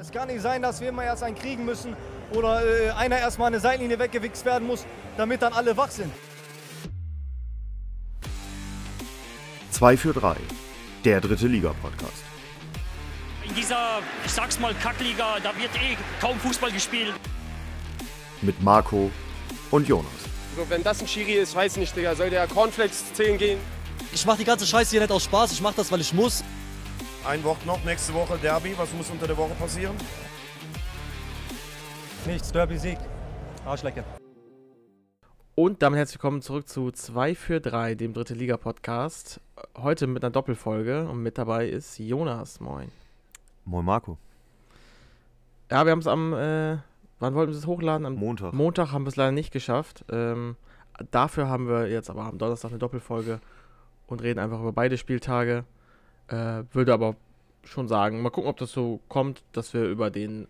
Es kann nicht sein, dass wir immer erst einen kriegen müssen oder äh, einer erstmal eine Seitenlinie weggewichst werden muss, damit dann alle wach sind. 2 für 3, der dritte Liga-Podcast. In dieser, ich sag's mal, Kackliga, da wird eh kaum Fußball gespielt. Mit Marco und Jonas. So, wenn das ein Schiri ist, weiß nicht, Digga, soll der Cornflakes 10 gehen? Ich mach die ganze Scheiße hier nicht aus Spaß, ich mach das, weil ich muss. Ein Wort noch, nächste Woche Derby. Was muss unter der Woche passieren? Nichts, Derby-Sieg. Arschlecke. Und damit herzlich willkommen zurück zu 2 für 3, dem dritte Liga-Podcast. Heute mit einer Doppelfolge und mit dabei ist Jonas. Moin. Moin Marco. Ja, wir haben es am, äh, wann wollten wir es hochladen? Am Montag. Montag haben wir es leider nicht geschafft. Ähm, dafür haben wir jetzt aber am Donnerstag eine Doppelfolge und reden einfach über beide Spieltage. Äh, würde aber schon sagen, mal gucken, ob das so kommt, dass wir über den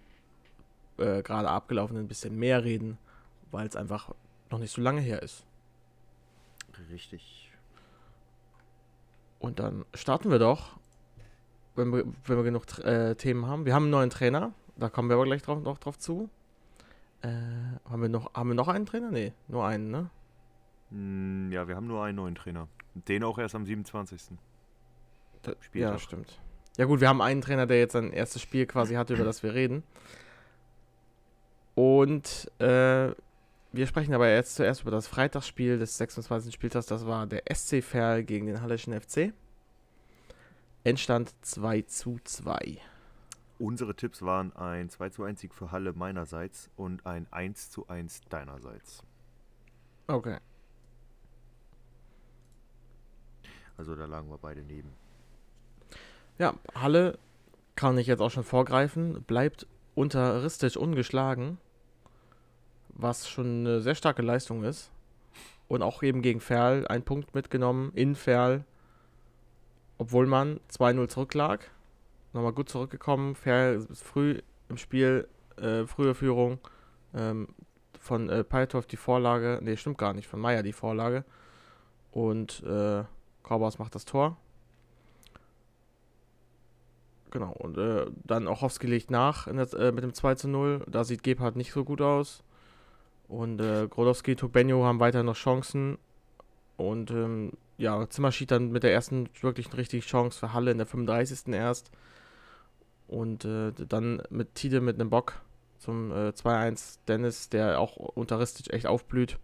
äh, gerade abgelaufenen ein bisschen mehr reden, weil es einfach noch nicht so lange her ist. Richtig. Und dann starten wir doch, wenn wir, wenn wir genug äh, Themen haben. Wir haben einen neuen Trainer, da kommen wir aber gleich drauf, noch drauf zu. Äh, haben, wir noch, haben wir noch einen Trainer? Nee, nur einen, ne? Mm, Ja, wir haben nur einen neuen Trainer. Den auch erst am 27. Da, Spieltag. Ja, stimmt. Ja gut, wir haben einen Trainer, der jetzt sein erstes Spiel quasi hatte, über das wir reden. Und äh, wir sprechen aber jetzt zuerst über das Freitagsspiel des 26. Spieltags. Das war der SC Verl gegen den Halleschen FC. Endstand 2 zu 2. Unsere Tipps waren ein 2 zu 1 Sieg für Halle meinerseits und ein 1 zu 1 deinerseits. Okay. Also da lagen wir beide neben. Ja, Halle kann ich jetzt auch schon vorgreifen, bleibt unter Ristic ungeschlagen, was schon eine sehr starke Leistung ist. Und auch eben gegen Ferl einen Punkt mitgenommen in Ferl, obwohl man 2-0 zurücklag. Nochmal gut zurückgekommen. Ferl ist früh im Spiel, äh, frühe Führung. Ähm, von äh, Peithoff die Vorlage, nee, stimmt gar nicht, von Meier die Vorlage. Und äh, Korbas macht das Tor. Genau, und äh, dann auch Hofsky legt nach der, äh, mit dem 2 zu 0. Da sieht Gebhardt nicht so gut aus. Und äh, Grodowski, Togbenjo haben weiter noch Chancen. Und ähm, ja, Zimmer schied dann mit der ersten wirklichen richtigen Chance für Halle in der 35. erst. Und äh, dann mit Tide mit einem Bock zum äh, 2-1. Dennis, der auch unter Ristic echt aufblüht.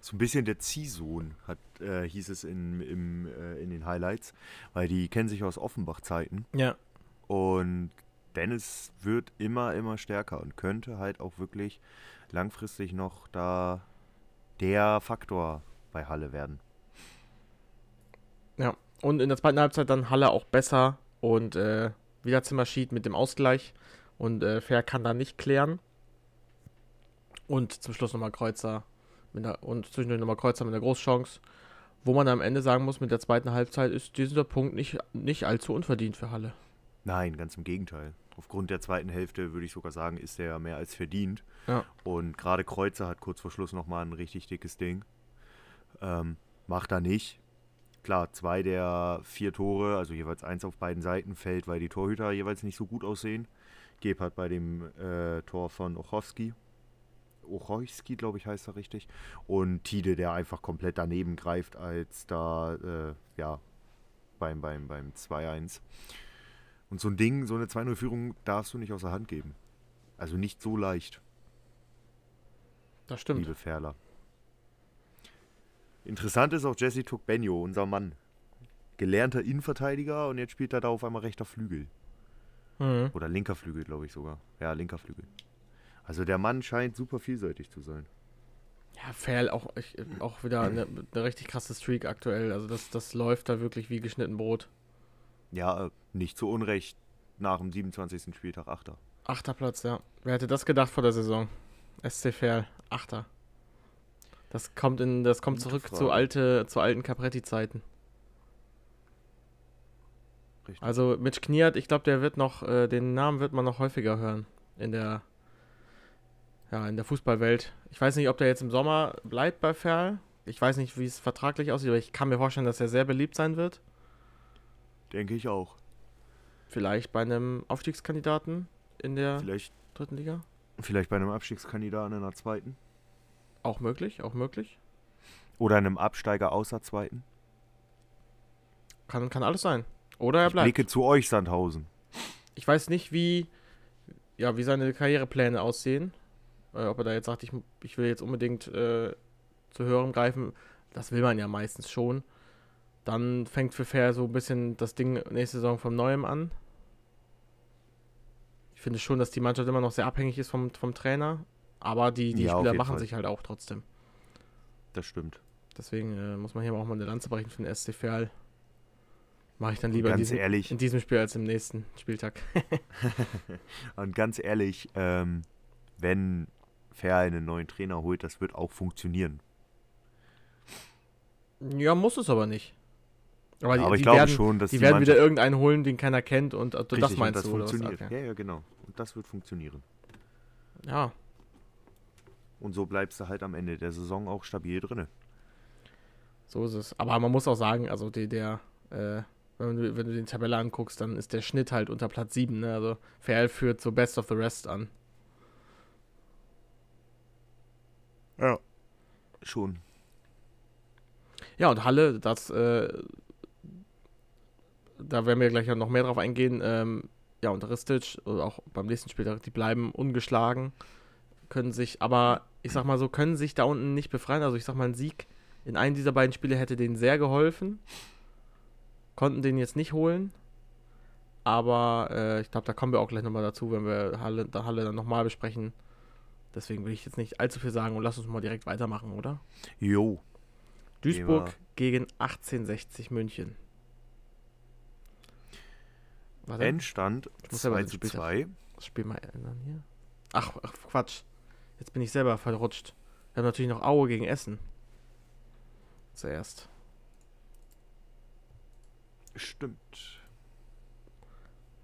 So ein bisschen der Ziehsohn, hat, äh, hieß es in, im, äh, in den Highlights, weil die kennen sich aus Offenbach-Zeiten. Ja. Und Dennis wird immer, immer stärker und könnte halt auch wirklich langfristig noch da der Faktor bei Halle werden. Ja, und in der zweiten Halbzeit dann Halle auch besser und äh, wieder Zimmer schied mit dem Ausgleich und äh, Fair kann da nicht klären. Und zum Schluss nochmal Kreuzer mit einer, und zwischendurch nochmal Kreuzer mit einer Großchance, wo man am Ende sagen muss, mit der zweiten Halbzeit ist dieser Punkt nicht, nicht allzu unverdient für Halle. Nein, ganz im Gegenteil. Aufgrund der zweiten Hälfte würde ich sogar sagen, ist er mehr als verdient. Ja. Und gerade Kreuzer hat kurz vor Schluss nochmal ein richtig dickes Ding. Ähm, macht er nicht. Klar, zwei der vier Tore, also jeweils eins auf beiden Seiten, fällt, weil die Torhüter jeweils nicht so gut aussehen. Gebhardt bei dem äh, Tor von Ochowski. Ochowski, glaube ich, heißt er richtig. Und Tide, der einfach komplett daneben greift, als da, äh, ja, beim, beim, beim 2-1. Und so ein Ding, so eine 2-0-Führung darfst du nicht aus der Hand geben. Also nicht so leicht, Das stimmt. liebe Ferler. Interessant ist auch Jesse Tukbenjo, unser Mann. Gelernter Innenverteidiger und jetzt spielt er da auf einmal rechter Flügel. Mhm. Oder linker Flügel, glaube ich sogar. Ja, linker Flügel. Also der Mann scheint super vielseitig zu sein. Ja, Fair auch, ich, auch wieder eine, eine richtig krasse Streak aktuell. Also das, das läuft da wirklich wie geschnitten Brot. Ja, äh, nicht zu Unrecht nach dem 27. Spieltag Achter. Achter Platz, ja. Wer hätte das gedacht vor der Saison? SC Verl, Achter. Das kommt in, das kommt zurück Frage. zu alte, zu alten Capretti-Zeiten. Also Mitch Kniert, ich glaube, der wird noch, äh, den Namen wird man noch häufiger hören in der, ja, in der Fußballwelt. Ich weiß nicht, ob der jetzt im Sommer bleibt bei Ferl. Ich weiß nicht, wie es vertraglich aussieht, aber ich kann mir vorstellen, dass er sehr beliebt sein wird. Denke ich auch. Vielleicht bei einem Aufstiegskandidaten. in der Vielleicht, dritten Liga. vielleicht bei einem Abstiegskandidaten in der zweiten. Auch möglich, auch möglich. Oder einem Absteiger außer zweiten. Kann, kann alles sein. Oder er Ich bleibt. blicke zu euch, Sandhausen. Ich weiß nicht, wie, ja, wie seine Karrierepläne aussehen. Äh, ob er da jetzt sagt, ich, ich will jetzt unbedingt äh, zu höherem greifen. Das will man ja meistens schon. Dann fängt für Fair so ein bisschen das Ding nächste Saison vom Neuem an. Ich finde schon, dass die Mannschaft immer noch sehr abhängig ist vom, vom Trainer. Aber die, die Ja, Spieler machen Fall. sich halt auch trotzdem. Das stimmt. Deswegen äh, muss man hier auch mal eine Lanze brechen für den SC Verl. Mache ich dann lieber in diesem, ehrlich, in diesem Spiel als im nächsten Spieltag. und ganz ehrlich, ähm, wenn Fair einen neuen Trainer holt, das wird auch funktionieren. Ja, muss es aber nicht. Aber, die, Aber ich glaube werden, schon, dass die, die, werden wieder irgendeinen holen, den keiner kennt und du richtig, das meinst das du funktioniert. Okay. Ja, ja, genau. Und das wird funktionieren. Ja, Und so bleibst du halt am Ende der Saison auch stabil drinne. so ist es. Aber man muss auch sagen, also die, der, äh, wenn du, wenn du die Tabelle anguckst, dann ist der Schnitt halt unter Platz 7. Ne? Also VL führt so Best of the Rest an. Ja. Schon. Ja, und Halle, das, äh, da werden wir gleich noch mehr drauf eingehen. Ähm, ja, und Ristic, oder auch beim nächsten Spieltag, die bleiben ungeschlagen, können sich, aber ich sag mal so, können sich da unten nicht befreien. Also ich sag mal, ein Sieg in einem dieser beiden Spiele hätte denen sehr geholfen. Konnten den jetzt nicht holen. Aber äh, ich glaube, da kommen wir auch gleich nochmal dazu, wenn wir Halle, da Halle dann nochmal besprechen. Deswegen will ich jetzt nicht allzu viel sagen und lass uns mal direkt weitermachen, oder? Jo. Duisburg wir- gegen 1860 München. Warte, Endstand Ich muss selber 2 den zu Spieltag- 2. das Spiel mal ändern hier. Ach, ach, Quatsch. Jetzt bin ich selber verrutscht. Wir haben natürlich noch Aue gegen Essen. Zuerst. Stimmt.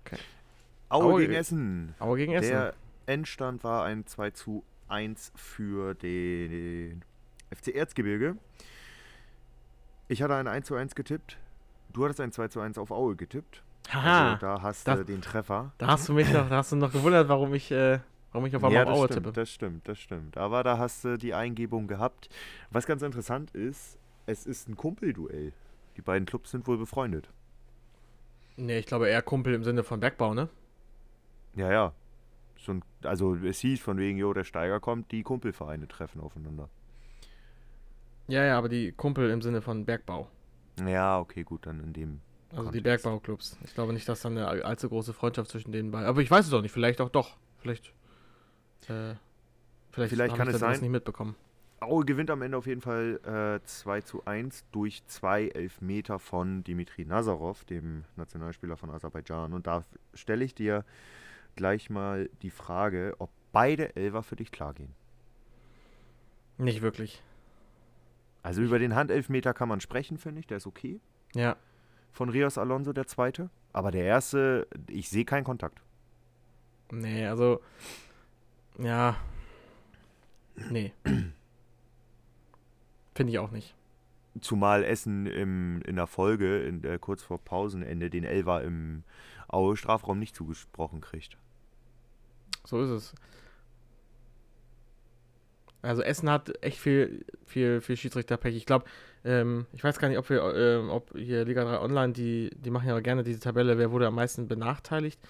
Okay. Aue, Aue- gegen Essen. Aue gegen Essen. Der Endstand war ein 2 zu 1 für den FC Erzgebirge. Ich hatte ein 1 zu 1 getippt. Du hattest ein 2 zu 1 auf Aue getippt. Haha. Also da hast das- du den Treffer. da hast du mich noch, da hast du noch gewundert, warum ich, äh, warum ich auf einmal ja, auf das Aue stimmt, tippe. das stimmt, das stimmt. Aber da hast du die Eingebung gehabt. Was ganz interessant ist, es ist ein Kumpelduell. Die beiden Clubs sind wohl befreundet. Nee, ich glaube eher Kumpel im Sinne von Bergbau, ne? Ja, ja. So ein, also es hieß von wegen, jo, der Steiger kommt, die Kumpelvereine treffen aufeinander. Ja, ja, aber die Kumpel im Sinne von Bergbau. Ja, okay, gut, dann in dem. Also die Kontext. Bergbauclubs. Ich glaube nicht, dass da eine all- allzu große Freundschaft zwischen den beiden. Aber ich weiß es auch nicht. Vielleicht auch doch. Vielleicht. Äh, vielleicht Vielleicht kann ich es das sein. nicht mitbekommen. Aue gewinnt am Ende auf jeden Fall äh, 2 zu 1 durch zwei Elfmeter von Dimitri Nazarov, dem Nationalspieler von Aserbaidschan. Und da stelle ich dir gleich mal die Frage, ob beide Elfer für dich klar gehen. Nicht wirklich. Also über den Handelfmeter kann man sprechen, finde ich. Der ist okay. Ja. Von Rios Alonso, der zweite. Aber der erste, ich sehe keinen Kontakt. Nee, also. Ja. Nee. Finde ich auch nicht. Zumal Essen im, in der Folge, in der, kurz vor Pausenende, den Elfer im Aue-Strafraum nicht zugesprochen kriegt. So ist es. Also Essen hat echt viel, viel, viel Schiedsrichterpech. Ich glaube, ähm, ich weiß gar nicht, ob wir, ähm, ob hier Liga 3 Online, die, die machen ja gerne diese Tabelle, wer wurde am meisten benachteiligt.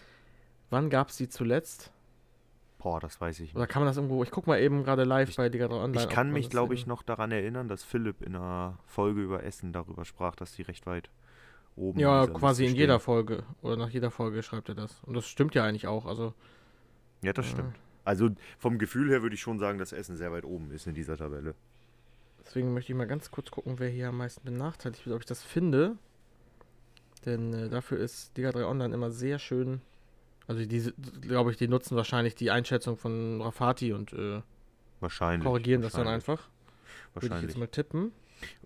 Wann gab es die zuletzt? Boah, das weiß ich nicht. Oder kann man das irgendwo, ich gucke mal eben gerade live bei Liga 3 Online. Ich kann mich, glaube ich, noch daran erinnern, dass Philipp in einer Folge über Essen darüber sprach, dass die recht weit oben Ja, quasi in jeder. Folge oder nach jeder Folge schreibt er das. Und das stimmt ja eigentlich auch. Also, Ja, das Ja. stimmt. Also vom Gefühl her würde ich schon sagen, dass Essen sehr weit oben ist in dieser Tabelle. deswegen möchte ich mal ganz kurz gucken, wer hier am meisten benachteiligt wird, ob ich das finde. Denn äh, dafür ist Liga 3 Online immer sehr schön. Also, diese, glaube ich, die nutzen wahrscheinlich die Einschätzung von Rafati und äh, Wahrscheinlich. korrigieren das dann wahrscheinlich, einfach. Würde ich Wahrscheinlich. jetzt mal tippen.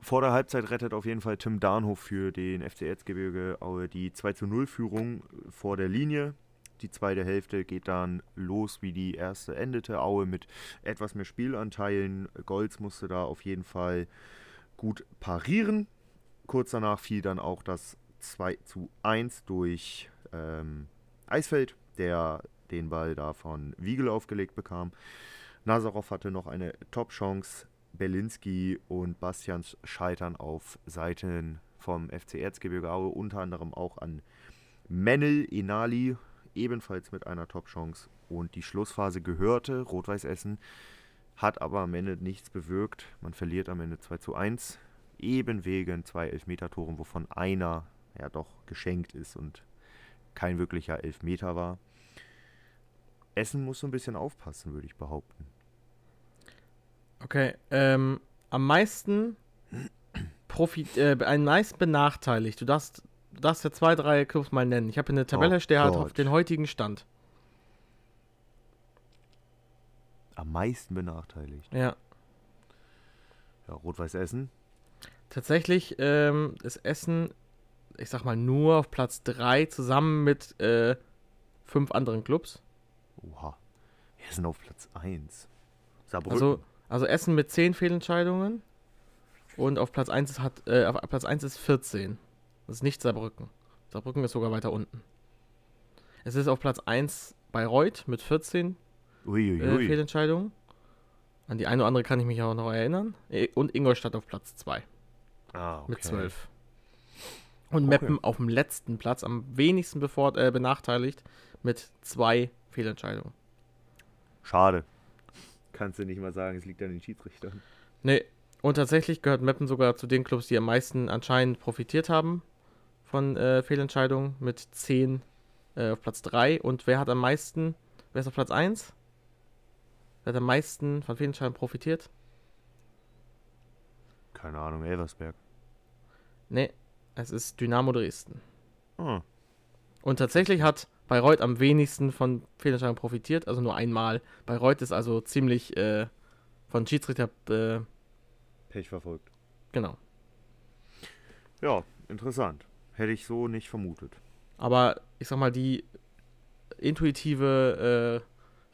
Vor der Halbzeit rettet auf jeden Fall Tim Dahnhof für den FC Erzgebirge die 2 zu 0 Führung vor der Linie. Die zweite Hälfte geht dann los, wie die erste endete. Aue mit etwas mehr Spielanteilen. Golz musste da auf jeden Fall gut parieren. Kurz danach fiel dann auch das 2 zu 1 durch ähm, Eisfeld, der den Ball da von Wiegel aufgelegt bekam. Nazarov hatte noch eine Top-Chance. Belinski und Bastians scheitern auf Seiten vom FC Erzgebirge Aue, unter anderem auch an Menel Inali, ebenfalls mit einer Top-Chance. Und die Schlussphase gehörte Rot-Weiß Essen, hat aber am Ende nichts bewirkt. Man verliert am Ende 2 zu 1, eben wegen zwei Elfmeter-Toren, wovon einer ja doch geschenkt ist und kein wirklicher Elfmeter war. Essen muss so ein bisschen aufpassen, würde ich behaupten. Okay, ähm, am meisten profit, äh, am meisten benachteiligt. Du darfst, du darfst ja zwei, drei Clubs mal nennen. Ich habe eine Tabelle, Oh der hat auf den heutigen Stand. Am meisten benachteiligt. Ja. Ja, Rot-Weiß Essen. Tatsächlich ähm, ist Essen, ich sag mal, nur auf Platz 3 zusammen mit äh, fünf anderen Clubs. Oha. Wir sind auf Platz 1. Saarbrücken. Also, also Essen mit 10 Fehlentscheidungen. Und auf Platz 1 ist, hat, äh, auf Platz 1 ist 14. Das ist nicht Saarbrücken. Saarbrücken ist sogar weiter unten. Es ist auf Platz 1 Bayreuth mit 14 äh. Fehlentscheidungen. An die eine oder andere kann ich mich auch noch erinnern. Äh, Und Ingolstadt auf Platz 2 ah, okay. mit 12. Und Okay. Meppen auf dem letzten Platz, am wenigsten bevor, äh, benachteiligt, mit zwei Fehlentscheidungen. Schade. Kannst du nicht mal sagen, es liegt an den Schiedsrichtern. Nee, und tatsächlich gehört Meppen sogar zu den Clubs, die am meisten anscheinend profitiert haben von äh, Fehlentscheidungen mit 10 äh, auf Platz 3. Und wer hat am meisten, wer ist auf Platz 1? Wer hat am meisten von Fehlentscheidungen profitiert? Keine Ahnung, Elversberg. Nee, es ist Dynamo Dresden. Ah, Und tatsächlich hat Bayreuth am wenigsten von Fehlentscheidungen profitiert, also nur einmal. Bayreuth ist also ziemlich äh, von Schiedsrichter, äh, Pech verfolgt. genau. Ja, interessant. Hätte ich so nicht vermutet. Aber ich sag mal, die intuitive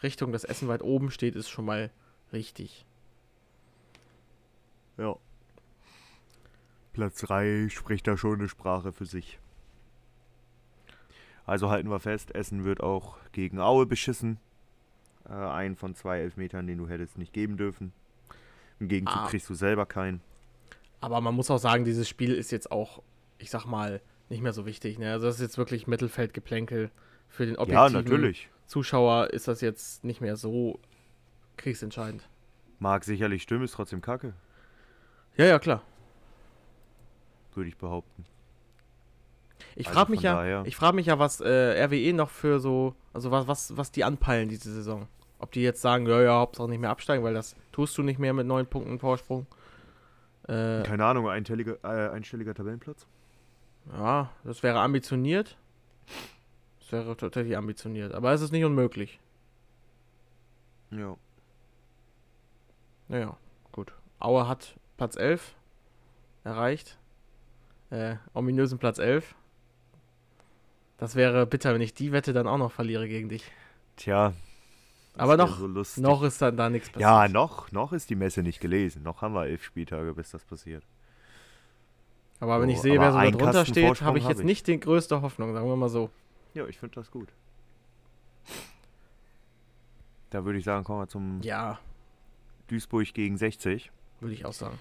äh, Richtung, dass Essen weit oben steht, ist schon mal richtig. Ja. Platz 3 spricht da schon eine Sprache für sich. Also halten wir fest, Essen wird auch gegen Aue beschissen. Äh, einen von zwei Elfmetern, den du hättest nicht geben dürfen. Im Gegenzug Ah. kriegst du selber keinen. Aber man muss auch sagen, dieses Spiel ist jetzt auch, ich sag mal, nicht mehr so wichtig. Ne? Also das ist jetzt wirklich Mittelfeldgeplänkel. Für den Ja, objektiven natürlich. Zuschauer ist das jetzt nicht mehr so kriegsentscheidend. Mag sicherlich stimmen, ist trotzdem kacke, Ja, ja, klar. würde ich behaupten. Ich Also frage mich ja, daher- ich frage mich ja, was äh, RWE noch für so, also was, was, was die anpeilen diese Saison. Ob die jetzt sagen, ja, ja, Hauptsache nicht mehr absteigen, weil das tust du nicht mehr mit neun Punkten Vorsprung. Äh, Keine Ahnung, einstelliger, äh, einstelliger Tabellenplatz? Ja, das wäre ambitioniert. Das wäre tatsächlich ambitioniert, aber es ist nicht unmöglich. Ja. Naja, gut. Aue hat Platz 11 erreicht. Äh, ominösen Platz 11. Das wäre bitter, wenn ich die Wette dann auch noch verliere gegen dich. Tja. Aber noch- so. Noch ist dann da nichts passiert. Ja, noch, noch ist die Messe nicht gelesen. Noch haben wir elf Spieltage, bis das passiert. Aber wenn So, ich sehe, wer so da drunter Kasten steht, habe ich hab jetzt ich. nicht die größte Hoffnung, sagen wir mal so. Ja, ich finde das gut. Da würde ich sagen, kommen wir zum Ja, Duisburg gegen 60. würde ich auch sagen.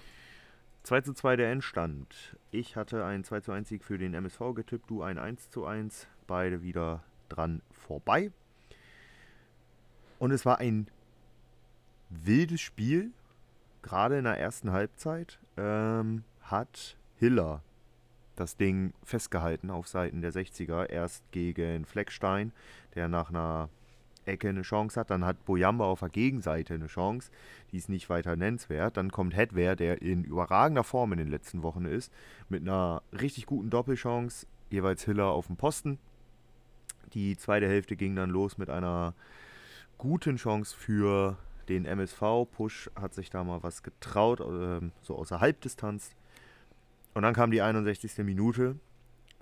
2 zu 2 der Endstand. Ich hatte einen 2 zu 1 Sieg für den MSV getippt, du ein 1 zu 1. Beide wieder dran vorbei. Und es war ein wildes Spiel. Gerade in der ersten Halbzeit ähm, hat Hiller das Ding festgehalten auf Seiten der 60er. Erst gegen Fleckstein, der nach einer Ecke eine Chance hat. Dann hat Boyamba auf der Gegenseite eine Chance. Die ist nicht weiter nennenswert. Dann kommt Hedwer, der in überragender Form in den letzten Wochen ist, mit einer richtig guten Doppelchance. Jeweils Hiller auf dem Posten. Die zweite Hälfte ging dann los mit einer guten Chance für den MSV. Push hat sich da mal was getraut, ähm, so außer Halbdistanz. Und dann kam die 61. Minute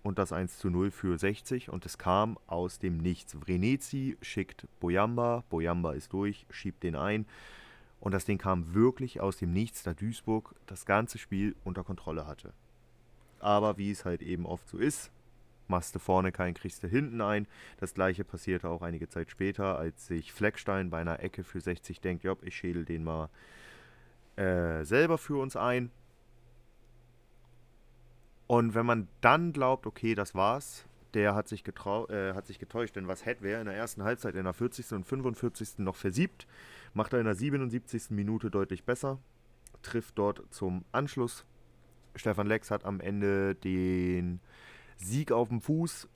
und das 1 zu 0 für 60 und es kam aus dem Nichts. Vrenetzi schickt Boyamba, Boyamba ist durch, schiebt den ein und das Ding kam wirklich aus dem Nichts, da Duisburg das ganze Spiel unter Kontrolle hatte. Aber wie es halt eben oft so ist, machst du vorne keinen, kriegst du hinten ein. Das gleiche passierte auch einige Zeit später, als sich Fleckstein bei einer Ecke für 60 denkt, ja, ich schädel den mal äh, selber für uns ein. Und wenn man dann glaubt, okay, das war's, der hat sich, getrau äh, hat sich getäuscht, denn was hätte wer in der ersten Halbzeit in der 40. und 45. noch versiebt, macht er in der 77. Minute deutlich besser, trifft dort zum Anschluss. Stefan Lex hat am Ende den Sieg auf dem Fuß,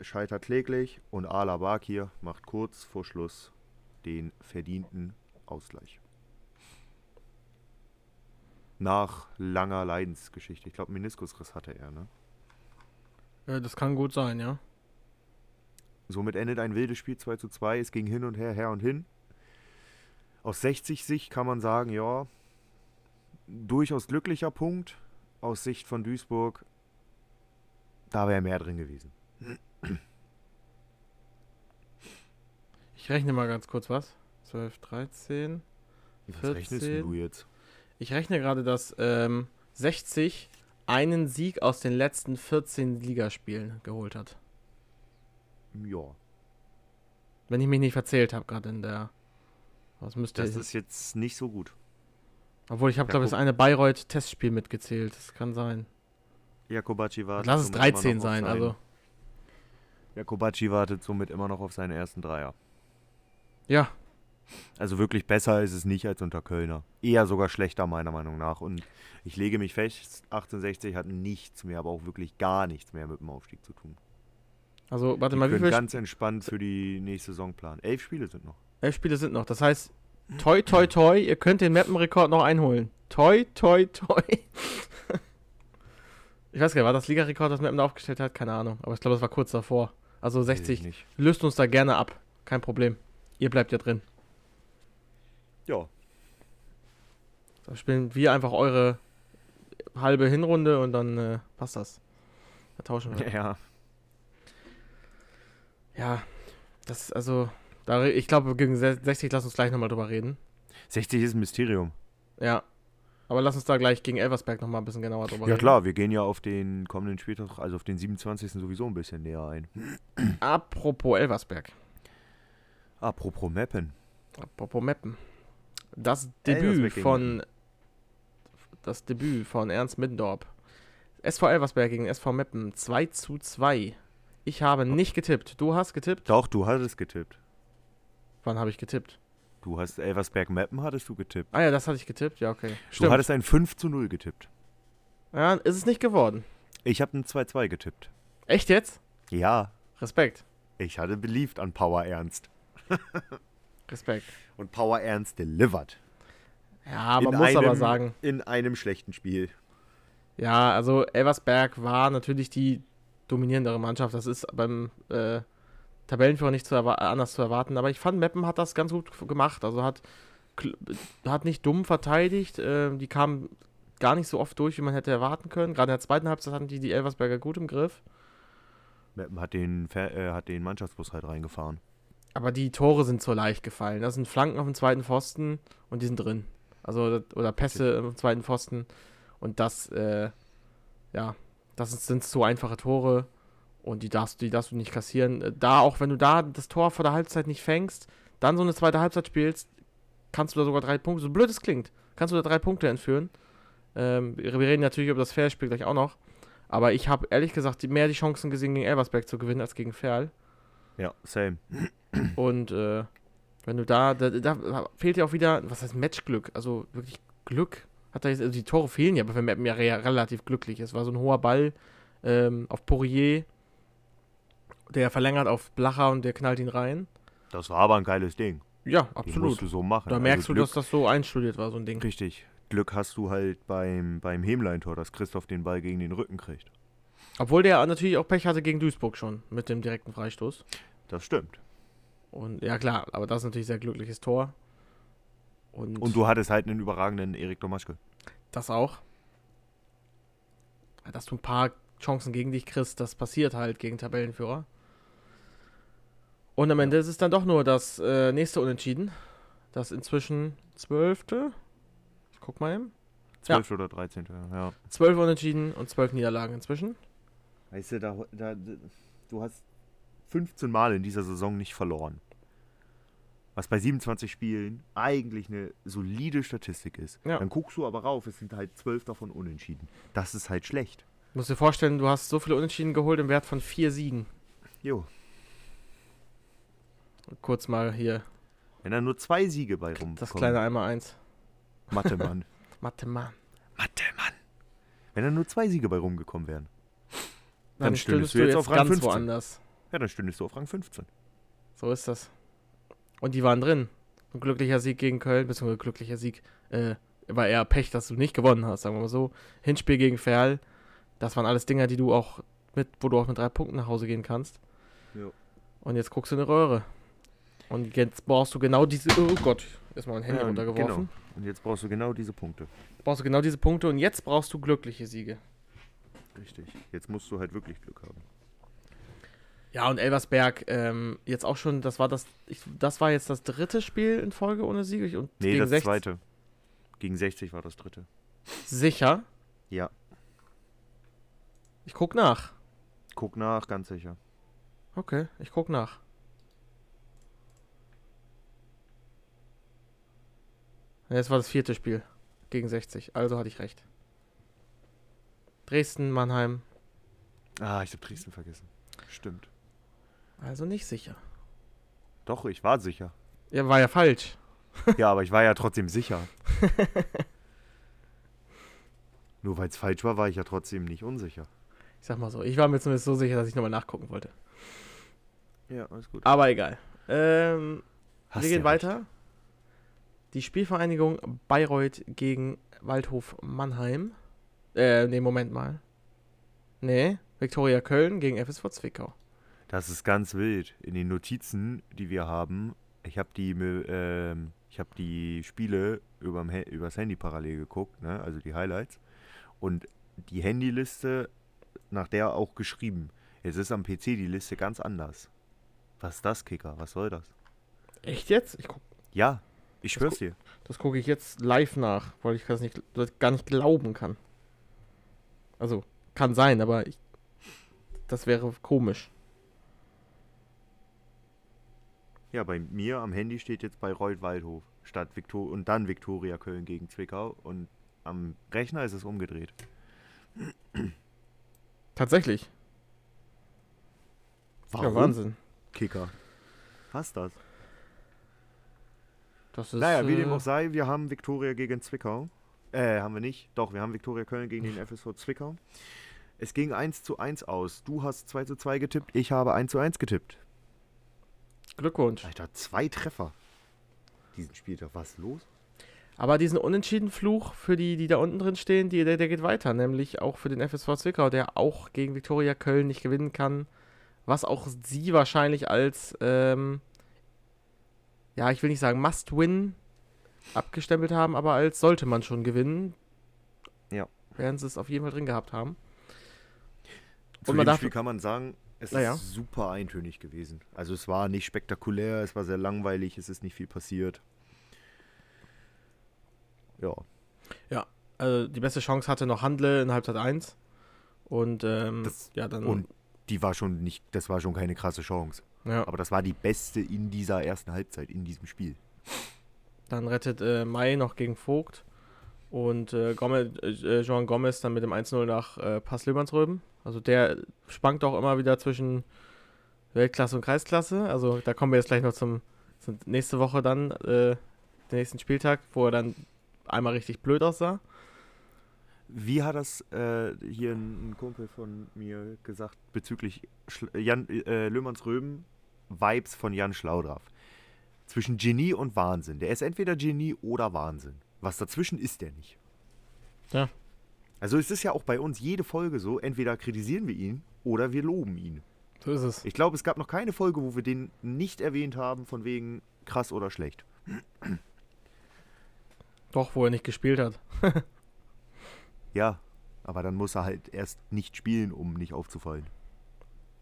scheitert kläglich und Ala Bakir macht kurz vor Schluss den verdienten Ausgleich. Nach langer Leidensgeschichte. Ich glaube, Meniskusriss hatte er, ne? Ja, das kann gut sein, ja. Somit endet ein wildes Spiel 2 zu 2. Es ging hin und her, her und hin. Aus 60 Sicht kann man sagen, ja, durchaus glücklicher Punkt. Aus Sicht von Duisburg, da wäre mehr drin gewesen. Ich rechne mal ganz kurz was. 12, 13. Was rechnest 14. du jetzt? Ich rechne gerade, dass ähm, 60 einen Sieg aus den letzten 14 Ligaspielen geholt hat. Ja, Wenn ich mich nicht verzählt habe, gerade in der. Was müsste das ist jetzt nicht so gut. Obwohl ich habe, glaube ich, das eine Bayreuth-Testspiel mitgezählt. Das kann sein. Jakobacci wartet. Lass es somit immer 13 noch auf sein, seinen- also. Jakobacci wartet somit immer noch auf seinen ersten Dreier. Ja, Also wirklich besser ist es nicht als unter Kölner. Eher sogar schlechter, meiner Meinung nach. Und ich lege mich fest, 1860 hat nichts mehr, aber auch wirklich gar nichts mehr mit dem Aufstieg zu tun. also warte Die mal, wie viele ganz entspannt für die nächste Saison planen. Elf Spiele sind noch. Elf Spiele sind noch. Das heißt, toi, toi, toi, ihr könnt den Mappenrekord noch einholen. Toi, toi, toi. ich weiß gar nicht, war das Ligarekord, das Mappen da aufgestellt hat? Keine Ahnung. Aber ich glaube, das war kurz davor. Also Weiß ich 60. nicht. Löst uns da gerne ab. Kein Problem. Ihr bleibt ja drin. Ja, Da spielen wir einfach eure halbe Hinrunde und dann äh, passt das. Da tauschen wir. ja. Ja, das ist also. Da, ich glaube, gegen se- 60 lass uns gleich nochmal drüber reden. 60 ist ein Mysterium. Ja. Aber lass uns da gleich gegen Elversberg nochmal ein bisschen genauer drüber Ja reden. klar, wir gehen ja auf den kommenden Spieltag, also auf den 27. sowieso ein bisschen näher ein. Apropos Elversberg. Apropos Mappen. Apropos Meppen. Das Debüt von. Das Debüt von Ernst Middendorp. SV Elversberg gegen SV Meppen 2 zu 2. Ich habe nicht getippt. Du hast getippt? Doch, du hattest getippt. Wann habe ich getippt? Du hast Elversberg Mappen hattest du getippt. Ah ja, das hatte ich getippt. Ja, okay. Du Stimmt. hattest ein 5 zu 0 getippt. Ja, ist es nicht geworden. Ich habe ein 2-2 getippt. Echt jetzt? Ja, Respekt. ich hatte beliebt an Power Ernst. Respekt. Und Power Ernst delivered. Ja, man In muss aber einem- sagen, In einem schlechten Spiel. ja, also Elversberg war natürlich die dominierendere Mannschaft. Das ist beim äh, Tabellenführer nicht zu anders zu erwarten. Aber ich fand, Meppen hat das ganz gut gemacht. Also hat, hat nicht dumm verteidigt. Äh, die kamen gar nicht so oft durch, wie man hätte erwarten können. Gerade in der zweiten Halbzeit hatten die die Elversberger gut im Griff. Mappen hat den, äh, hat den Mannschaftsbus halt reingefahren. Aber die Tore sind so leicht gefallen. Das sind Flanken auf dem zweiten Pfosten und die sind drin. Also, oder Pässe auf dem zweiten Pfosten. Und das, äh, ja, das sind so einfache Tore. Und die darfst, die darfst du nicht kassieren. Äh, Da, auch wenn du da das Tor vor der Halbzeit nicht fängst, dann so eine zweite Halbzeit spielst, kannst du da sogar drei Punkte, so blöd es klingt, kannst du da drei Punkte entführen. Ähm, wir reden natürlich über das Fair-Spiel gleich auch noch. Aber ich habe ehrlich gesagt mehr die Chancen gesehen, gegen Elversberg zu gewinnen, als gegen Ferl. Ja, same. Und äh, wenn du da, da, da fehlt ja auch wieder, was heißt Matchglück? Also wirklich Glück. Hat da jetzt, also die Tore fehlen ja, aber wenn Meppen ja re relativ glücklich ist. War so ein hoher Ball ähm, auf Poirier, der verlängert auf Blacher und der knallt ihn rein. Das war aber ein geiles Ding. Ja, Den musst absolut. du so machen. Da Also merkst du, Glück, dass das so einstudiert war, so ein Ding. Richtig. Glück hast du halt beim, beim Hämlein-Tor, dass Christoph den Ball gegen den Rücken kriegt. Obwohl der natürlich auch Pech hatte gegen Duisburg schon mit dem direkten Freistoß. Das stimmt. Und ja, klar, aber das ist natürlich ein sehr glückliches Tor. Und, Und du hattest halt einen überragenden Erik Domaschke. Das auch. Dass du ein paar Chancen gegen dich kriegst, das passiert halt gegen Tabellenführer. Und am Ende ist es dann doch nur das äh, nächste Unentschieden. Das inzwischen zwölfte. Ich guck mal eben. 12. oder 13. Ja. Zwölf Unentschieden und zwölf Niederlagen inzwischen. Weißt du, da, da, du hast 15 Mal in dieser Saison nicht verloren. Was bei 27 Spielen eigentlich eine solide Statistik ist. Ja. Dann guckst du aber rauf, es sind halt 12 davon unentschieden. Das ist halt schlecht. Du musst dir vorstellen, du hast so viele Unentschieden geholt im Wert von vier Siegen. Jo. Kurz mal hier Wenn da nur zwei Siege bei rumkommen. das kleine einmal eins. Mathe-Mann. Mathe Mann. Mathe-Mann. Wenn da nur zwei Siege bei rumgekommen wären. Dann, Dann stündest stündest du jetzt jetzt auf Rang ganz 15. woanders. Ja, dann stündest du auf Rang 15. So ist das. Und die waren drin. Ein glücklicher Sieg gegen Köln, beziehungsweise glücklicher Sieg. Äh, war eher Pech, dass du nicht gewonnen hast, sagen wir mal so. Hinspiel gegen Ferl. Das waren alles Dinger, die du auch mit, wo du auch mit drei Punkten nach Hause gehen kannst. Ja. Und jetzt guckst du in die Röhre. Und jetzt brauchst du genau diese. Oh Gott, ist mal mein Handy Ja, runtergeworfen. Und jetzt brauchst du genau diese Punkte. Brauchst du genau diese Punkte und jetzt brauchst du glückliche Siege. Richtig. Jetzt musst du halt wirklich Glück haben. Ja, und Elversberg, ähm, jetzt auch schon, das war das, ich, das war jetzt das dritte Spiel in Folge ohne Siege. Und Nee, gegen das 60 zweite. Gegen 60 war das dritte. Sicher. Ja. Ich guck nach. Guck nach, ganz sicher. Okay, ich guck nach. Jetzt war das vierte Spiel gegen 60, also hatte ich recht. Dresden, Mannheim, Ah, ich hab Dresden vergessen. Stimmt. also nicht sicher. Doch, ich war sicher. Ja, war ja falsch. Ja, aber ich war ja trotzdem sicher. Nur weil es falsch war, war ich ja trotzdem nicht unsicher. Ich sag mal so, ich war mir zumindest so sicher, dass ich nochmal nachgucken wollte. Ja, alles gut. Aber egal. Ähm, Hast wir gehen ja recht. weiter. Die Spielvereinigung Bayreuth gegen Waldhof Mannheim. Äh, nee, Moment mal. Nee, Viktoria Köln gegen FSV Zwickau. Das ist ganz wild. In den Notizen, die wir haben, ich habe die, ich habe die Spiele überm, übers Handy parallel geguckt, ne? also die Highlights. Und die Handyliste, nach der auch geschrieben. Jetzt ist am PC die Liste ganz anders. Was ist das, Kicker? Was soll das? Echt jetzt? Ich guck, Ja, ich schwör's dir. das gucke ich jetzt live nach, weil ich das nicht, das gar nicht glauben kann. Also, kann sein, aber ich, das wäre komisch. Ja, bei mir am Handy steht jetzt Bayreuth Waldhof statt Viktor und dann Viktoria Köln gegen Zwickau und am Rechner ist es umgedreht. Tatsächlich. Ja, Wahnsinn. Kicker? Was das? Das ist, Naja, wie dem äh, auch sei, wir haben Viktoria gegen Zwickau. Äh, haben wir nicht. Doch, wir haben Viktoria Köln gegen den FSV Zwickau. Es ging 1 zu 1 aus. Du hast 2 zu 2 getippt, ich habe 1 zu 1 getippt. Glückwunsch. Alter, zwei Treffer. Diesen Spieltag, was los? Aber diesen Unentschieden-Fluch für die, die da unten drin stehen, die, der, der geht weiter. Nämlich auch für den FSV Zwickau, der auch gegen Viktoria Köln nicht gewinnen kann. Was auch sie wahrscheinlich als, ähm, ja, ich will nicht sagen Must-Win abgestempelt haben, aber als sollte man schon gewinnen. Ja. Werden sie es auf jeden Fall drin gehabt haben. Zu Und man darf- Spiel kann man sagen, es Naja. ist super eintönig gewesen. Also es war nicht spektakulär, es war sehr langweilig, es ist nicht viel passiert. Ja, Also die beste Chance hatte noch Handle in Halbzeit 1. Und ähm, Das- ja, dann. und die war schon nicht, das war schon keine krasse Chance. ja. Aber das war die beste in dieser ersten Halbzeit, in diesem Spiel. Dann rettet äh, Mai noch gegen Vogt. Und äh, Gomez, äh, Joan Gomez dann mit dem 1-0 nach äh, Pass Löbernsröben. Also der schwankt auch immer wieder zwischen Weltklasse und Kreisklasse. Also da kommen wir jetzt gleich noch zum, zum nächste Woche dann, äh, den nächsten Spieltag, wo er dann einmal richtig blöd aussah. Wie hat das äh, hier ein, ein Kumpel von mir gesagt bezüglich Schl Jan, äh, Löhmanns Röben Vibes von Jan Schlaudraff? Zwischen Genie und Wahnsinn. Der ist entweder Genie oder Wahnsinn. Was dazwischen ist der nicht. Ja. Also es ist ja auch bei uns jede Folge so, entweder kritisieren wir ihn oder wir loben ihn. So ist es. Ich glaube, es gab noch keine Folge, wo wir den nicht erwähnt haben, von wegen krass oder schlecht. Doch, wo er nicht gespielt hat. Ja, aber dann muss er halt erst nicht spielen, um nicht aufzufallen.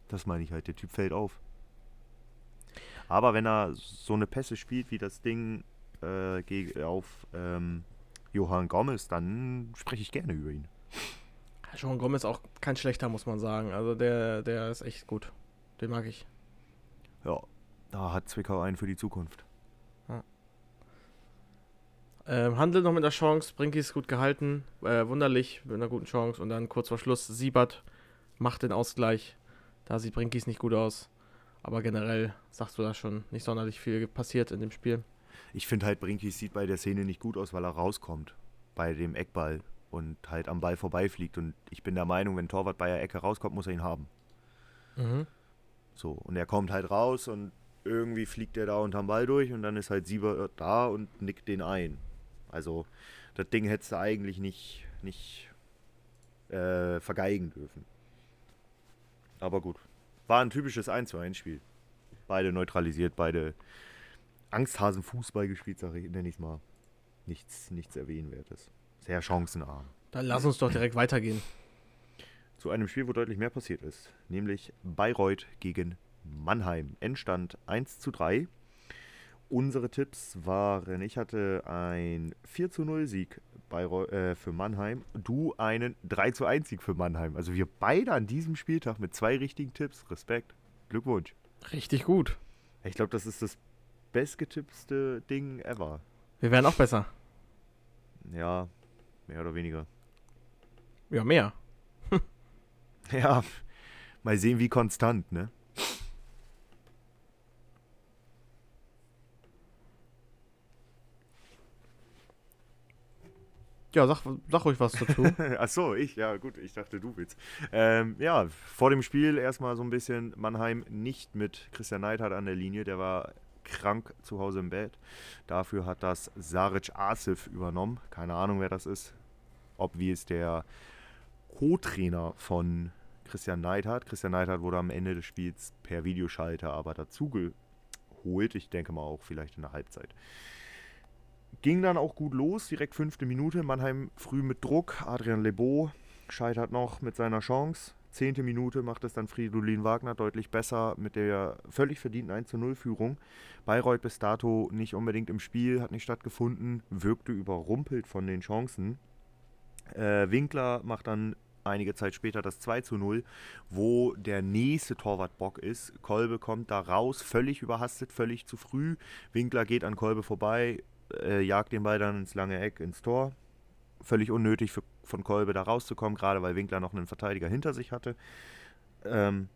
Das meine ich halt, der Typ fällt auf. Aber wenn er so eine Pässe spielt wie das Ding äh, auf ähm, Johann Gomez, dann spreche ich gerne über ihn. Joan Gomez auch kein schlechter, muss man sagen. Also der, der ist echt gut. Den mag ich. Ja, da hat Zwickau einen für die Zukunft. Ähm, Handel noch mit der Chance, Brinky ist gut gehalten, äh, wunderlich, mit einer guten Chance und dann kurz vor Schluss Siebert macht den Ausgleich. Da sieht Brinkis nicht gut aus, aber generell sagst du da schon nicht sonderlich viel passiert in dem Spiel. Ich finde halt, Brinkis sieht bei der Szene nicht gut aus, weil er rauskommt bei dem Eckball und halt am Ball vorbeifliegt. Und ich bin der Meinung, wenn Torwart bei der Ecke rauskommt, muss er ihn haben. Mhm. So, und er kommt halt raus und irgendwie fliegt er da unterm Ball durch und dann ist halt Sieber da und nickt den ein. Also, das Ding hättest du eigentlich nicht, nicht äh, vergeigen dürfen. Aber gut. War ein typisches 1 zu 1 Spiel. Beide neutralisiert, beide Angsthasen-Fußball gespielt, sage ich, nenne ich es mal. Nichts, nichts Erwähnenswertes. Sehr chancenarm. Dann lass uns doch direkt weitergehen. Zu einem Spiel, wo deutlich mehr passiert ist. Nämlich Bayreuth gegen Mannheim. Endstand 1 zu 3. Unsere Tipps waren, ich hatte ein 4 zu 0 Sieg Bayreuth, äh, für Mannheim, du einen 3 zu 1 Sieg für Mannheim. Also wir beide an diesem Spieltag mit zwei richtigen Tipps. Respekt. Glückwunsch. Richtig gut. Ich glaube, das ist das bestgetippste Ding ever. Wir werden auch besser. Ja, mehr oder weniger. Ja, mehr. Ja, mal sehen, wie konstant, ne? Ja, sag, sag ruhig was dazu. Ach so, ich, ja gut, ich dachte, du willst. Ähm, ja, vor dem Spiel erstmal so ein bisschen Mannheim nicht mit Christian Neidhardt an der Linie, der war krank zu Hause im Bett. Dafür hat das Saric Asif übernommen. Keine Ahnung, wer das ist. Ob wie es der Co-Trainer von Christian Neidhardt. Christian Neidhardt wurde am Ende des Spiels per Videoschalter aber dazu geholt. Ich denke mal auch vielleicht in der Halbzeit. Ging dann auch gut los, direkt fünfte Minute. Mannheim früh mit Druck. Adrian Lebeau scheitert noch mit seiner Chance. Zehnte Minute macht es dann Fridolin Wagner deutlich besser mit der völlig verdienten 1 0 Führung. Bayreuth bis dato nicht unbedingt im Spiel, hat nicht stattgefunden, wirkte überrumpelt von den Chancen. Äh, Winkler macht dann einige Zeit später das 2 zu 0, wo der nächste Torwart Bock ist. Kolbe kommt da raus, völlig überhastet, völlig zu früh. Winkler geht an Kolbe vorbei, äh, jagt den Ball dann ins lange Eck, ins Tor. Völlig unnötig für, von Kolbe da rauszukommen, gerade weil Winkler noch einen Verteidiger hinter sich hatte. Ähm,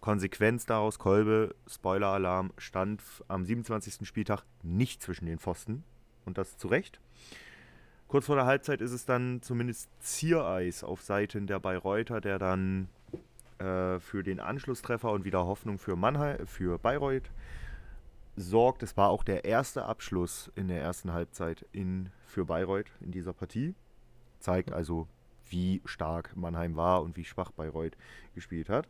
Konsequenz daraus, Kolbe, Spoiler-Alarm, stand am 27. Spieltag nicht zwischen den Pfosten. Und das zu Recht. Kurz vor der Halbzeit ist es dann zumindest Ziereis auf Seiten der Bayreuther, der dann äh, für den Anschlusstreffer und wieder Hoffnung für, Mannheim, für Bayreuth sorgt. Es war auch der erste Abschluss in der ersten Halbzeit in, für Bayreuth in dieser Partie. Zeigt also, wie stark Mannheim war und wie schwach Bayreuth gespielt hat.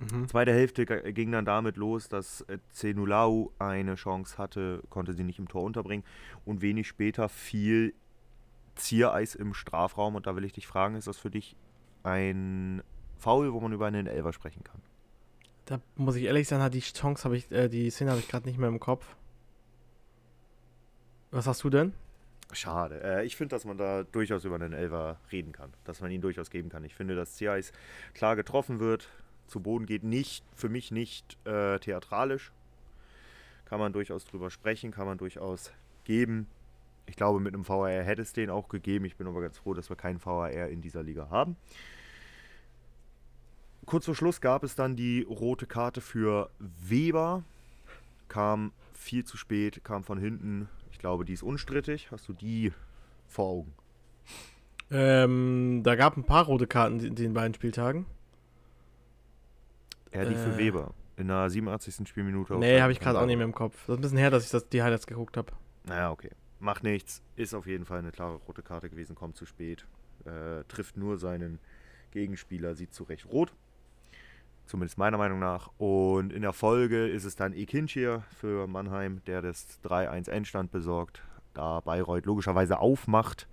Mhm. Zweite Hälfte ging dann damit los, dass äh, Zenulau eine Chance hatte, konnte sie nicht im Tor unterbringen. Und wenig später fiel Ziereis im Strafraum. Und da will ich dich fragen, ist das für dich ein Foul, wo man über einen Elfer sprechen kann? Da muss ich ehrlich sein, die Chance habe ich, äh, die Szene habe ich gerade nicht mehr im Kopf. Was hast du denn? Schade. Äh, ich finde, dass man da durchaus über einen Elfer reden kann. Dass man ihn durchaus geben kann. Ich finde, dass Ziereis klar getroffen wird, zu Boden geht. Nicht, für mich nicht äh, theatralisch. Kann man durchaus drüber sprechen, kann man durchaus geben. Ich glaube, mit einem VAR hätte es den auch gegeben. Ich bin aber ganz froh, dass wir keinen VAR in dieser Liga haben. Kurz vor Schluss gab es dann die rote Karte für Weber. Kam viel zu spät, kam von hinten. Ich glaube, die ist unstrittig. Hast du die vor Augen? Ähm, da gab ein paar rote Karten in den beiden Spieltagen. Ja, die für Äh. Weber. In der 87. Spielminute. Nee, habe ich gerade auch nicht mehr im Kopf. Das ist ein bisschen her, dass ich das, die Highlights geguckt habe. Naja, okay. Macht nichts. Ist auf jeden Fall eine klare rote Karte gewesen. Kommt zu spät. Äh, trifft nur seinen Gegenspieler. Sieht zu Recht rot. Zumindest meiner Meinung nach. Und in der Folge ist es dann Ekinchir für Mannheim, der das 3-1 Endstand besorgt. Da Bayreuth logischerweise aufmacht,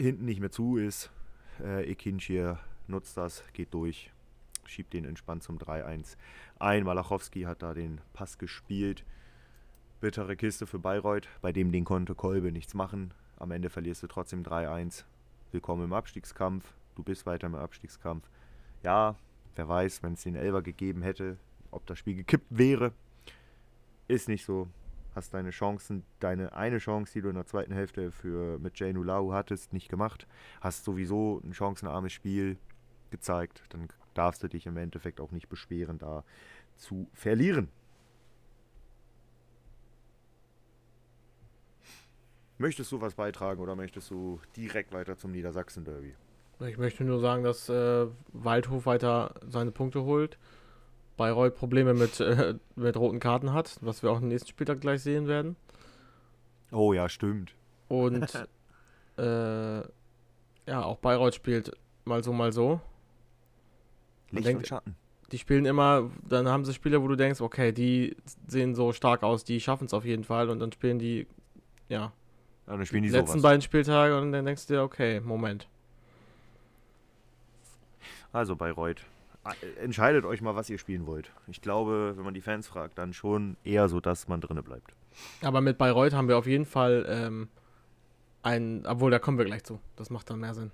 hinten nicht mehr zu ist. Äh, Ekinchir nutzt das, geht durch, schiebt den entspannt zum 3-1 ein. Malachowski hat da den Pass gespielt. Bittere Kiste für Bayreuth, bei dem den konnte Kolbe nichts machen. Am Ende verlierst du trotzdem 3-1. Willkommen im Abstiegskampf. du bist weiter im Abstiegskampf. Ja, wer weiß, wenn es den Elber gegeben hätte, ob das Spiel gekippt wäre. Ist nicht so. Hast deine Chancen, deine eine Chance, die du in der zweiten Hälfte für mit Jane Ulau hattest, nicht gemacht. Hast sowieso ein chancenarmes Spiel gezeigt. Dann darfst du dich im Endeffekt auch nicht beschweren, da zu verlieren. Möchtest du was beitragen oder möchtest du direkt weiter zum Niedersachsen-Derby? Ich möchte nur sagen, dass äh, Waldhof weiter seine Punkte holt. Bayreuth Probleme mit, äh, mit roten Karten hat, was wir auch im nächsten Spieltag gleich sehen werden. Oh ja, stimmt. Und äh, ja, auch Bayreuth spielt mal so, mal so. Licht denkt- und Schatten. Die spielen immer, dann haben sie Spieler, wo du denkst, okay, die sehen so stark aus, die schaffen es auf jeden Fall. Und dann spielen die, ja, Ja, dann spielen die die letzten sowas. beiden Spieltage und dann denkst du dir, okay, Moment. Also Bayreuth. äh, Entscheidet euch mal, was ihr spielen wollt. Ich glaube, wenn man die Fans fragt, dann schon eher so, dass man drinne bleibt. Aber mit Bayreuth haben wir auf jeden Fall ähm, einen, obwohl, da kommen wir gleich zu. Das macht dann mehr Sinn.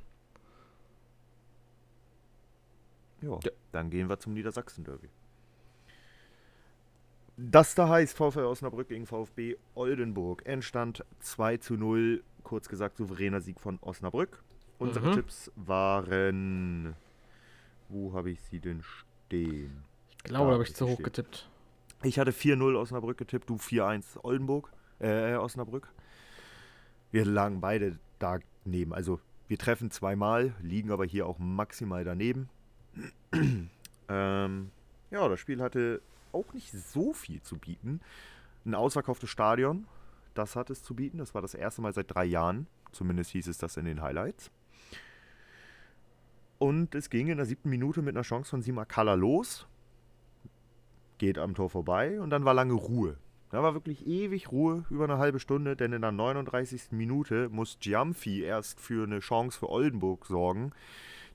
Ja, Ja. dann gehen wir zum Niedersachsen-Derby. Das da heißt VfL Osnabrück gegen VfB Oldenburg. Endstand 2 zu 0. Kurz gesagt, souveräner Sieg von Osnabrück. Unsere Mhm. Tipps waren. Wo habe ich sie denn stehen? Ich glaube, Da habe hab ich ich zu hoch stehen. getippt. Ich hatte 4-0 Osnabrück getippt, du 4-1 Oldenburg, äh, Osnabrück. Wir lagen beide daneben. Also wir treffen zweimal, liegen aber hier auch maximal daneben. ähm, ja, das Spiel hatte auch nicht so viel zu bieten. Ein ausverkauftes Stadion, das hat es zu bieten. Das war das erste Mal seit drei Jahren. Zumindest hieß es das in den Highlights. Und es ging in der siebten Minute mit einer Chance von Simakala los geht am Tor vorbei und dann war lange Ruhe. Da war wirklich ewig Ruhe, über eine halbe Stunde, denn in der 39. Minute muss Giamfi erst für eine Chance für Oldenburg sorgen,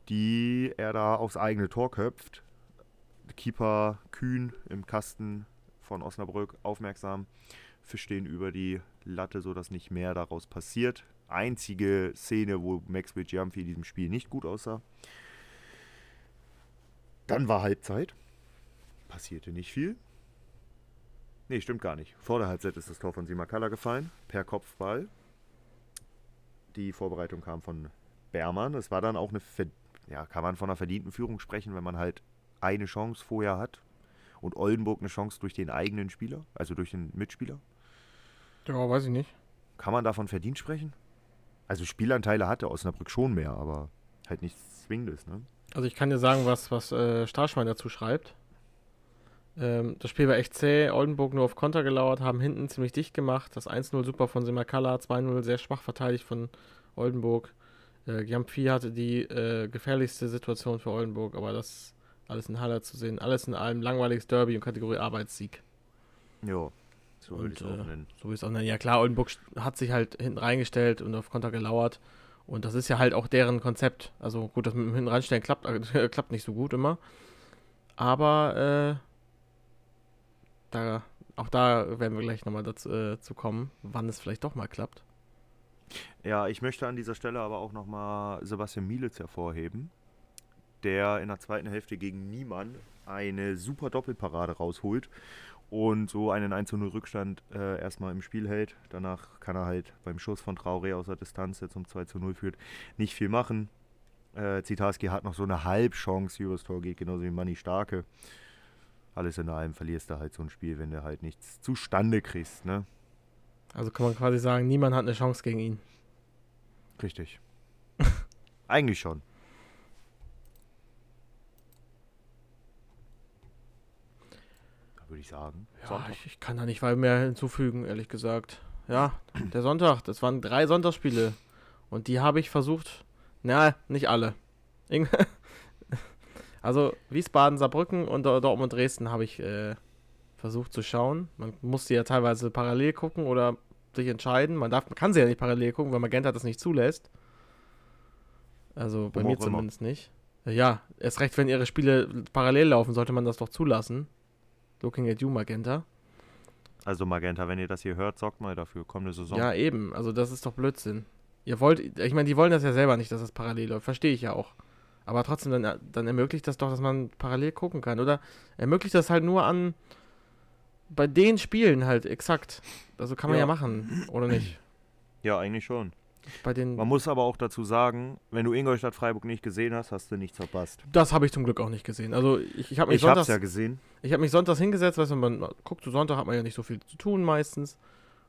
die er da aufs eigene Tor köpft. Keeper Kühn im Kasten von Osnabrück aufmerksam, fischt den über die Latte, sodass nicht mehr daraus passiert. Einzige Szene, wo Maxwell Giamfi in diesem Spiel nicht gut aussah. Dann war Halbzeit passierte nicht viel. Nee, stimmt gar nicht. Vor der Halbzeit ist das Tor von Simakala gefallen, per Kopfball. Die Vorbereitung kam von Bermann. Es war dann auch eine, ja, kann man von einer verdienten Führung sprechen, wenn man halt eine Chance vorher hat und Oldenburg eine Chance durch den eigenen Spieler, also durch den Mitspieler. Ja, weiß ich nicht. Kann man davon verdient sprechen? Also Spielanteile hatte Osnabrück schon mehr, aber halt nichts Zwingendes, ne? Also ich kann dir sagen, was, was äh, Starschwein dazu schreibt. Ähm, das Spiel war echt zäh. Oldenburg nur auf Konter gelauert, haben hinten ziemlich dicht gemacht. Das 1-0 super von Simakala, 2-0 sehr schwach verteidigt von Oldenburg. Äh, Giampfi hatte die äh, gefährlichste Situation für Oldenburg, aber das alles in Halle zu sehen. Alles in allem langweiliges Derby und Kategorie Arbeitssieg. Ja, so würde ich es auch nennen. So wie es auch nennen. Ja klar, Oldenburg hat sich halt hinten reingestellt und auf Konter gelauert. Und das ist ja halt auch deren Konzept. Also gut, das mit dem hinten reinstellen klappt, äh, klappt nicht so gut immer. Aber äh, da, auch da werden wir gleich nochmal dazu äh, zu kommen, wann es vielleicht doch mal klappt. Ja, ich möchte an dieser Stelle aber auch nochmal Sebastian Mielitz hervorheben, der in der zweiten Hälfte gegen Niemann eine super Doppelparade rausholt und so einen 1-0 Rückstand äh, erstmal im Spiel hält. Danach kann er halt beim Schuss von Traoré aus der Distanz, der zum 2-0 führt, nicht viel machen. Äh, Zitarski hat noch so eine Halbchance, die übers Tor geht, genauso wie Manni Starke. Alles in allem verlierst du halt so ein Spiel, wenn du halt nichts zustande kriegst, ne? Also kann man quasi sagen, niemand hat eine Chance gegen ihn. Richtig. Eigentlich schon. Würde ich sagen. Ja, ich, ich kann da nicht weit mehr hinzufügen, ehrlich gesagt. Ja, der Sonntag, das waren drei Sonntagsspiele. Und die habe ich versucht, na, nicht alle. Also Wiesbaden, Saarbrücken und Dor- Dortmund, Dresden habe ich äh, versucht zu schauen. Man musste ja teilweise parallel gucken oder sich entscheiden. Man, darf, man kann sie ja nicht parallel gucken, weil Magenta das nicht zulässt. Also bei Warum mir auch immer. zumindest nicht. Ja, erst recht, wenn ihre Spiele parallel laufen, sollte man das doch zulassen. Looking at you, Magenta. Also Magenta, wenn ihr das hier hört, sorgt mal dafür. Kommende Saison. Ja, eben. Also das ist doch Blödsinn. Ihr wollt, ich meine, die wollen das ja selber nicht, dass das parallel läuft. Verstehe ich ja auch. Aber trotzdem, dann, dann ermöglicht das doch, dass man parallel gucken kann. Oder ermöglicht das halt nur an bei den Spielen halt exakt. Also kann man ja, Ja. machen, oder nicht? Ja, eigentlich schon. Bei den. Man muss aber auch dazu sagen, wenn du Ingolstadt Freiburg nicht gesehen hast, hast du nichts verpasst. Das habe ich zum Glück auch nicht gesehen. Also ich, ich habe mich, Ich sonntags, ja gesehen. ich hab mich sonntags hingesetzt, weißt du, man guckt so Sonntag, hat man ja nicht so viel zu tun meistens.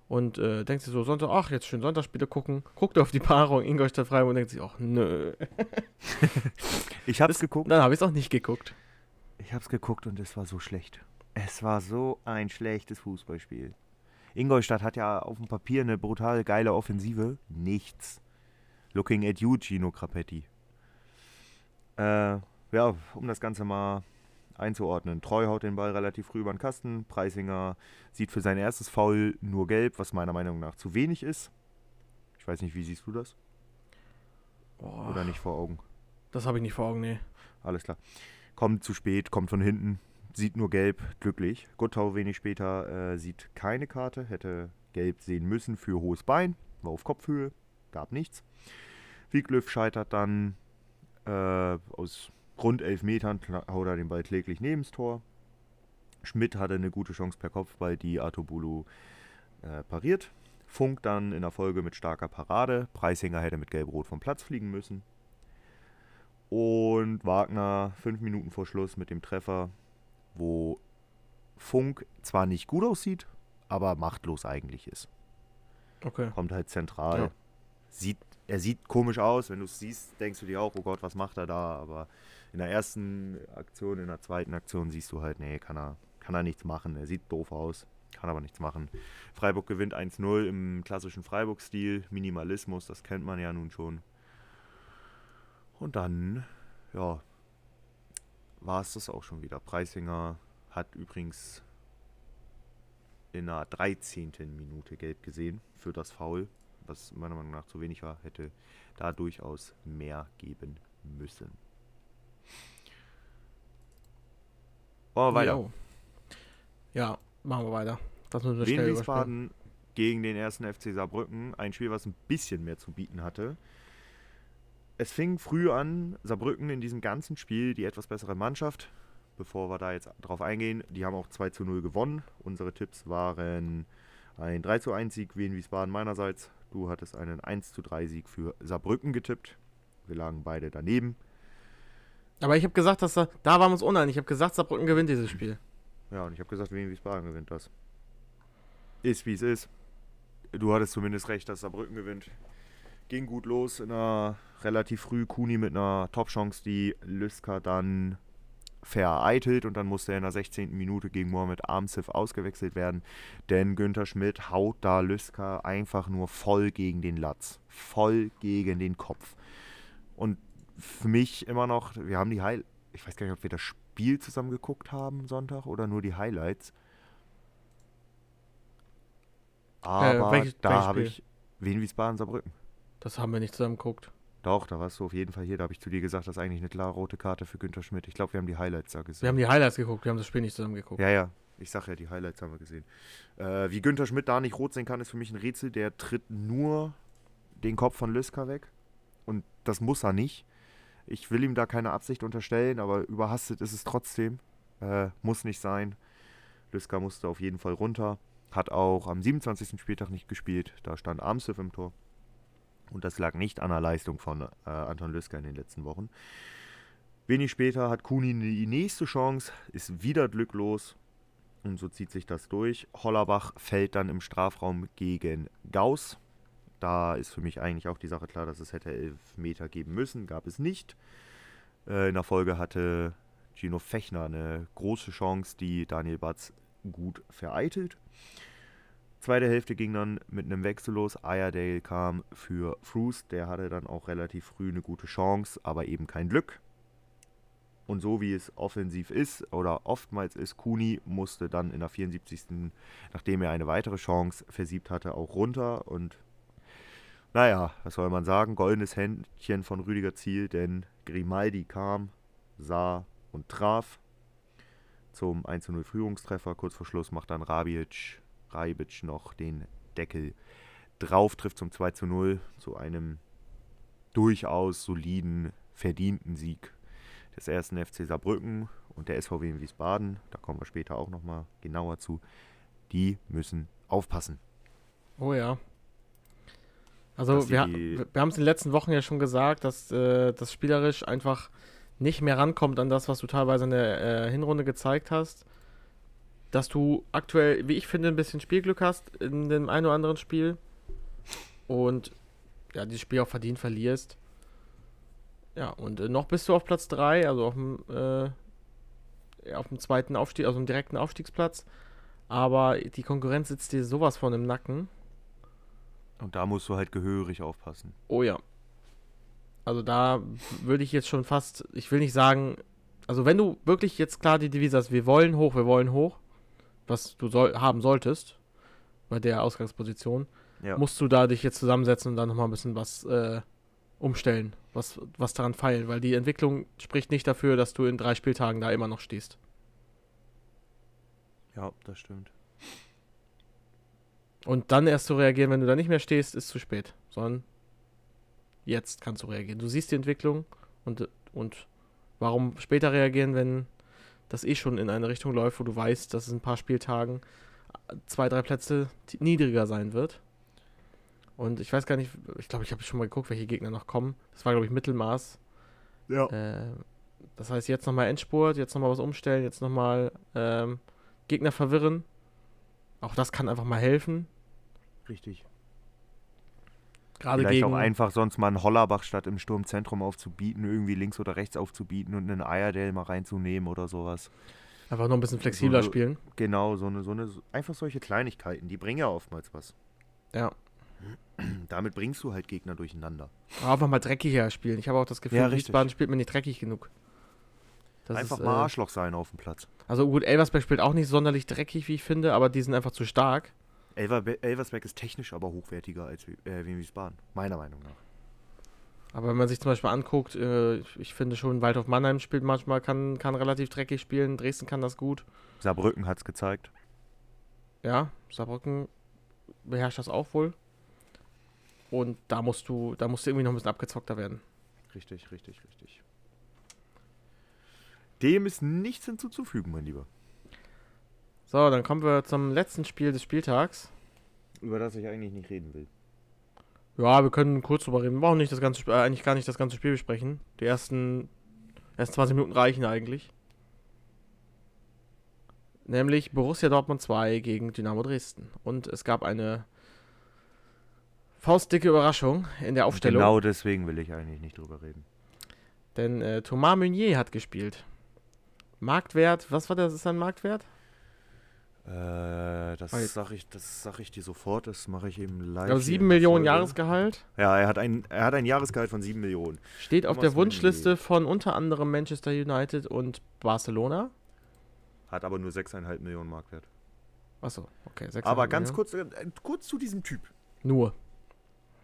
Und äh, denkt sich so Sonntag, ach, jetzt schön Sonntagsspiele gucken. Guckt auf die Paarung Ingolstadt Freiburg und denkt sich, ach, nö. Ich hab's geguckt. Dann habe ich es auch nicht geguckt. Ich hab's geguckt und es war so schlecht. Es war so ein schlechtes Fußballspiel. Ingolstadt hat ja auf dem Papier eine brutal geile Offensive. Nichts. Looking at you, Gino Crapetti. Äh, ja, um das Ganze mal einzuordnen. Treu haut den Ball relativ früh über den Kasten. Preisinger sieht für sein erstes Foul nur gelb, was meiner Meinung nach zu wenig ist. Ich weiß nicht, wie siehst du das? Boah, Oder nicht vor Augen? Das habe ich nicht vor Augen, nee. Alles klar. Kommt zu spät, kommt von hinten, sieht nur gelb, glücklich. Gottau wenig später äh, sieht keine Karte, hätte gelb sehen müssen für hohes Bein, war auf Kopfhöhe, gab nichts. Wieglöf scheitert dann äh, aus rund elf Metern, haut er den Ball kläglich neben das Tor. Schmidt hatte eine gute Chance per Kopfball, die Artobulu äh, pariert. Funk dann in der Folge mit starker Parade. Preisinger hätte mit Gelb-Rot vom Platz fliegen müssen. Und Wagner fünf Minuten vor Schluss mit dem Treffer, wo Funk zwar nicht gut aussieht, aber machtlos eigentlich ist. Okay. Kommt halt zentral. Ja. Sieht, er sieht komisch aus, wenn du es siehst, denkst du dir auch, oh Gott, was macht er da? Aber in der ersten Aktion, in der zweiten Aktion siehst du halt, nee, kann er, kann er nichts machen. Er sieht doof aus, kann aber nichts machen. Freiburg gewinnt 1-0 im klassischen Freiburg-Stil. Minimalismus, das kennt man ja nun schon. Und dann, ja, war es das auch schon wieder. Preisinger hat übrigens in der 13. Minute gelb gesehen für das Foul, was meiner Meinung nach zu wenig war, hätte da durchaus mehr geben müssen. Oh, weiter. Ja, machen wir weiter. Das müssen wir Wien schnell. Wiesbaden gegen den ersten FC Saarbrücken. Ein Spiel, was ein bisschen mehr zu bieten hatte. Es fing früh an, Saarbrücken in diesem ganzen Spiel die etwas bessere Mannschaft. Bevor wir da jetzt drauf eingehen, die haben auch 2 zu 0 gewonnen. Unsere Tipps waren ein 3 zu 1 Sieg Wien Wiesbaden meinerseits. Du hattest einen 1 zu 3 Sieg für Saarbrücken getippt. Wir lagen beide daneben. Aber ich habe gesagt, dass da, da waren wir uns uneinig. Ich habe gesagt, Saarbrücken gewinnt dieses Spiel. Ja, und ich habe gesagt, Wien Wiesbaden gewinnt das. Ist wie es ist. Du hattest zumindest recht, dass Saarbrücken gewinnt. Ging gut los in einer relativ früh Kuni mit einer Top-Chance, die Lüska dann vereitelt und dann musste er in der 16. Minute gegen Mohamed Amsif ausgewechselt werden, denn Günther Schmidt haut da Lüska einfach nur voll gegen den Latz, voll gegen den Kopf. Und für mich immer noch, wir haben die Heil ich weiß gar nicht, ob wir das Spiel zusammen geguckt haben Sonntag oder nur die Highlights. Aber welches- da habe ich Wien Wiesbaden Saarbrücken. Das haben wir nicht zusammen geguckt. Doch, da warst du auf jeden Fall hier. Da habe ich zu dir gesagt, das ist eigentlich eine klare rote Karte für Günther Schmidt. Ich glaube, wir haben die Highlights da gesehen. Wir haben die Highlights geguckt, wir haben das Spiel nicht zusammen geguckt. Ja, ja. Ich sage ja, die Highlights haben wir gesehen. Äh, wie Günther Schmidt da nicht rot sehen kann, ist für mich ein Rätsel. Der tritt nur den Kopf von Lyska weg. Und das muss er nicht. Ich will ihm da keine Absicht unterstellen, aber überhastet ist es trotzdem. Äh, muss nicht sein. Lyska musste auf jeden Fall runter. Hat auch am 27. Spieltag nicht gespielt. Da stand Armsif im Tor. Und das lag nicht an der Leistung von äh, Anton Lyska in den letzten Wochen. Wenig später hat Kunin die nächste Chance, ist wieder glücklos und so zieht sich das durch. Hollerbach fällt dann im Strafraum gegen Gauss. Da ist für mich eigentlich auch die Sache klar, dass es hätte elf Meter geben müssen, gab es nicht. Äh, in der Folge hatte Gino Fechner eine große Chance, die Daniel Batz gut vereitelt. Zweite Hälfte ging dann mit einem Wechsel los. Ayerdale kam für Fruce. Der hatte dann auch relativ früh eine gute Chance, aber eben kein Glück. Und so wie es offensiv ist oder oftmals ist, Kuni musste dann in der 74. nachdem er eine weitere Chance versiebt hatte, auch runter. Und naja, was soll man sagen? Goldenes Händchen von Rüdiger Ziel, denn Grimaldi kam, sah und traf zum 1-0 Führungstreffer. Kurz vor Schluss macht dann Rabic, Rabic noch den Deckel drauf, trifft zum 2-0 zu einem durchaus soliden verdienten Sieg des ersten FC Saarbrücken und der SVW in Wiesbaden, da kommen wir später auch nochmal genauer zu, die müssen aufpassen. Oh ja. Also wir, wir haben es in den letzten Wochen ja schon gesagt, dass äh, das spielerisch einfach nicht mehr rankommt an das, was du teilweise in der äh, Hinrunde gezeigt hast. Dass du aktuell, wie ich finde, ein bisschen Spielglück hast in dem einen oder anderen Spiel. Und ja, dieses Spiel auch verdient verlierst. Ja, und äh, noch bist du auf Platz 3, also auf dem, äh, auf dem zweiten Aufstieg, also im direkten Aufstiegsplatz. Aber die Konkurrenz sitzt dir sowas von im Nacken. Und da musst du halt gehörig aufpassen. Oh ja. Also da würde ich jetzt schon fast, ich will nicht sagen, also wenn du wirklich jetzt klar die Devise hast, wir wollen hoch, wir wollen hoch, was du soll, haben solltest, bei der Ausgangsposition, Ja. musst du da dich jetzt zusammensetzen und dann nochmal ein bisschen was äh, umstellen, was, was daran feilen, weil die Entwicklung spricht nicht dafür, dass du in drei Spieltagen da immer noch stehst. Ja, das stimmt. Und dann erst zu reagieren, wenn du da nicht mehr stehst, ist zu spät. Sondern jetzt kannst du reagieren. Du siehst die Entwicklung und, und warum später reagieren, wenn das eh schon in eine Richtung läuft, wo du weißt, dass es in ein paar Spieltagen zwei, drei Plätze niedriger sein wird. Und ich weiß gar nicht, ich glaube, ich habe schon mal geguckt, welche Gegner noch kommen. Das war, glaube ich, Mittelmaß. Ja. Äh, das heißt, jetzt nochmal Endspurt, jetzt nochmal was umstellen, jetzt nochmal ähm, Gegner verwirren. Auch das kann einfach mal helfen. Richtig. Gerade Vielleicht gegen. auch einfach sonst mal einen Hollerbach statt im Sturmzentrum aufzubieten, irgendwie links oder rechts aufzubieten und einen Eierdale mal reinzunehmen oder sowas. Einfach noch ein bisschen flexibler So- spielen. Genau, so eine, so eine, einfach solche Kleinigkeiten, die bringen ja oftmals was. Ja. Damit bringst du halt Gegner durcheinander. Aber einfach mal dreckiger spielen. Ich habe auch das Gefühl, Ja. Wiesbaden spielt mir nicht dreckig genug. Das einfach ist, mal äh, Arschloch sein auf dem Platz. Also gut, Elversberg spielt auch nicht sonderlich dreckig, wie ich finde, aber die sind einfach zu stark. Elver, Elversberg ist technisch aber hochwertiger als äh, wie in Wiesbaden, meiner Meinung nach. Aber wenn man sich zum Beispiel anguckt, äh, ich- ich finde schon, Waldhof Mannheim spielt manchmal, kann, kann relativ dreckig spielen, Dresden kann das gut. Saarbrücken hat es gezeigt. Ja, Saarbrücken beherrscht das auch wohl. Und da musst du, da musst du irgendwie noch ein bisschen abgezockter werden. Richtig, richtig, richtig. Dem ist nichts hinzuzufügen, mein Lieber. So, dann kommen wir zum letzten Spiel des Spieltags. Über das ich eigentlich nicht reden will. Ja, wir können kurz drüber reden. Wir brauchen nicht das ganze Sp- äh, eigentlich gar nicht das ganze Spiel besprechen. Die ersten, ersten 20 Minuten reichen eigentlich. Nämlich Borussia Dortmund 2 gegen Dynamo Dresden. Und es gab eine faustdicke Überraschung in der Aufstellung. Genau deswegen will ich eigentlich nicht drüber reden. Denn äh, Thomas Meunier hat gespielt. Marktwert, was war das? Ist ein Marktwert? Äh, das Weil- sag ich, das sag ich dir sofort, das mache ich eben live. Hier 7 in der Millionen. Jahresgehalt. Ja, er hat ein, er hat ein Jahresgehalt von 7 Millionen. Steht auf der Wunschliste von unter anderem Manchester United und Barcelona. Hat aber nur 6,5 Millionen Marktwert. Achso, okay. Aber 6,5 ganz Millionen. kurz, äh, kurz zu diesem Typ. Nur.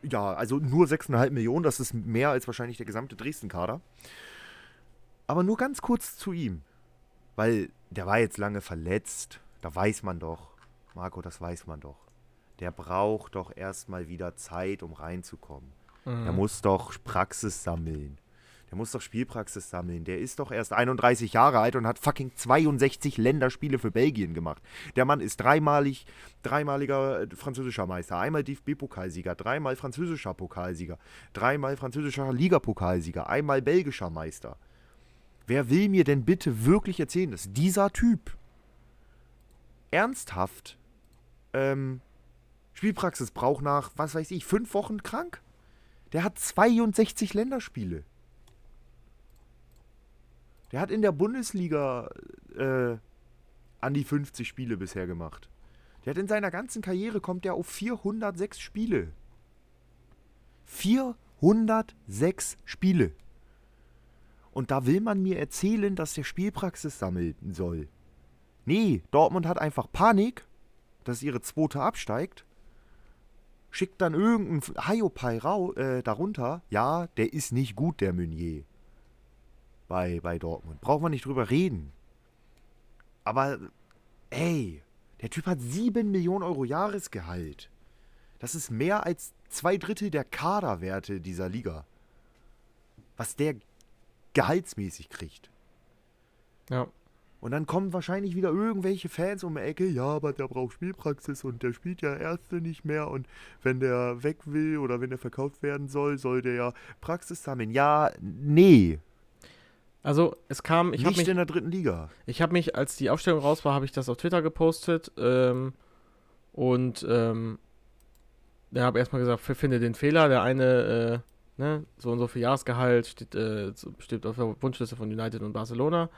Ja, also nur 6,5 Millionen, das ist mehr als wahrscheinlich der gesamte Dresden-Kader. Aber nur ganz kurz zu ihm. Weil der war jetzt lange verletzt. Da weiß man doch. Marco, das weiß man doch. Der braucht doch erstmal wieder Zeit, um reinzukommen. Der muss doch Praxis sammeln. Der muss doch Spielpraxis sammeln. Der ist doch erst 31 Jahre alt und hat fucking 62 Länderspiele für Belgien gemacht. Der Mann ist dreimalig, dreimaliger äh, französischer Meister, einmal DFB-Pokalsieger, dreimal französischer Pokalsieger, dreimal französischer Ligapokalsieger, einmal belgischer Meister. Wer will mir denn bitte wirklich erzählen, dass dieser Typ ernsthaft ähm, Spielpraxis braucht nach, was weiß ich, fünf Wochen krank? Der hat 62 Länderspiele. Der hat in der Bundesliga äh, an die 50 Spiele bisher gemacht. Der hat in seiner ganzen Karriere kommt der auf 406 Spiele. 406 Spiele. Und da will man mir erzählen, dass der Spielpraxis sammeln soll. Nee, Dortmund hat einfach Panik, dass ihre zweite absteigt. Schickt dann irgendeinen rau äh, darunter. Ja, der ist nicht gut, der Meunier. Bei, bei Dortmund. Braucht man nicht drüber reden. Aber, ey, der Typ hat 7 Millionen Euro Jahresgehalt. Das ist mehr als zwei Drittel der Kaderwerte dieser Liga. Was der gehaltsmäßig kriegt. Ja. Und dann kommen wahrscheinlich wieder irgendwelche Fans um die Ecke, ja, aber der braucht Spielpraxis und der spielt ja Ärzte nicht mehr und wenn der weg will oder wenn der verkauft werden soll, soll der ja Praxis sammeln. Ja, nee, Also es kam, ich habe mich, in der dritten Liga. ich habe mich, als die Aufstellung raus war, habe ich das auf Twitter gepostet ähm, und ähm, habe erstmal gesagt, finde den Fehler. Der eine, äh, ne, so und so viel Jahresgehalt steht, äh, steht auf der Wunschliste von United und Barcelona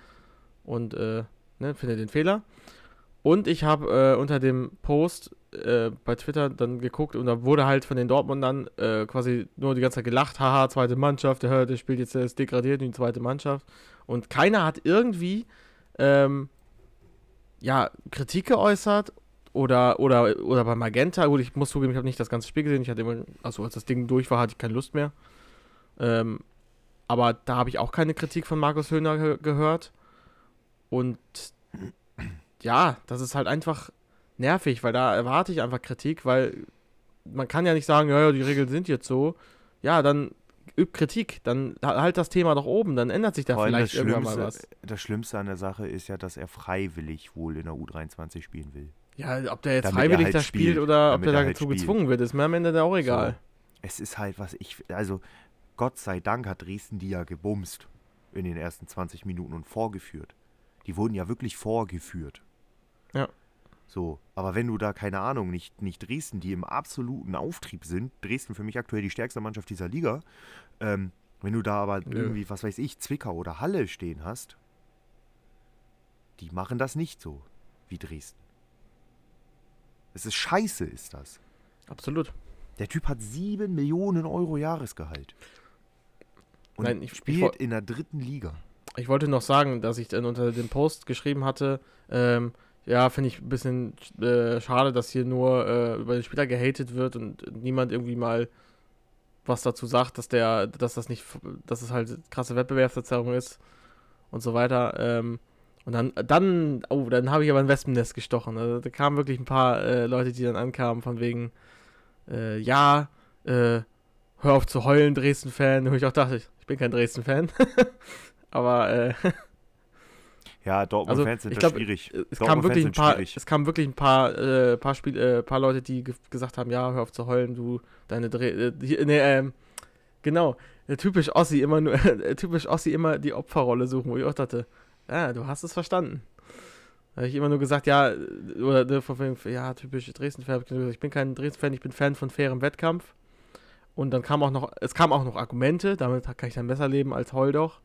und äh, ne, finde den Fehler. Und ich habe äh, unter dem Post äh, bei Twitter dann geguckt und da wurde halt von den Dortmundern äh, quasi nur die ganze Zeit gelacht, haha, zweite Mannschaft, der, der spielt jetzt, der ist degradiert in die zweite Mannschaft. Und keiner hat irgendwie ähm, ja, Kritik geäußert oder, oder, oder bei Magenta. Gut, ich muss zugeben, ich habe nicht das ganze Spiel gesehen. Ich hatte immer, also als das Ding durch war, hatte ich keine Lust mehr. Ähm, aber da habe ich auch keine Kritik von Markus Höhner ge gehört. Und ja, das ist halt einfach nervig, weil da erwarte ich einfach Kritik, weil man kann ja nicht sagen, ja, ja, die Regeln sind jetzt so. Ja, dann üb Kritik, dann halt das Thema doch oben, dann ändert sich da Vor vielleicht irgendwann mal was. das Schlimmste an der Sache ist ja, dass er freiwillig wohl in der U23 spielen will. Ja, ob der jetzt Damit freiwillig halt da spielt, spielt. oder ob der da er halt dazu spielt. gezwungen wird, ist mir am Ende da auch egal. Es ist halt, was ich, also Gott sei Dank hat Dresden die ja gebumst in den ersten 20 Minuten und vorgeführt. Die wurden ja wirklich vorgeführt. Ja. So, aber wenn du da, keine Ahnung, nicht, nicht Dresden, die im absoluten Auftrieb sind, Dresden für mich aktuell die stärkste Mannschaft dieser Liga, ähm, wenn du da aber Nö. irgendwie, was weiß ich, Zwickau oder Halle stehen hast, die machen das nicht so wie Dresden. Es ist scheiße, ist das. Absolut. Der Typ hat 7 Millionen Euro Jahresgehalt. Und Nein, ich- ich spielt in der dritten Liga. Ich wollte noch sagen, dass ich dann unter dem Post geschrieben hatte, ähm, ja, finde ich ein bisschen äh, schade, dass hier nur äh, über den Spieler gehatet wird und niemand irgendwie mal was dazu sagt, dass der, dass das nicht, dass es halt krasse Wettbewerbsverzerrung ist und so weiter. Ähm, und dann, dann, oh, dann habe ich aber ein Wespennest gestochen. Also, da kamen wirklich ein paar äh, Leute, die dann ankamen, von wegen, äh, ja, äh, hör auf zu heulen, Dresden-Fan. Und ich auch dachte, ich bin kein Dresden-Fan. aber äh, Ja, Dortmund-Fans Also, sind ich glaub, schwierig. es kam Dortmund-Fans wirklich ein paar, schwierig. es kamen wirklich ein paar, äh, paar Spiel, äh, paar Leute, die ge gesagt haben, ja, hör auf zu heulen, du, deine Dreh, äh, hier, nee, ähm, genau, äh, typisch Ossi immer nur, äh, typisch Ossi immer die Opferrolle suchen, wo ich auch dachte, ja, du hast es verstanden. Da habe ich immer nur gesagt, ja, äh, oder ne, ja, typisch Dresden-Fan, ich bin kein Dresden-Fan, ich bin Fan von fairem Wettkampf. Und dann kam auch noch, es kamen auch noch Argumente, damit kann ich dann besser leben als heul doch.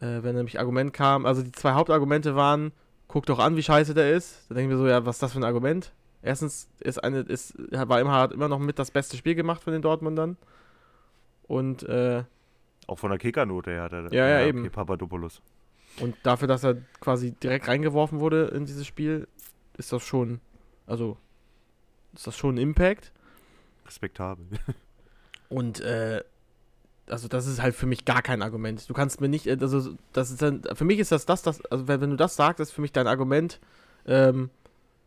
Äh, wenn nämlich Argument kam, also die zwei Hauptargumente waren, guck doch an, wie scheiße der ist. Da denken wir so, ja, was ist das für ein Argument? Erstens ist eine, ist, war immer, hat immer noch mit das beste Spiel gemacht von den Dortmundern. Und, äh, Auch von der Kickernote her hat er. Ja, ja, eben. Okay, Papadopoulos. und dafür, dass er quasi direkt reingeworfen wurde in dieses Spiel, ist das schon, also, ist das schon ein Impact. Respektabel. Und äh, also das ist halt für mich gar kein Argument. Du kannst mir nicht, äh, also das ist dann, für mich ist das das, das also wenn, wenn du das sagst, ist für mich dein Argument, ähm,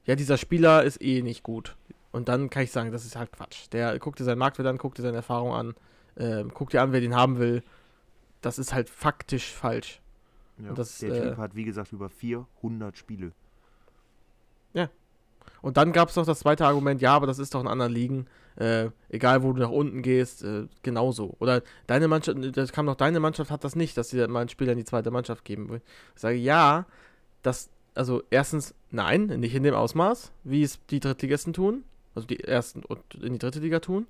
ja, dieser Spieler ist eh nicht gut. Und dann kann ich sagen, das ist halt Quatsch. Der guckt dir seinen Marktwert an, guckt dir seine Erfahrung an, ähm, guckt dir an, wer den haben will. Das ist halt faktisch falsch. Ja. Das, der äh, Typ hat, wie gesagt, über 400 Spiele. Und dann gab es noch das zweite Argument, ja, aber das ist doch in anderen Ligen. Äh, egal, wo du nach unten gehst, äh, genauso. Oder deine Mannschaft, das kam noch, deine Mannschaft hat das nicht, dass sie mal einen Spieler in die zweite Mannschaft geben will. Ich sage, ja, das, also erstens, nein, nicht in dem Ausmaß, wie es die Drittligisten tun. Also die ersten und in die dritte Liga tun.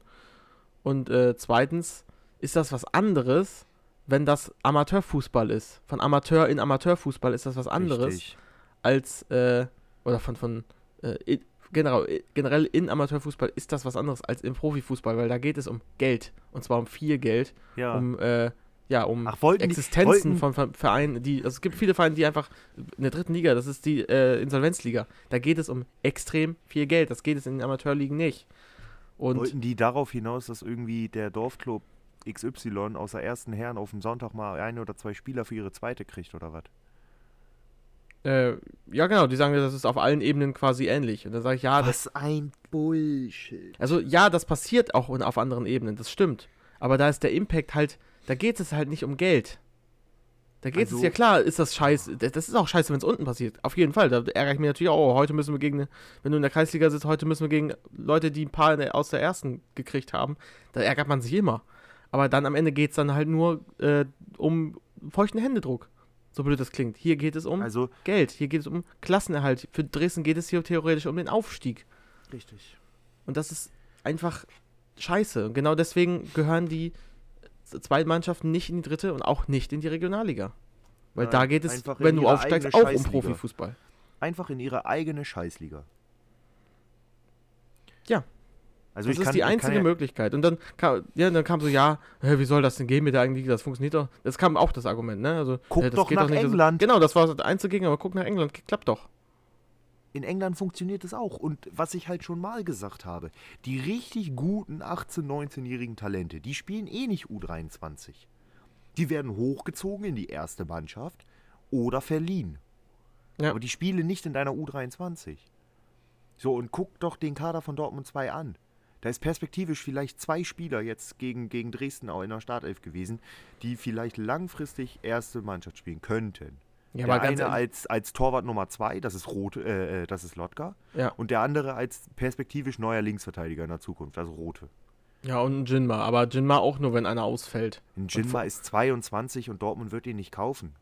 Und äh, zweitens ist das was anderes, wenn das Amateurfußball ist. Von Amateur in Amateurfußball ist das was anderes Richtig. als, äh, oder von, von äh, generell, generell in Amateurfußball ist das was anderes als im Profifußball, weil da geht es um Geld. Und zwar um viel Geld, Ja. um, äh, ja, um Ach, die- Existenzen wollten- von Ver- Vereinen, die, also es gibt viele Vereine, die einfach in der dritten Liga, das ist die äh, Insolvenzliga, da geht es um extrem viel Geld, das geht es in den Amateurligen nicht. Und Wollten die darauf hinaus, dass irgendwie der Dorfclub XY aus der ersten Herren auf dem Sonntag mal ein oder zwei Spieler für ihre zweite kriegt oder was? Äh, ja genau, die sagen, das ist auf allen Ebenen quasi ähnlich. Und dann sage ich, ja, das Was ein Bullshit. Also ja, das passiert auch auf anderen Ebenen, das stimmt. Aber da ist der Impact halt, da geht es halt nicht um Geld. Da geht es Also- ja klar, ist das scheiße. Das das ist auch scheiße, wenn es unten passiert. Auf jeden Fall. Da ärgere ich mich natürlich auch. Oh, heute müssen wir gegen, wenn du in der Kreisliga sitzt, heute müssen wir gegen Leute, die ein paar der- aus der ersten gekriegt haben. Da ärgert man sich immer. Aber dann am Ende geht es dann halt nur äh, um feuchten Händedruck. So blöd das klingt. Hier geht es um Also, Geld. Hier geht es um Klassenerhalt. Für Dresden geht es hier theoretisch um den Aufstieg. richtig. Und das ist einfach scheiße. Und genau deswegen gehören die zwei Mannschaften nicht in die dritte und auch nicht in die Regionalliga. Weil Nein, da geht es, wenn du aufsteigst, auch um. Profifußball. Einfach in ihre eigene Scheißliga. Ja. Also Das ist kann, die einzige ja, Möglichkeit. Und dann kam, ja, dann kam so, ja, wie soll das denn gehen mit der eigenen Liga? Das funktioniert doch. Das kam auch das Argument, ne? Also, Guck das doch nach nicht. Also, England. genau, das war das einzige Gegen, aber guck nach England, klappt doch. In England funktioniert es auch. Und was ich halt schon mal gesagt habe, die richtig guten 18-, 19-jährigen Talente, die spielen eh nicht U23. Die werden hochgezogen in die erste Mannschaft oder verliehen. Ja. Aber die spielen nicht in deiner U23. So, und guck doch den Kader von Dortmund 2 an. Da ist perspektivisch vielleicht zwei Spieler jetzt gegen, gegen Dresden auch in der Startelf gewesen, die vielleicht langfristig erste Mannschaft spielen könnten. Ja, der eine ehrlich, als, als Torwart Nummer 2, das ist Rote, äh, äh, das ist Lotka. Ja. Und der andere als perspektivisch neuer Linksverteidiger in der Zukunft, also Rote. ja, und ein Jinma, aber Jinma auch nur, wenn einer ausfällt. Ein Jinma ist 22 und Dortmund wird ihn nicht kaufen.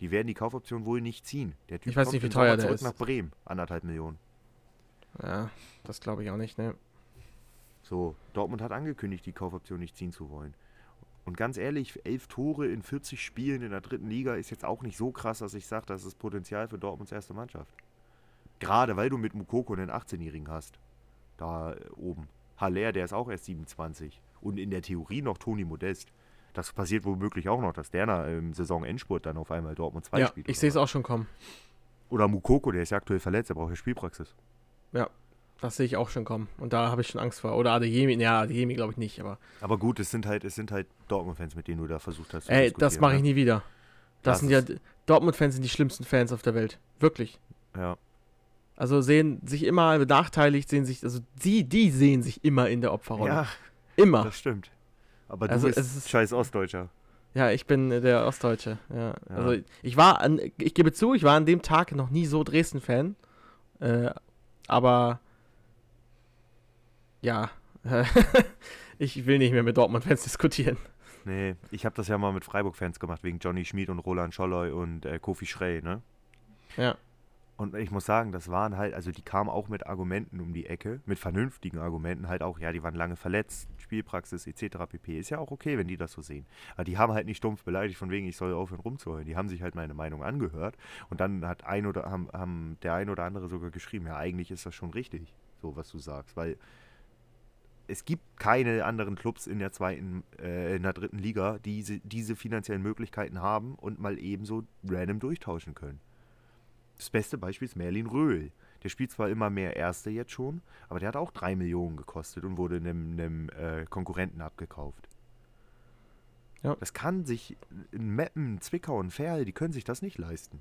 Die werden die Kaufoption wohl nicht ziehen. Der Typ Ich weiß kommt nicht, wie teuer der zurück ist. nach Bremen. Anderthalb Millionen. Ja, das glaube ich auch nicht, ne? So, Dortmund hat angekündigt, die Kaufoption nicht ziehen zu wollen. Und ganz ehrlich, elf Tore in 40 Spielen in der dritten Liga ist jetzt auch nicht so krass, dass ich sage, das ist Potenzial für Dortmunds erste Mannschaft. Gerade weil du mit Mukoko einen 18-Jährigen hast. Da oben. Haller, der ist auch erst 27. Und in der Theorie noch Toni Modest. Das passiert womöglich auch noch, dass der im Saisonendspurt dann auf einmal Dortmund 2 Ja, spielt. ich sehe es auch schon kommen. Oder Mukoko, der ist ja aktuell verletzt, der braucht ja Spielpraxis. Das sehe ich auch schon kommen. Und da habe ich schon Angst vor. Oder Adeyemi, ja, Adeyemi glaube ich nicht, aber. Aber gut, es sind halt, es sind halt Dortmund-Fans, mit denen du da versucht hast zu Ey, das mache ich ne? nie wieder. Das, Das sind ja. Dortmund-Fans sind die schlimmsten Fans auf der Welt. Wirklich. Ja. Also sehen sich immer benachteiligt, sehen sich, also die, die sehen sich immer in der Opferrolle. Ja, immer. das stimmt. Aber Also du es bist ist- scheiß Ostdeutscher. Ja, ich bin äh, der Ostdeutsche. Ja. Ja. Also ich war an, ich gebe zu, ich war an dem Tag noch nie so Dresden-Fan. Äh, aber ja, ich will nicht mehr mit Dortmund-Fans diskutieren. Nee, ich habe das ja mal mit Freiburg-Fans gemacht, wegen Johnny Schmid und Roland Scholloy und äh, Kofi Schrey, ne? Ja. Und ich muss sagen, das waren halt, also die kamen auch mit Argumenten um die Ecke, mit vernünftigen Argumenten, halt auch, ja, die waren lange verletzt, Spielpraxis etc. pp. Ist ja auch okay, wenn die das so sehen. Aber die haben halt nicht stumpf beleidigt, von wegen, ich soll aufhören rumzuheulen. Die haben sich halt meine Meinung angehört und dann hat ein oder haben, haben der ein oder andere sogar geschrieben, ja, eigentlich ist das schon richtig, so was du sagst, weil es gibt keine anderen Clubs in der zweiten, äh, in der dritten Liga, die diese, diese finanziellen Möglichkeiten haben und mal ebenso random durchtauschen können. Das beste Beispiel ist Merlin Röhl. Der spielt zwar immer mehr Erste jetzt schon, aber der hat auch drei Millionen gekostet und wurde einem, einem äh, Konkurrenten abgekauft. Ja. Das kann sich in Meppen, Zwickau und Ferl, die können sich das nicht leisten.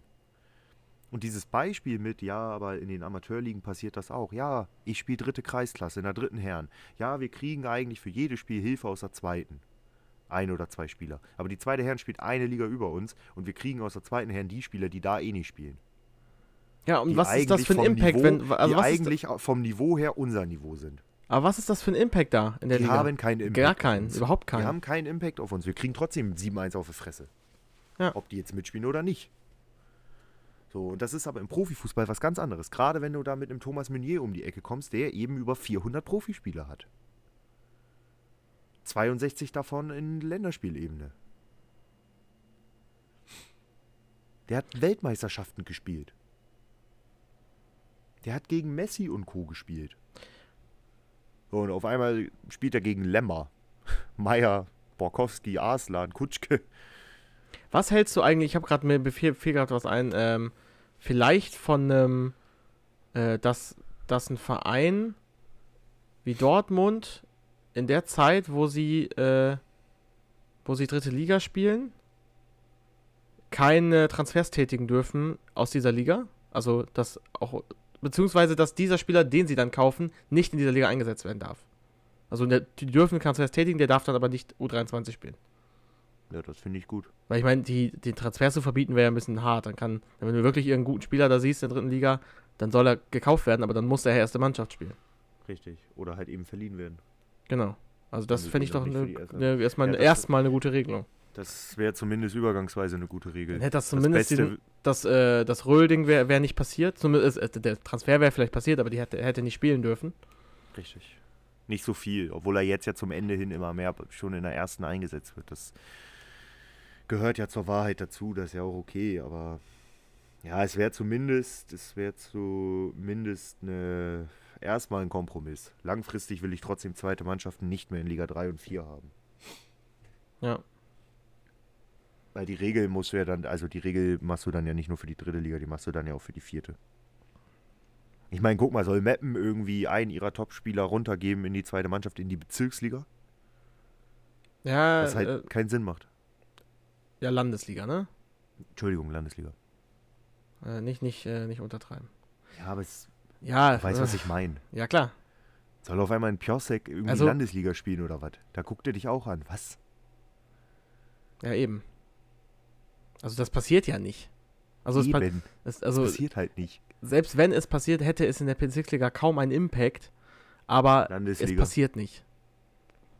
Und dieses Beispiel mit, ja, aber in den Amateurligen passiert das auch. Ja, ich spiele dritte Kreisklasse in der dritten Herren. Ja, wir kriegen eigentlich für jedes Spiel Hilfe aus der zweiten. Ein oder zwei Spieler. Aber die zweite Herren spielt eine Liga über uns und wir kriegen aus der zweiten Herren die Spieler, die da eh nicht spielen. Ja, und Die was ist das für ein Impact, Niveau, wenn, also die eigentlich vom Niveau her unser Niveau sind. aber was ist das für ein Impact da in der Die Liga? haben keinen Impact. Gar keinen, überhaupt Die keinen. haben keinen Impact auf uns. Wir kriegen trotzdem 7-1 auf die Fresse. Ja. Ob die jetzt mitspielen oder nicht. So, und das ist aber im Profifußball was ganz anderes. Gerade wenn du da mit einem Thomas Meunier um die Ecke kommst, der eben über 400 Profispieler hat. 62 davon in Länderspielebene. Der hat Weltmeisterschaften gespielt. Der hat gegen Messi und Co. gespielt. Und auf einmal spielt er gegen Lemmer. Meier, Borkowski, Arslan, Kutschke. Was hältst du eigentlich, ich habe gerade mir fiel, fiel gerade was ein, ähm, vielleicht von einem, äh, dass, dass ein Verein wie Dortmund in der Zeit, wo sie, äh, wo sie dritte Liga spielen, keine Transfers tätigen dürfen aus dieser Liga? Also, dass auch, beziehungsweise, dass dieser Spieler, den sie dann kaufen, nicht in dieser Liga eingesetzt werden darf. Also, der, die dürfen Transfers tätigen, der darf dann aber nicht U23 spielen. Ja, das finde ich gut. Weil ich meine, die, den Transfer zu verbieten wäre ja ein bisschen hart. Dann kann, wenn du wirklich irgendeinen guten Spieler da siehst in der dritten Liga, dann soll er gekauft werden, aber dann muss er erste Mannschaft spielen. Richtig. Oder halt eben verliehen werden. Genau. Also das fände ich doch erste. eine, erstmal, Ja, eine, das- erstmal eine gute Regelung. Das wäre zumindest übergangsweise eine gute Regel. Hätte das Das zumindest Beste- diesen, das, äh, das Röhl-Ding wäre wär nicht passiert. Zumindest, äh, der Transfer wäre vielleicht passiert, aber die hätte, hätte nicht spielen dürfen. Richtig. Nicht so viel, obwohl er jetzt ja zum Ende hin immer mehr schon in der ersten eingesetzt wird. Das gehört ja zur Wahrheit dazu, das ist ja auch okay, aber ja, es wäre zumindest, es wäre zumindest eine, erstmal ein Kompromiss. Langfristig will ich trotzdem zweite Mannschaften nicht mehr in Liga 3 und 4 haben. Ja. Weil die Regel musst du ja dann, also die Regel machst du dann ja nicht nur für die dritte Liga, die machst du dann ja auch für die vierte. Ich meine, guck mal, soll Meppen irgendwie einen ihrer Topspieler runtergeben in die zweite Mannschaft, in die Bezirksliga? Ja, Was halt äh, keinen Sinn macht. Ja, Landesliga, ne? Entschuldigung, Landesliga. Äh, nicht, nicht, äh, nicht untertreiben. Ja, aber es, Ja, du weißt, äh, was ich meine. ja klar. Soll auf einmal ein Piosek irgendwie Also- Landesliga spielen oder was? Da guckt er dich auch an. Was? Ja, eben. Also das passiert ja nicht. Also, es, pa es, also passiert halt nicht. selbst wenn es passiert, hätte es in der Bezirksliga kaum einen Impact, aber es passiert nicht.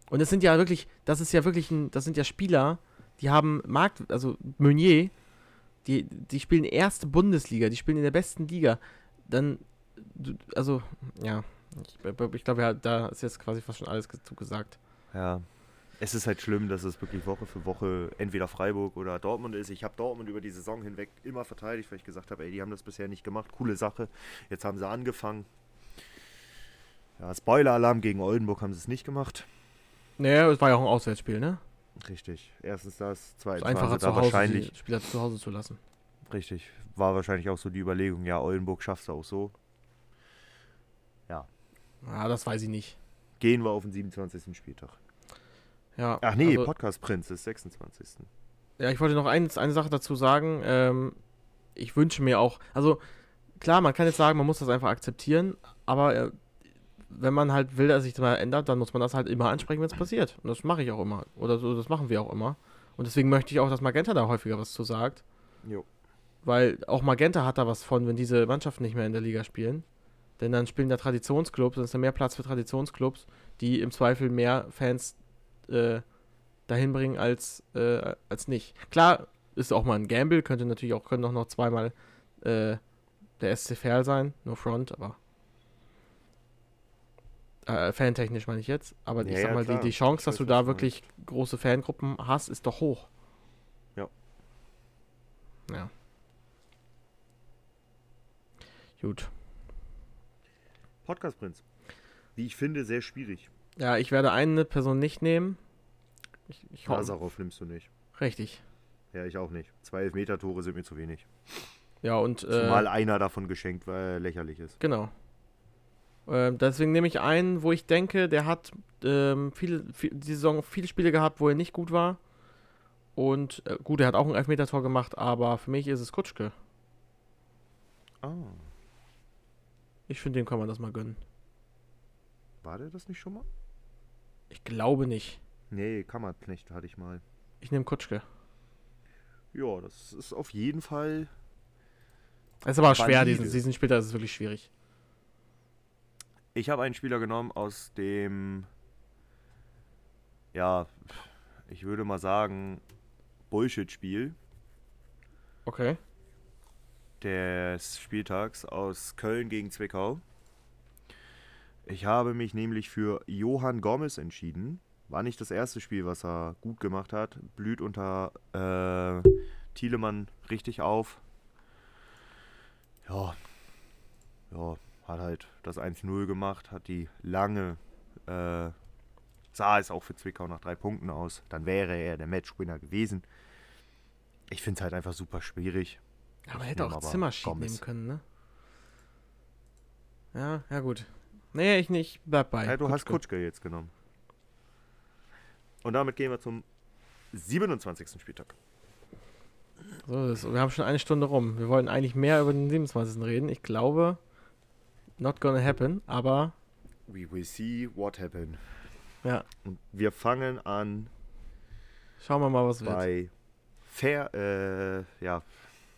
Und es sind ja wirklich, das ist ja wirklich ein, das sind ja Spieler, die haben Markt, also Meunier, die, die spielen erste Bundesliga, die spielen in der besten Liga. Dann, also, ja, ich, ich glaube, ja, da ist jetzt quasi fast schon alles ge- zu gesagt. Ja. Es ist halt schlimm, dass es wirklich Woche für Woche entweder Freiburg oder Dortmund ist. Ich habe Dortmund über die Saison hinweg immer verteidigt, weil ich gesagt habe, ey, die haben das bisher nicht gemacht. Coole Sache. Jetzt haben sie angefangen. Ja, Spoiler-Alarm gegen Oldenburg haben sie es nicht gemacht. Naja, es war ja auch ein Auswärtsspiel, ne? Richtig. Erstens das, zweitens waren einfacher zu Hause, wahrscheinlich. die Spieler zu Hause zu lassen. Richtig. War wahrscheinlich auch so die Überlegung, ja, Oldenburg schaffst du auch so. Ja, das weiß ich nicht. Gehen wir auf den 27. Spieltag. Ja, Ach nee, also- Podcast Prinz ist 26. Ja, ich wollte noch eins, eine Sache dazu sagen. Ähm, ich wünsche mir auch, also klar, man kann jetzt sagen, man muss das einfach akzeptieren, aber äh, wenn man halt will, dass sich das mal ändert, dann muss man das halt immer ansprechen, wenn es passiert. Und das mache ich auch immer. Oder so, das machen wir auch immer. Und deswegen möchte ich auch, dass Magenta da häufiger was zu sagt. Jo. Weil auch Magenta hat da was von, wenn diese Mannschaften nicht mehr in der Liga spielen. Denn dann spielen da Traditionsclubs, dann ist da mehr Platz für Traditionsclubs, die im Zweifel mehr Fans äh, dahin bringen als, äh, als nicht. Klar, ist auch mal ein Gamble, könnte natürlich auch, können auch noch zweimal äh, der SC Verl sein, no front, aber äh, fantechnisch meine ich jetzt. Aber Ja, ich sag mal, die, die Chance, dass du da wirklich große Fangruppen hast, ist doch hoch. Ja. Ja. Gut. Podcast Prinz. Wie ich finde, sehr schwierig. Ja, ich werde eine Person nicht nehmen. Ich, ich. Nazarov nimmst du nicht. Richtig. Ja, ich auch nicht. Zwei Elfmeter-Tore sind mir zu wenig. Ja, und. Zumal Äh, einer davon geschenkt, weil er lächerlich ist. genau. Ähm, deswegen nehme ich einen, wo ich denke, der hat ähm, viele, viel, die Saison viele Spiele gehabt, wo er nicht gut war. Und äh, gut, er hat auch ein Elfmeter-Tor gemacht, aber für mich ist es Kutschke. Ah. Ich finde, dem kann man das mal gönnen. War der das nicht schon mal? Ich glaube nicht. Nee, Kammerknecht hatte ich mal. Ich nehme Kutschke. Ja, das ist auf jeden Fall. Es ist aber schwer, diesen, diesen Spieler ist es wirklich schwierig. Ich habe einen Spieler genommen aus dem. Ja, ich würde mal sagen, Bullshit-Spiel Okay. des Spieltags aus Köln gegen Zwickau. Ich habe mich nämlich für Johann Gomez entschieden. War nicht das erste Spiel, was er gut gemacht hat. Blüht unter äh, Thielemann richtig auf. Ja. Ja, hat halt das 1-0 gemacht, hat die lange, äh, sah es auch für Zwickau nach drei Punkten aus. Dann wäre er der Matchwinner gewesen. Ich finde es halt einfach super schwierig. Man Ich hätte auch aber Zimmerschied Gomez. nehmen können, ne? Ja, ja gut. Nee, ich nicht. Bleib bei. Ja, du hast Kutschke. Kutschke jetzt genommen. Und damit gehen wir zum 27. Spieltag. So, das, wir haben schon eine Stunde rum. Wir wollten eigentlich mehr über den 27. reden. Ich glaube, not gonna happen, aber We will see what happen. ja, Und wir fangen an Schauen wir mal, was wird. Bei Fair, äh, ja,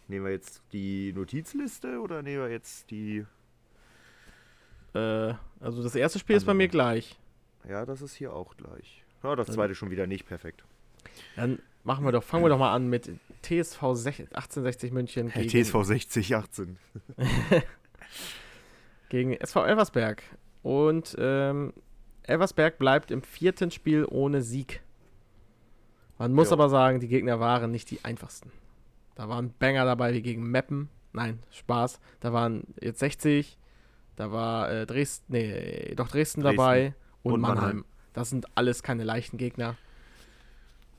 nehmen wir jetzt die Notizliste oder nehmen wir jetzt die. Äh, also das erste Spiel ist bei Also- mir gleich. Ja, das ist hier auch gleich. Ja, das zweite schon wieder nicht perfekt. Dann machen wir doch, fangen wir doch mal an mit TSV 16 1860 München Hey, gegen, TSV 60, 18. gegen SV Elversberg. Und ähm, Elversberg bleibt im vierten Spiel ohne Sieg. Man muss Ja. aber sagen, die Gegner waren nicht die einfachsten. Da waren Banger dabei wie gegen Meppen. Nein, Spaß. Da waren jetzt 60. Da war äh, Dresden, nee, doch Dresden, Dresden dabei und, und Mannheim. Mannheim. Das sind alles keine leichten Gegner.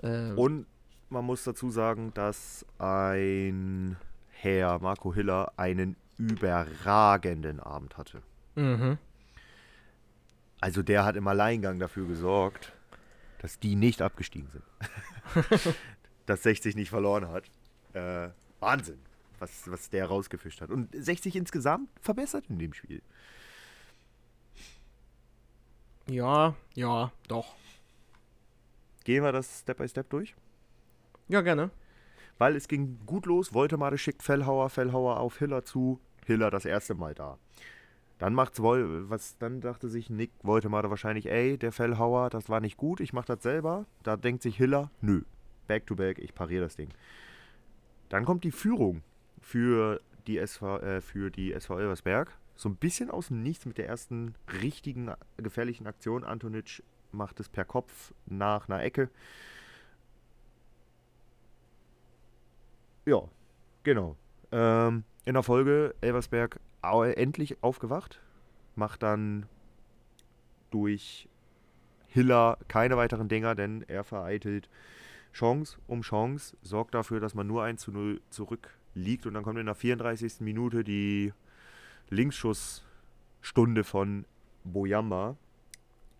Ähm, Und man muss dazu sagen, dass ein Herr Marco Hiller einen überragenden Abend hatte. mhm. Also der hat im Alleingang dafür gesorgt, dass die nicht abgestiegen sind. dass 60 nicht verloren hat. Äh, Wahnsinn, was, was der rausgefischt hat. Und 60 insgesamt verbessert in dem Spiel. Ja, ja, doch. Gehen wir das Step by Step durch? Ja, gerne. Weil es ging gut los. Woltemade schickt Fellhauer, Fellhauer auf Hiller zu. Hiller das erste Mal da. Dann macht's Wol was dann dachte sich Nick Woltemade wahrscheinlich, ey, der Fellhauer, das war nicht gut, ich mach das selber. Da denkt sich Hiller, nö, back to back, ich pariere das Ding. Dann kommt die Führung für die SV äh, für die SV Elversberg. So ein bisschen aus dem Nichts mit der ersten richtigen gefährlichen Aktion. Antonic macht es per Kopf nach einer Ecke. Ja, genau. Ähm, in der Folge Elversberg endlich aufgewacht, macht dann durch Hiller keine weiteren Dinger, denn er vereitelt Chance um Chance, sorgt dafür, dass man nur 1 zu 0 zurückliegt und dann kommt in der 34. Minute die Linksschuss-Stunde von Boyamba,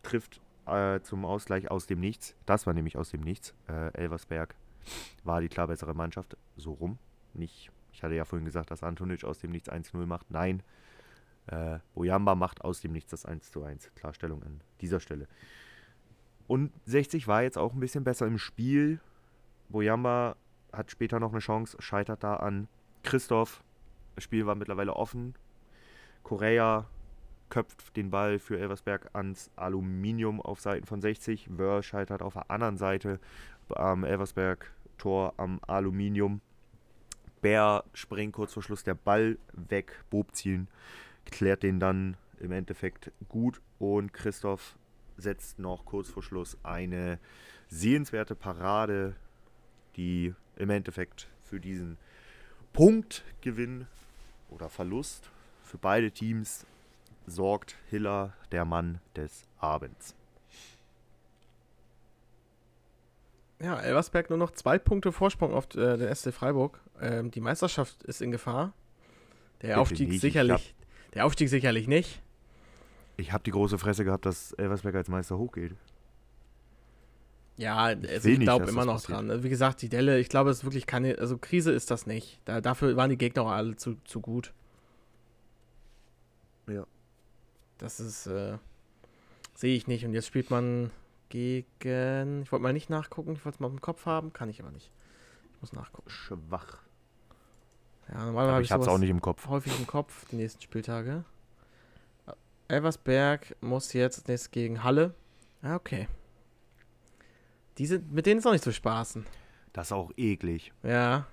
trifft äh, zum Ausgleich aus dem Nichts. Das war nämlich aus dem Nichts. Äh, Elversberg war die klar bessere Mannschaft, so rum. Nicht, ich hatte ja vorhin gesagt, dass Antonic aus dem Nichts 1-0 macht. Nein, äh, Boyamba macht aus dem Nichts das 1 zu 1. Klarstellung an dieser Stelle. Und 60 war jetzt auch ein bisschen besser im Spiel. Boyamba hat später noch eine Chance, scheitert da an Christoph. Das Spiel war mittlerweile offen. Correa köpft den Ball für Elversberg ans Aluminium auf Seiten von 60. Wörr scheitert auf der anderen Seite am Elversberg-Tor am Aluminium. Bär springt kurz vor Schluss der Ball weg, Bob ziehen, klärt den dann im Endeffekt gut und Christoph setzt noch kurz vor Schluss eine sehenswerte Parade, die im Endeffekt für diesen Punktgewinn oder Verlust für beide Teams sorgt Hiller, der Mann des Abends. Ja, Elversberg nur noch zwei Punkte Vorsprung auf äh, den SC Freiburg. Ähm, die Meisterschaft ist in Gefahr. Der Bitte Aufstieg nicht, ich sicherlich. Der Aufstieg sicherlich nicht. Ich habe die große Fresse gehabt, dass Elversberg als Meister hochgeht. Ja, also will ich glaube immer noch passiert. dran. Also Wie gesagt, die Delle, ich glaube, es ist wirklich keine, also Krise ist das nicht. Da, dafür waren die Gegner auch alle zu, zu gut. Ja. Das ist, äh, sehe ich nicht. Und jetzt spielt man gegen, ich wollte mal nicht nachgucken, ich wollte es mal im Kopf haben, kann ich aber nicht. Ich muss nachgucken. Schwach. Ja, normalerweise habe ich hab's sowas auch nicht im Kopf. häufig im Kopf, die nächsten Spieltage. Elversberg muss jetzt nächstes gegen Halle. Ah, okay. Die sind, mit denen ist auch nicht zu spaßen. Das ist auch eklig. Ja.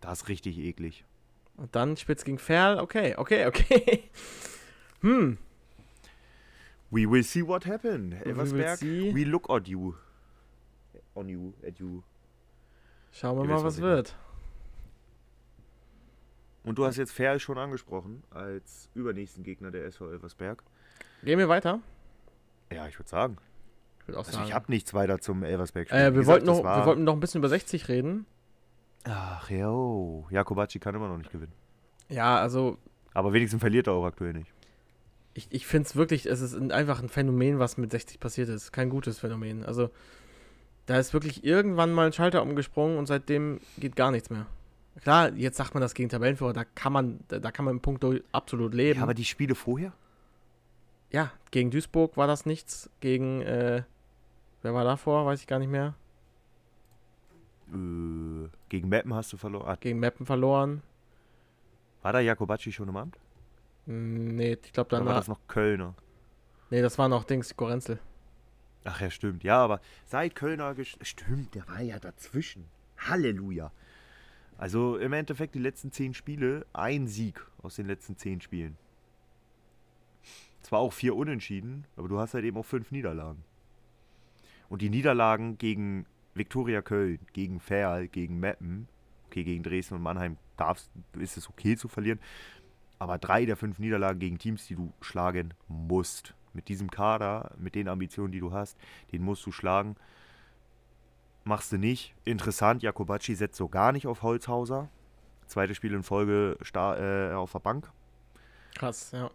Das ist richtig eklig. Und dann spielt's gegen Ferl. Okay, okay, okay. hm. We will see what happen. Elversberg, see. we look at you. On you, at you. Schauen wir mal, was was ich mein. Und du hast jetzt Ferl schon angesprochen als übernächsten Gegner der SV Elversberg. Gehen wir weiter? Ja, ich würde sagen. Ich auch Also sagen. ich habe nichts weiter zum Elversberg äh, wir, wollten noch, wir wollten noch ein bisschen über 60 reden. Ach ja, oh. Jakobacci kann immer noch nicht gewinnen. Ja, also Aber wenigstens verliert er auch aktuell nicht. ich, ich finde es wirklich, es ist ein, einfach ein Phänomen, was mit 60 passiert ist. Kein gutes Phänomen. Also da ist wirklich irgendwann mal ein Schalter umgesprungen und seitdem geht gar nichts mehr. Klar, jetzt sagt man das gegen Tabellenführer, da kann man, da, kann man im Punkt absolut leben. Ja, aber die Spiele vorher? Ja, gegen Duisburg war das nichts. Gegen, äh, wer war davor? Weiß ich gar nicht mehr. Äh, gegen Meppen hast du verloren. Ah, Gegen Meppen verloren. War da Jakobacci schon im Amt? Hm, Nee, ich glaube Oder war das noch Kölner? Nee, das war noch Dings, Gorenzel. Ach ja, stimmt. Ja, aber seit Kölner Stimmt, der war ja dazwischen. Halleluja. Also im Endeffekt die letzten zehn Spiele, ein Sieg aus den letzten zehn Spielen. Zwar auch vier Unentschieden, aber du hast halt eben auch fünf Niederlagen. Und die Niederlagen gegen Viktoria Köln, gegen Ferl, gegen Meppen, okay, gegen Dresden und Mannheim darfst, ist es okay zu verlieren. Aber drei der fünf Niederlagen gegen Teams, die du schlagen musst. Mit diesem Kader, mit den Ambitionen, die du hast, den musst du schlagen. Machst du nicht. Interessant, Jakobacci setzt so gar nicht auf Holzhauser. Zweites Spiel in Folge sta äh, auf der Bank. Krass, ja.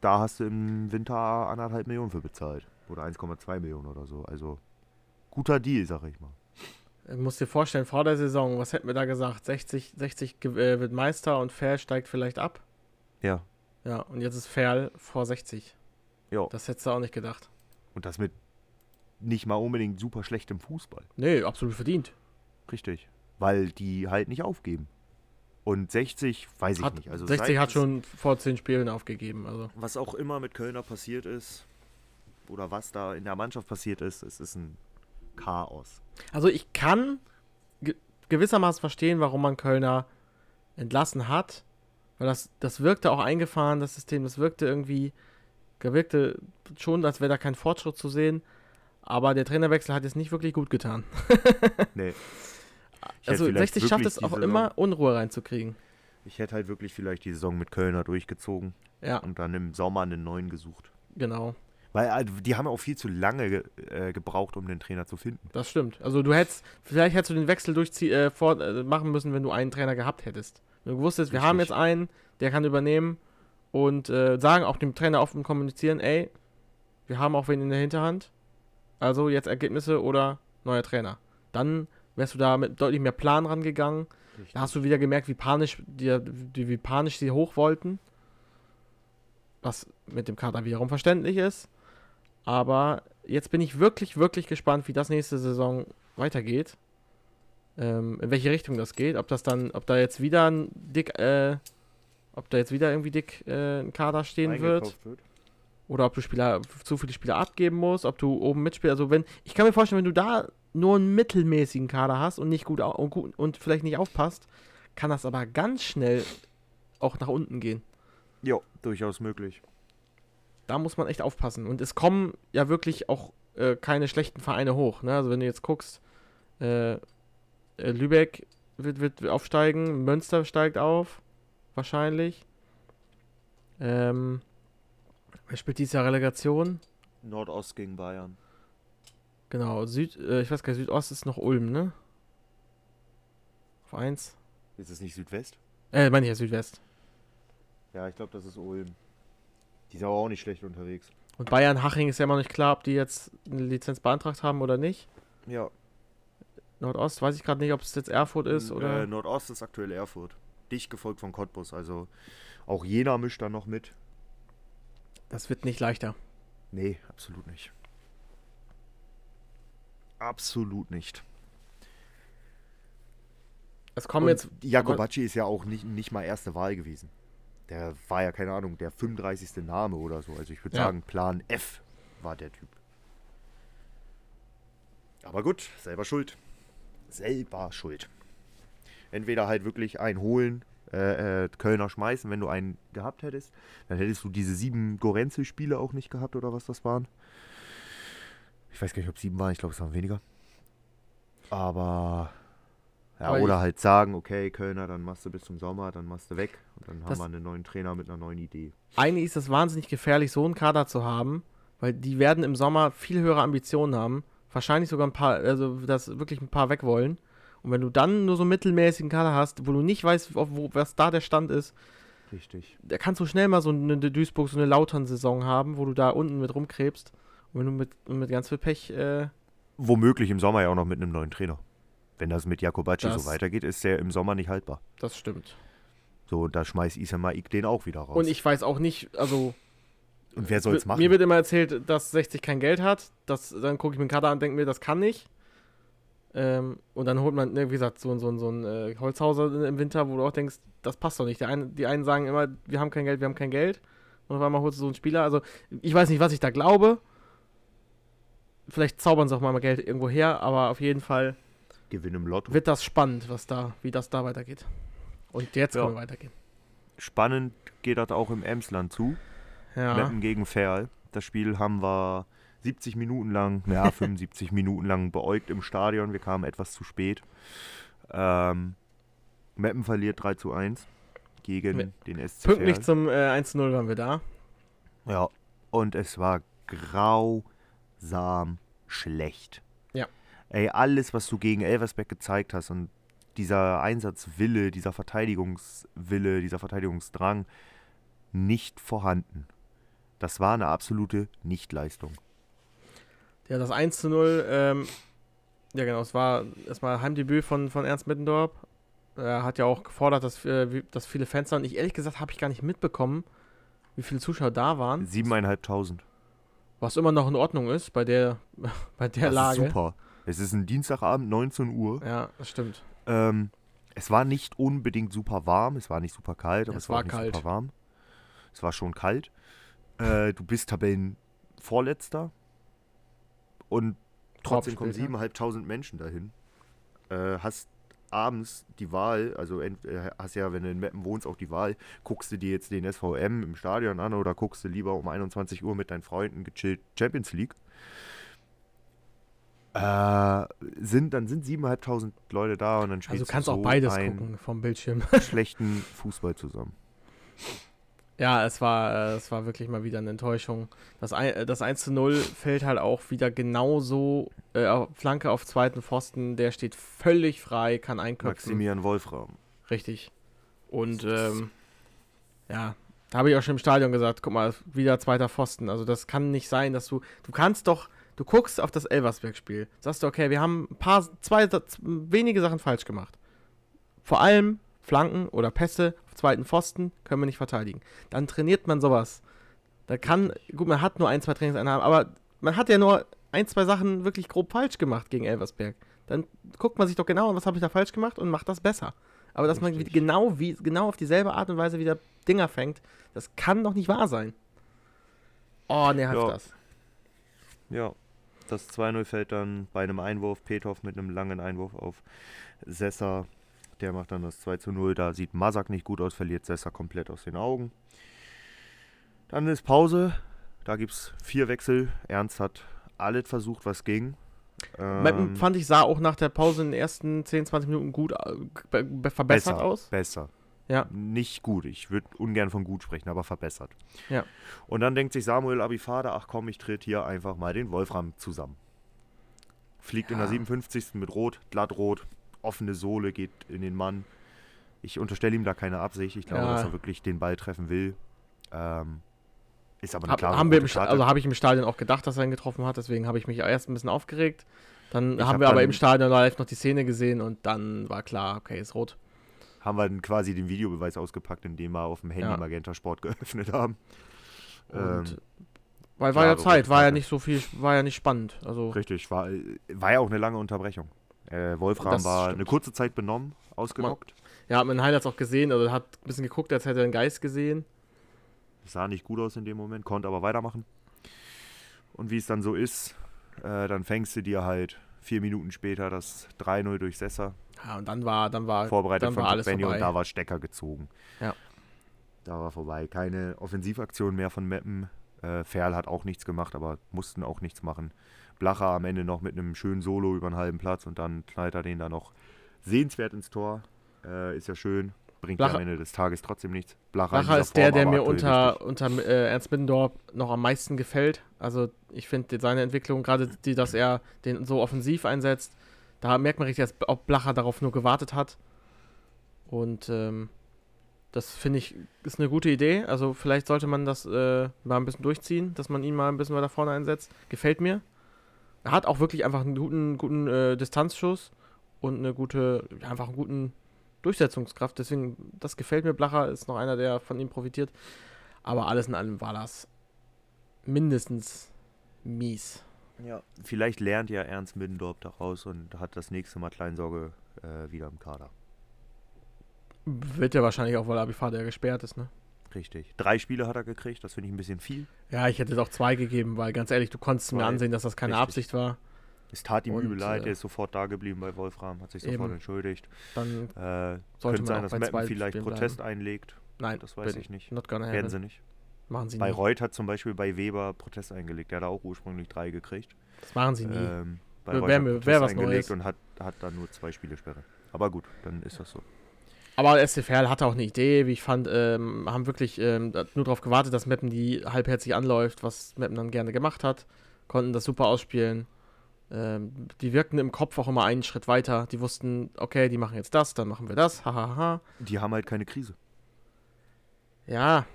Da hast du im Winter anderthalb Millionen für bezahlt. Oder 1,2 Millionen oder so. Also guter Deal, sag ich mal. Du musst dir vorstellen, vor der Saison, was hätten wir da gesagt? 60, 60 ge- äh, wird Meister und Ferl steigt vielleicht ab. Ja. Ja, und jetzt ist Ferl vor 60. Ja. Das hättest du auch nicht gedacht. Und das mit nicht mal unbedingt super schlechtem Fußball. Nee, absolut verdient. Richtig. Weil die halt nicht aufgeben. Und 60, weiß ich Hat, nicht. Also 60 seit hat schon vor 10 Spielen aufgegeben. Also. was auch immer mit Kölner passiert ist, oder was da in der Mannschaft passiert ist, es ist ein Chaos. Also ich kann ge gewissermaßen verstehen, warum man Kölner entlassen hat. Weil das, das wirkte auch eingefahren, das System. Das wirkte irgendwie, wirkte schon, als wäre da kein Fortschritt zu sehen. Aber der Trainerwechsel hat es nicht wirklich gut getan. Nee. Ich Also vielleicht 60 schafft es auch immer, Unruhe reinzukriegen. Ich hätte halt wirklich vielleicht die Saison mit Kölner durchgezogen Ja, und dann im Sommer einen neuen gesucht. genau. Weil äh, die haben auch viel zu lange ge äh, gebraucht, um den Trainer zu finden. Das stimmt. Also du hättest, vielleicht hättest du den Wechsel durchzie äh, vor, äh, machen müssen, wenn du einen Trainer gehabt hättest. Wenn du wusstest, wir haben Richtig. jetzt einen, der kann übernehmen und äh, sagen auch dem Trainer offen kommunizieren, ey, wir haben auch wen in der Hinterhand. Also jetzt Ergebnisse oder neuer Trainer. Dann wärst du da mit deutlich mehr Plan rangegangen. Da hast du wieder gemerkt, wie panisch, die, die, wie panisch sie hoch wollten. Was mit dem Kader wiederum verständlich ist. Aber jetzt bin ich wirklich, wirklich gespannt, wie das nächste Saison weitergeht. Ähm, in welche Richtung das geht. Ob das dann, ob da jetzt wieder ein dick, äh, ob da jetzt wieder irgendwie dick äh, ein Kader stehen wird. Wird. Oder ob du Spieler, zu viele Spieler abgeben musst, ob du oben mitspielst. Also wenn, ich kann mir vorstellen, wenn du da nur einen mittelmäßigen Kader hast und nicht gut, und, gut und vielleicht nicht aufpasst, kann das aber ganz schnell auch nach unten gehen. Ja, durchaus möglich. Da muss man echt aufpassen. Und es kommen ja wirklich auch äh, keine schlechten Vereine hoch. Ne? Also wenn du jetzt guckst, äh, äh, Lübeck wird, wird aufsteigen, Münster steigt auf, wahrscheinlich. Ähm, wer spielt dieses Jahr Relegation? Nordost gegen Bayern. Genau, Süd, äh, ich weiß gar nicht, Südost ist noch Ulm, ne? Auf 1. Ist es nicht Südwest? Äh, meine ich ja Südwest. Ja, ich glaube, das ist Ulm. Die sind aber auch nicht schlecht unterwegs. Und Bayern Haching ist ja immer noch nicht klar, ob die jetzt eine Lizenz beantragt haben oder nicht. Ja. Nordost weiß ich gerade nicht, ob es jetzt Erfurt ist oder. Äh, Nordost ist aktuell Erfurt. Dicht gefolgt von Cottbus. Also auch Jena mischt da noch mit. Das wird nicht leichter. Nee, absolut nicht. Absolut nicht. Es kommen Und jetzt. Jakobacci ist ja auch nicht, nicht mal erste Wahl gewesen. Der war ja, keine Ahnung, der 35. Name oder so. Also ich würde Ja. sagen, Plan F war der Typ. Aber gut, selber schuld. Selber schuld. Entweder halt wirklich einen holen, äh, äh, Kölner schmeißen, wenn du einen gehabt hättest. Dann hättest du diese sieben Gorenzel-Spiele auch nicht gehabt oder was das waren. Ich weiß gar nicht, ob sieben waren. Ich glaube, es waren weniger. Aber ja, Aber oder halt sagen, okay, Kölner, dann machst du bis zum Sommer, dann machst du weg. Und dann haben Das- wir einen neuen Trainer mit einer neuen Idee. Eigentlich ist es wahnsinnig gefährlich, so einen Kader zu haben, weil die werden im Sommer viel höhere Ambitionen haben. Wahrscheinlich sogar ein paar, also dass wirklich ein paar weg wollen. Und wenn du dann nur so einen mittelmäßigen Kader hast, wo du nicht weißt, wo, wo, was da der Stand ist, Richtig. da kannst du schnell mal so eine Duisburg, so eine Lautern-Saison haben, wo du da unten mit rumkrebst. Und wenn du mit, mit ganz viel Pech, äh, Womöglich im Sommer ja auch noch mit einem neuen Trainer. Wenn das mit Jakobacci Das- so weitergeht, ist der im Sommer nicht haltbar. das stimmt. So, und da schmeißt Isama Ik den auch wieder raus. Und ich weiß auch nicht, also und wer soll's machen? Mir wird immer erzählt, dass 60 kein Geld hat. Das, dann gucke ich mir den Kader an und denke mir, das kann nicht. Ähm, und dann holt man, ne, wie gesagt, so, so, so ein äh, Holzhauser im Winter, wo du auch denkst, das passt doch nicht. Die, einen, die einen sagen immer, wir haben kein Geld, wir haben kein Geld. Und auf einmal holst du so einen Spieler. Also, ich weiß nicht, was ich da glaube. Vielleicht zaubern sie auch mal Geld irgendwo her, aber auf jeden Fall Gewinn im Lotto. wird das spannend, was da, wie das da weitergeht. Und jetzt Ja. können wir weitergehen. Spannend geht das auch im Emsland zu. Ja. Meppen gegen Ferl. Das Spiel haben wir 70 Minuten lang, ja, 75 Minuten lang beäugt im Stadion. Wir kamen etwas zu spät. Ähm, Meppen verliert 3 zu 1 gegen Me- den SC Pünktlich zum äh, 1-0 waren wir da. Ja, und es war grausam schlecht. Ja. Ey, alles, was du gegen Elversberg gezeigt hast und dieser Einsatzwille, dieser Verteidigungswille, dieser Verteidigungsdrang nicht vorhanden. Das war eine absolute Nichtleistung. Ja, das 1 zu 0, ähm, ja genau, es war erstmal Heimdebüt von, von Ernst Mittendorf. Er hat ja auch gefordert, dass, äh, dass viele Fans waren. Ich ehrlich gesagt habe ich gar nicht mitbekommen, wie viele Zuschauer da waren. Siebeneinhalbtausend. Was immer noch in Ordnung ist bei der, bei der Das Lage. ist super. Es ist ein Dienstagabend, 19 Uhr. Ja, das stimmt. Ähm, es war nicht unbedingt super warm, es war nicht super kalt, aber Es es, war, war auch nicht kalt. super warm. Es war schon kalt. Äh, du bist Tabellenvorletzter und trotzdem kommen. 7.500 Menschen dahin. Äh, hast abends die Wahl, also äh, hast ja, wenn du in Meppen wohnst, auch die Wahl, guckst du dir jetzt den SVM im Stadion an oder guckst du lieber um 21 Uhr mit deinen Freunden gechillt Champions League. Äh, sind, dann sind 7.500 Leute da und dann spielst Also du kannst so auch beides gucken vom Bildschirm. schlechten Fußball zusammen. Ja, es war, äh, es war wirklich mal wieder eine Enttäuschung. Das, ein, äh, das 1 zu 0 fällt halt auch wieder genauso. Äh, Flanke auf zweiten Pfosten, der steht völlig frei, kann einköpfen. Maximilian Wolfram. Richtig. Und ähm, ja, da habe ich auch schon im Stadion gesagt, guck mal, wieder zweiter Pfosten. Also das kann nicht sein, dass du. Du kannst doch. Du guckst auf das Elversberg-Spiel. Sagst du, okay, wir haben ein paar, zwei, wenige Sachen falsch gemacht. Vor allem Flanken oder Pässe auf zweiten Pfosten können wir nicht verteidigen. Dann trainiert man sowas. Da kann, gut, man hat nur ein, zwei Trainingseinheiten, aber man hat ja nur ein, zwei Sachen wirklich grob falsch gemacht gegen Elversberg. Dann guckt man sich doch genau an, was habe ich da falsch gemacht und macht das besser. Aber dass man Richtig. genau, wie, genau auf dieselbe Art und Weise wieder Dinger fängt, das kann doch nicht wahr sein. Oh, nervt Ja. das. Ja, das 2-0 fällt dann bei einem Einwurf. Pethoff mit einem langen Einwurf auf Sessa. Der macht dann das 2-0. Da sieht Masak nicht gut aus, verliert Sessa komplett aus den Augen. Dann ist Pause. Da gibt es vier Wechsel. Ernst hat alles versucht, was ging. Ähm, fand ich, sah auch nach der Pause in den ersten 10, 20 Minuten gut äh, be- be- verbessert besser, aus. Besser. Ja. Nicht gut. Ich würde ungern von gut sprechen, aber verbessert. Ja. Und dann denkt sich Samuel Abifade, ach komm, ich tritt hier einfach mal den Wolfram zusammen. Fliegt in der Ja. 57. mit Rot, glattrot, offene Sohle, geht in den Mann. Ich unterstelle ihm da keine Absicht. Ich glaube, Ja. dass er wirklich den Ball treffen will. Ähm, ist aber eine Hab, klare haben wir Karte. also habe ich im Stadion auch gedacht, dass er ihn getroffen hat, deswegen habe ich mich erst ein bisschen aufgeregt. Dann Ich haben hab wir aber im Stadion live noch die Szene gesehen und dann war klar, okay, ist rot. haben wir dann quasi den Videobeweis ausgepackt, indem wir auf dem Handy Ja. Magenta Sport geöffnet haben. Und Ähm, weil war ja Zeit, war ja nicht so viel, war ja nicht spannend. Also Richtig, war, war ja auch eine lange Unterbrechung. Äh, Wolfram war eine kurze Zeit benommen, ausgenockt. ja, hat man in Highlights auch gesehen, also hat ein bisschen geguckt, als hätte er einen Geist gesehen. Sah nicht gut aus in dem Moment, konnte aber weitermachen. Und wie es dann so ist, äh, dann fängst du dir halt vier Minuten später das 3-0 durch Sessa, Ja, und dann war, dann war, vorbereitet dann von war alles und vorbei. da war Stecker gezogen. Ja. Da war vorbei. Keine Offensivaktion mehr von Meppen. Äh, Ferl hat auch nichts gemacht, aber mussten auch nichts machen. Blacher am Ende noch mit einem schönen Solo über einen halben Platz und dann knallt er den da noch sehenswert ins Tor. Äh, ist ja schön. Bringt Blacher- am Ende des Tages trotzdem nichts. Blacher, Blacher ist der, Form, der aber mir unter, unter äh, Ernst Middendorf noch am meisten gefällt. Also ich finde seine Entwicklung, gerade die, dass er den so offensiv einsetzt, da merkt man richtig, dass ob Blacher darauf nur gewartet hat. Und ähm, das finde ich ist eine gute Idee. Also vielleicht sollte man das äh, mal ein bisschen durchziehen, dass man ihn mal ein bisschen weiter vorne einsetzt. Gefällt mir. Er hat auch wirklich einfach einen guten, guten äh, Distanzschuss und eine gute, einfach einen guten Durchsetzungskraft. Deswegen, das gefällt mir. Blacher ist noch einer, der von ihm profitiert. Aber alles in allem war das mindestens mies. Ja. Vielleicht lernt ja Ernst Middendorf daraus und hat das nächste Mal Kleinsorge äh, wieder im Kader. Wird ja wahrscheinlich auch, weil Abifade ja gesperrt ist, ne? Richtig. Drei Spiele hat er gekriegt, das finde ich ein bisschen viel. Ja, ich hätte doch zwei gegeben, weil ganz ehrlich, du konntest mir ansehen, dass das keine Richtig. Absicht war. Es tat ihm Und, übel leid, äh, er ist sofort da geblieben bei Wolfram, hat sich sofort eben. entschuldigt. Dann Äh, könnte sein, auch dass Meppen zwei vielleicht Spielen Protest einlegt. nein, Das weiß ich nicht. Not gonna Werden sie nicht. Machen sie Bei nie. Reut hat zum Beispiel bei Weber Protest eingelegt. Der hat auch ursprünglich drei gekriegt. Das machen sie nie. Ähm, bei Reut wär hat Protest wär was eingelegt Neues. und hat, hat dann nur zwei Spiele Sperre. Aber gut, dann ist das so. Aber SC Verl hatte auch eine Idee, wie ich fand, ähm, haben wirklich ähm, nur darauf gewartet, dass Meppen die halbherzig anläuft, was Meppen dann gerne gemacht hat, konnten das super ausspielen. Ähm, die wirkten im Kopf auch immer einen Schritt weiter. Die wussten, okay, die machen jetzt das, dann machen wir das, hahaha. Die haben halt keine Krise. Ja,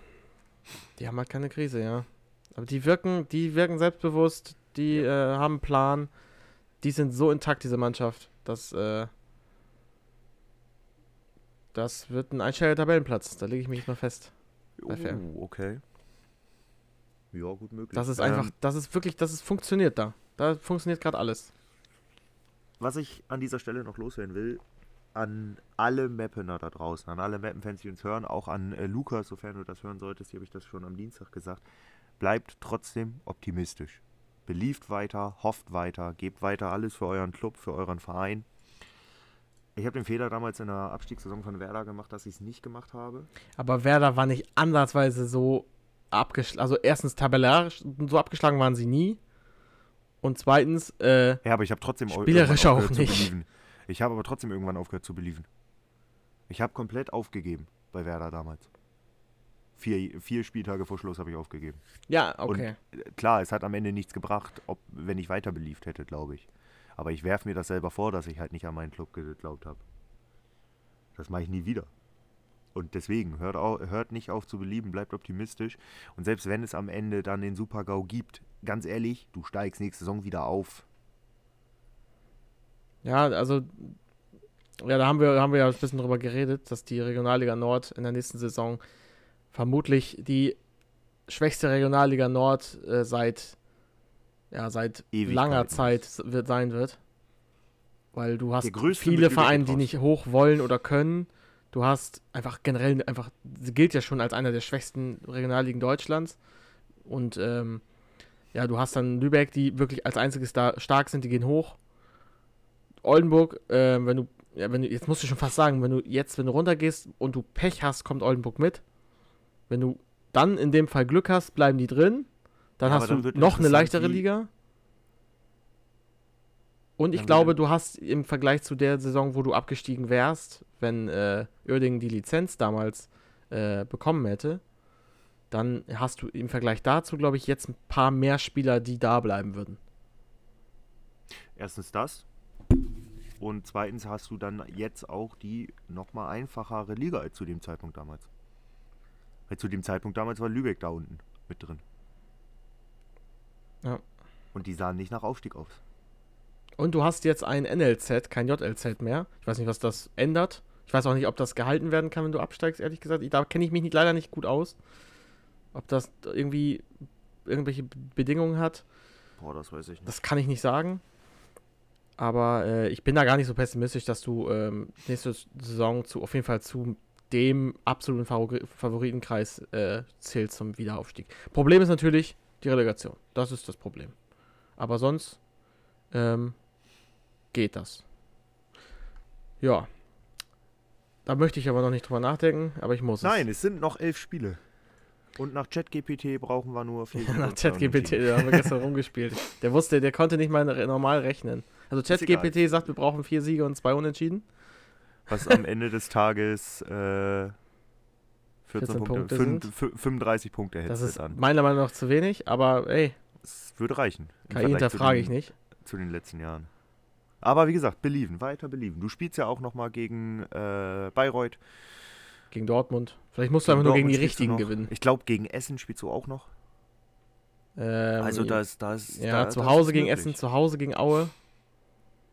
die haben halt keine Krise, ja. Aber die wirken, die wirken selbstbewusst, die äh, haben einen Plan, die sind so intakt, diese Mannschaft, dass äh, das wird ein einstelliger Tabellenplatz, da lege ich mich jetzt mal fest. Oh, okay. Ja, gut möglich. Das ist Ähm, einfach, das ist wirklich, das ist funktioniert da. Da funktioniert gerade alles. Was ich an dieser Stelle noch loswerden will, an alle Mappener da draußen, an alle Mappen-Fans, die uns hören, auch an äh, Lukas, sofern du das hören solltest, hier habe ich das schon am Dienstag gesagt, bleibt trotzdem optimistisch. Belieft weiter, hofft weiter, gebt weiter alles für euren Club, für euren Verein. Ich habe den Fehler damals in der Abstiegssaison von Werder gemacht, dass ich es nicht gemacht habe. Aber Werder war nicht ansatzweise so abgeschlagen. Also erstens tabellarisch so abgeschlagen waren sie nie. Und zweitens, äh, Ja, aber ich habe trotzdem Spielerisch auch nicht. Ich habe aber trotzdem irgendwann aufgehört zu believen. Ich habe komplett aufgegeben bei Werder damals. Vier, vier Spieltage vor Schluss habe ich aufgegeben. ja, okay. Äh, Klar, es hat am Ende nichts gebracht, ob, wenn ich weiter beliebt hätte, glaube ich. Aber ich werfe mir das selber vor, dass ich halt nicht an meinen Club geglaubt habe. Das mache ich nie wieder. Und deswegen, hört, au, hört nicht auf zu belieben, bleibt optimistisch. Und selbst wenn es am Ende dann den Super-GAU gibt, ganz ehrlich, du steigst nächste Saison wieder auf. Ja, also, ja, da haben wir, haben wir ja ein bisschen drüber geredet, dass die Regionalliga Nord in der nächsten Saison vermutlich die schwächste Regionalliga Nord äh, seit, ja, seit Ewigkeiten. langer Zeit wird, sein wird. Weil du hast viele Vereine, die nicht hoch wollen oder können. Du hast einfach generell einfach, sie gilt ja schon als einer der schwächsten Regionalligen Deutschlands. Und ähm, ja, du hast dann Lübeck, die wirklich als einziges da stark sind, die gehen hoch. Oldenburg, äh, wenn du, ja, wenn du, jetzt musst du schon fast sagen, wenn du jetzt, wenn du runtergehst und du Pech hast, kommt Oldenburg mit. Wenn du dann in dem Fall Glück hast, bleiben die drin. Dann Ja, hast dann du noch eine leichtere Liga. Und ich glaube, du hast im Vergleich zu der Saison, wo du abgestiegen wärst, wenn äh, Uerdingen die Lizenz damals äh, bekommen hätte, dann hast du im Vergleich dazu, glaube ich, jetzt ein paar mehr Spieler, die da bleiben würden. Erstens das. Und zweitens hast du dann jetzt auch die nochmal einfachere Liga als zu dem Zeitpunkt damals. Weil zu dem Zeitpunkt damals war Lübeck da unten mit drin. Ja. Und die sahen nicht nach Aufstieg aus. Und du hast jetzt ein NLZ, kein JLZ mehr. Ich weiß nicht, was das ändert. Ich weiß auch nicht, ob das gehalten werden kann, wenn du absteigst, ehrlich gesagt. Ich, da kenne ich mich nicht, leider nicht gut aus. Ob das irgendwie irgendwelche Bedingungen hat, Boah, das weiß ich nicht. das kann ich nicht sagen. Aber äh, ich bin da gar nicht so pessimistisch, dass du ähm, nächste Saison zu, auf jeden Fall zu dem absoluten Favori Favoritenkreis äh, zählst zum Wiederaufstieg. Problem ist natürlich die Relegation. Das ist das Problem. Aber sonst ähm, geht das. Ja. Da möchte ich aber noch nicht drüber nachdenken, aber ich muss Nein, es sind noch elf Spiele. Und nach ChatGPT brauchen wir nur vier. es. Nach ChatGPT, da haben wir gestern rumgespielt. Der wusste, der konnte nicht mal normal rechnen. Also. ChatGPT sagt, wir brauchen vier Siege und zwei Unentschieden. Was am Ende des Tages äh, 14, 14 Punkte, Punkte fün- sind. fü- 35 Punkte hält Das es ist an. meiner Meinung nach zu wenig, aber ey, Es würde reichen. KI hinterfrage den- ich nicht. zu den letzten Jahren. Aber wie gesagt, believen, weiter believen. Du spielst ja auch nochmal gegen äh, Bayreuth. Gegen Dortmund. Vielleicht musst du einfach nur gegen die du richtigen gewinnen. Ich glaube, gegen Essen spielst du auch noch. Ähm, Also da ist, da ist, Ja, da, zu das Hause ist gegen möglich. Essen, zu Hause gegen Aue.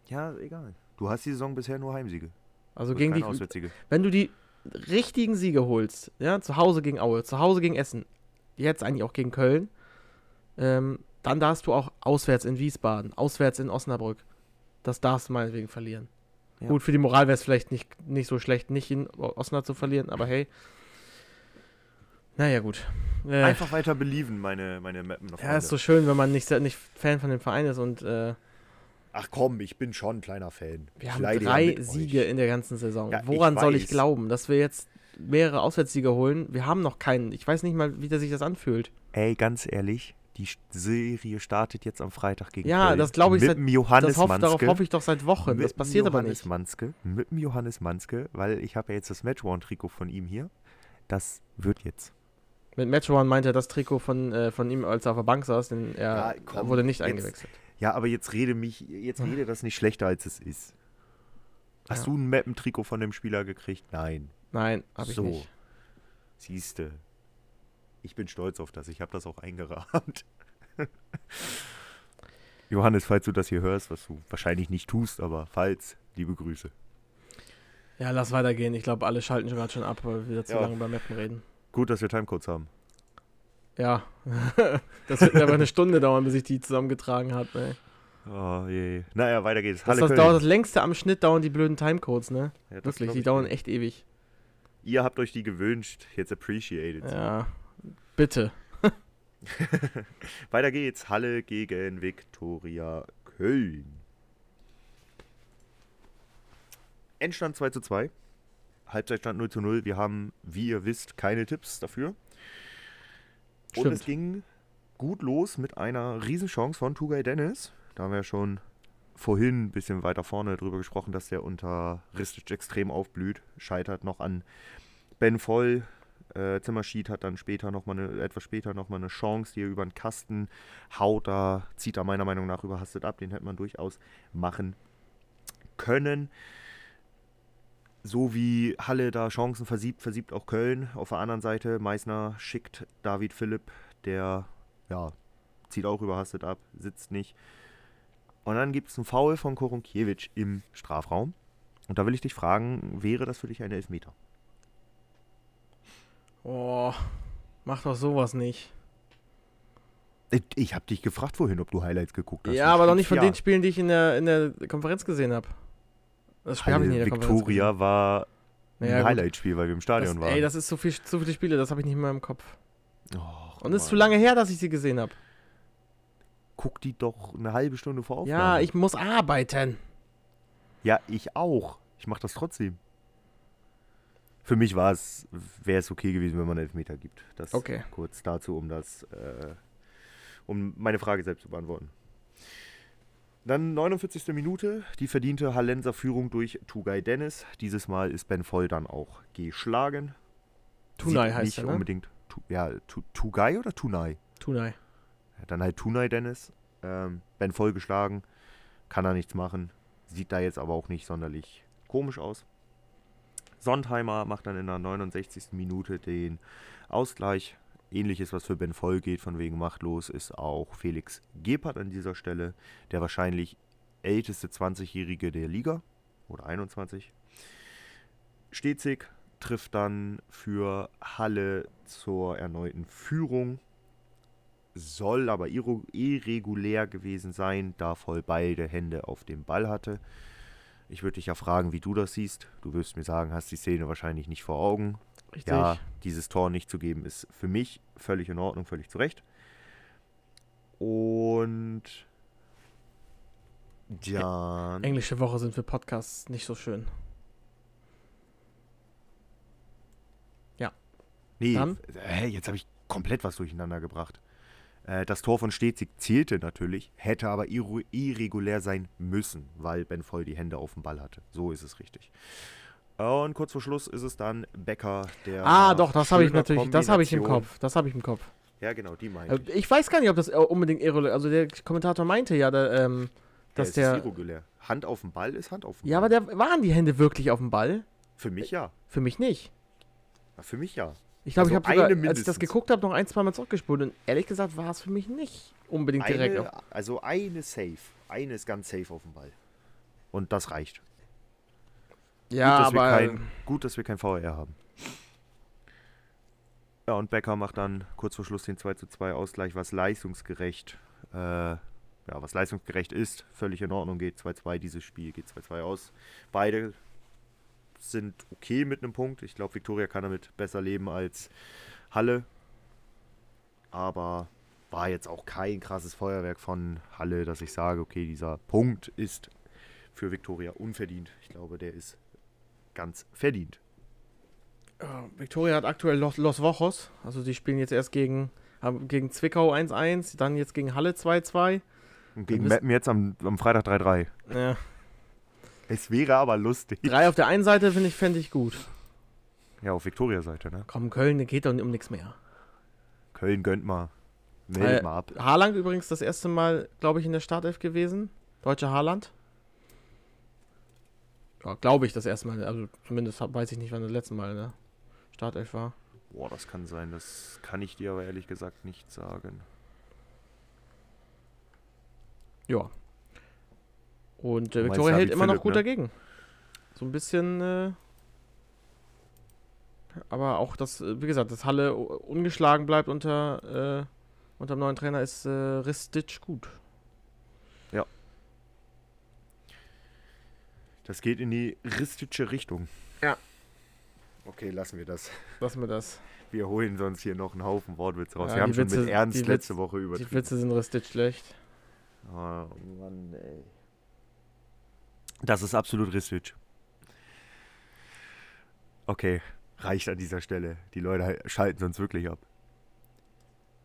Ja, egal. Du hast die Saison bisher nur Heimsiege. Also Du gegen die, keine Auswärtssiege. wenn du die richtigen Siege holst, ja, zu Hause gegen Aue, zu Hause gegen Essen, jetzt eigentlich auch gegen Köln, ähm, dann darfst du auch auswärts in Wiesbaden, auswärts in Osnabrück. Das darfst du meinetwegen verlieren. Ja. Gut, für die Moral wäre es vielleicht nicht, nicht so schlecht, nicht in Osnabrück zu verlieren, aber hey. Naja, gut. Äh, Einfach weiter believen, meine, meine Mappen. ja, ist so schön, wenn man nicht, nicht Fan von dem Verein ist und äh, Ach komm, ich bin schon ein kleiner Fan. wir Ich haben ja drei mit euch. Siege in der ganzen Saison. Ja, ich Woran soll ich glauben, dass wir jetzt mehrere Auswärtssiege holen? Wir haben noch keinen. Ich weiß nicht mal, wie der sich das anfühlt. Ey, ganz ehrlich, die Serie startet jetzt am Freitag gegen Ja, Köln. das glaube ich Mit seit- dem Johannes das hoff, Manske. darauf hoffe ich doch seit Wochen. Das passiert aber Johannes nicht. Manske, mit dem Johannes Manske, weil ich habe ja jetzt das Matchworn-Trikot von ihm hier. Das wird jetzt. Mit Match One meinte er das Trikot von, äh, von ihm, als er auf der Bank saß, denn er Ja, komm, wurde nicht jetzt- eingewechselt. Ja, aber jetzt rede mich, jetzt rede das nicht schlechter, als es ist. Hast Ja. du ein Mappen-Trikot von dem Spieler gekriegt? Nein. Nein, habe ich so. nicht. Siehste. Ich bin stolz auf das. Ich habe das auch eingerahmt. Johannes, falls du das hier hörst, was du wahrscheinlich nicht tust, aber falls, liebe Grüße. Ja, lass weitergehen. Ich glaube, alle schalten schon gerade schon ab, weil wir wieder zu Ja. lange über Mappen reden. Gut, dass wir Timecodes haben. Ja. das wird mir aber eine Stunde dauern, bis ich die zusammengetragen habe. Ne? Oh je. Naja, weiter geht's. Das, Halle das Köln. dauert das längste am Schnitt dauern die blöden Timecodes, ne? Ja, das Wirklich, die dauern dir. echt ewig. Ihr habt euch die gewünscht, jetzt appreciated. Ja. Bitte. Weiter geht's. Halle gegen Viktoria Köln. Endstand 2 zu 2. Halbzeitstand 0 zu 0. Wir haben, wie ihr wisst, keine Tipps dafür. Und Stimmt. es ging gut los mit einer Riesenchance von Tugay Dennis. Da haben wir ja schon vorhin ein bisschen weiter vorne drüber gesprochen, dass der unter Ristic extrem aufblüht. Scheitert noch an Ben Voll. Äh, Zimmerschied hat dann später noch mal eine, etwas später nochmal eine Chance, die er über den Kasten haut. Da zieht er meiner Meinung nach überhastet ab. Den hätte man durchaus machen können. So wie Halle da Chancen versiebt, versiebt auch Köln. Auf der anderen Seite, Meißner schickt David Philipp, der ja, zieht auch überhastet ab, sitzt nicht. Und dann gibt es einen Foul von Korunkiewicz im Strafraum. Und da will ich dich fragen, wäre das für dich ein Elfmeter? Oh, mach doch sowas nicht. Ich, ich habe dich gefragt vorhin, ob du Highlights geguckt hast. Ja, aber doch nicht von ja. den Spielen, die ich in der, in der Konferenz gesehen habe. Das Spiel habe ich nicht in der Konferenz Victoria war ein Naja, gut. Highlight-Spiel, weil wir im. Stadion Das, waren. ey, das ist so viel, zu viele Spiele, das habe ich nicht mehr im Kopf. Och, Und es ist zu lange her, dass ich sie gesehen habe. Guck die doch eine halbe Stunde vor Aufnahme. Ja, ich muss arbeiten. Ja, ich auch. Ich mache das trotzdem. Für mich war es, wäre es okay gewesen, wenn man einen Elfmeter gibt. Das Okay. kurz dazu, um das, äh, um meine Frage selbst zu beantworten. Dann 49. Minute, die verdiente Hallenser Führung durch Tugay Dennis. Dieses Mal ist Ben Voll dann auch geschlagen. Tunai Sieht heißt nicht er, ne? unbedingt. Tu, ja, tu, Tugay oder Tunai? Tunai. Ja, Dann halt Tunai Dennis. Ähm, ben voll geschlagen. Kann er nichts machen. Sieht da jetzt aber auch nicht sonderlich komisch aus. Sondheimer macht dann in der 69. Minute den Ausgleich. Ähnliches, was für Ben Voll geht, von wegen machtlos, ist auch Felix Gebhardt an dieser Stelle. Der wahrscheinlich älteste 20-Jährige der Liga. Oder 21. Stetzig trifft dann für Halle zur erneuten Führung soll aber irregulär gewesen sein, da voll beide Hände auf dem Ball hatte. Ich würde dich ja fragen, wie du das siehst. Du wirst mir sagen, hast die Szene wahrscheinlich nicht vor Augen. Richtig. Ja, dieses Tor nicht zu geben, ist für mich völlig in Ordnung, völlig zu Recht. Und dann. Englische Woche sind für Podcasts nicht so schön. Nee, Dann? äh, jetzt habe ich komplett was durcheinander gebracht. Äh, das Tor von Stetzig zählte natürlich, hätte aber irregulär sein müssen, weil Ben voll die Hände auf dem Ball hatte. So ist es richtig. Und kurz vor Schluss ist es dann Becker, der. Ah, doch, das habe ich natürlich, das habe ich im Kopf. Das habe ich im Kopf. Ja, genau, die meine Äh, ich. Ich weiß gar nicht, ob das äh, unbedingt irregulär Also der Kommentator meinte ja, da, ähm, dass es der. Ist irregulär. Hand auf dem Ball ist Hand auf dem Ja, aber Ball. der waren die Hände wirklich auf dem Ball? Für mich ja. Für mich nicht. Ja, Für mich ja. Ich glaube, Also ich habe als ich das geguckt habe, noch ein, zwei Mal zurückgespult und ehrlich gesagt war es für mich nicht unbedingt direkt. Eine, also eine safe. Eine ist ganz safe auf dem Ball. Und das reicht. Ja, gut, dass wir aber kein, gut, dass wir kein VR haben. Ja, und Becker macht dann kurz vor Schluss den 2 zu 2 Ausgleich, was leistungsgerecht äh, ja, was leistungsgerecht ist, völlig in Ordnung, geht 2-2 dieses Spiel, geht 2-2 aus. Beide sind okay mit einem Punkt. Ich glaube, Viktoria kann damit besser leben als Halle. Aber war jetzt auch kein krasses Feuerwerk von Halle, dass ich sage, okay, dieser Punkt ist für Viktoria unverdient. Ich glaube, der ist ganz verdient. Ja, Victoria hat aktuell Los, Los Wochos. Also die spielen jetzt erst gegen, haben gegen Zwickau 1-1, dann jetzt gegen Halle 2-2. Und gegen Meppen jetzt am, am Freitag 3-3. Ja. Es wäre aber lustig. Drei auf der einen Seite finde ich, fände ich gut. Ja, auf Viktoria-Seite, ne? Komm, Köln, geht doch um nichts mehr. Köln gönnt mal. Meldet Äh, mal ab. Haaland übrigens das erste Mal, glaube ich, in der Startelf gewesen. Deutscher Haaland. Ja, glaube ich das erste Mal. Also zumindest weiß ich nicht, wann das letzte Mal der Startelf war. Boah, das kann sein. Das kann ich dir aber ehrlich gesagt nicht sagen. Ja. Und äh, Victoria hält immer noch Philipp, gut ne? dagegen. So ein bisschen, äh, aber auch das, äh, wie gesagt, dass Halle ungeschlagen bleibt unter, äh, unter dem neuen Trainer ist äh, Ristic gut. Das geht in die ristische Richtung. Ja. Okay, lassen wir das. Lassen wir das. Wir holen sonst hier noch einen Haufen Wortwitz raus. Ja, wir haben die schon Witze- mit Ernst die Witz- letzte Woche Die übertrieben. Witze sind Ristic schlecht. Oh Mann, ey. Das ist absolut Ristic. Okay, reicht an dieser Stelle. Die Leute halt- schalten sonst wirklich ab.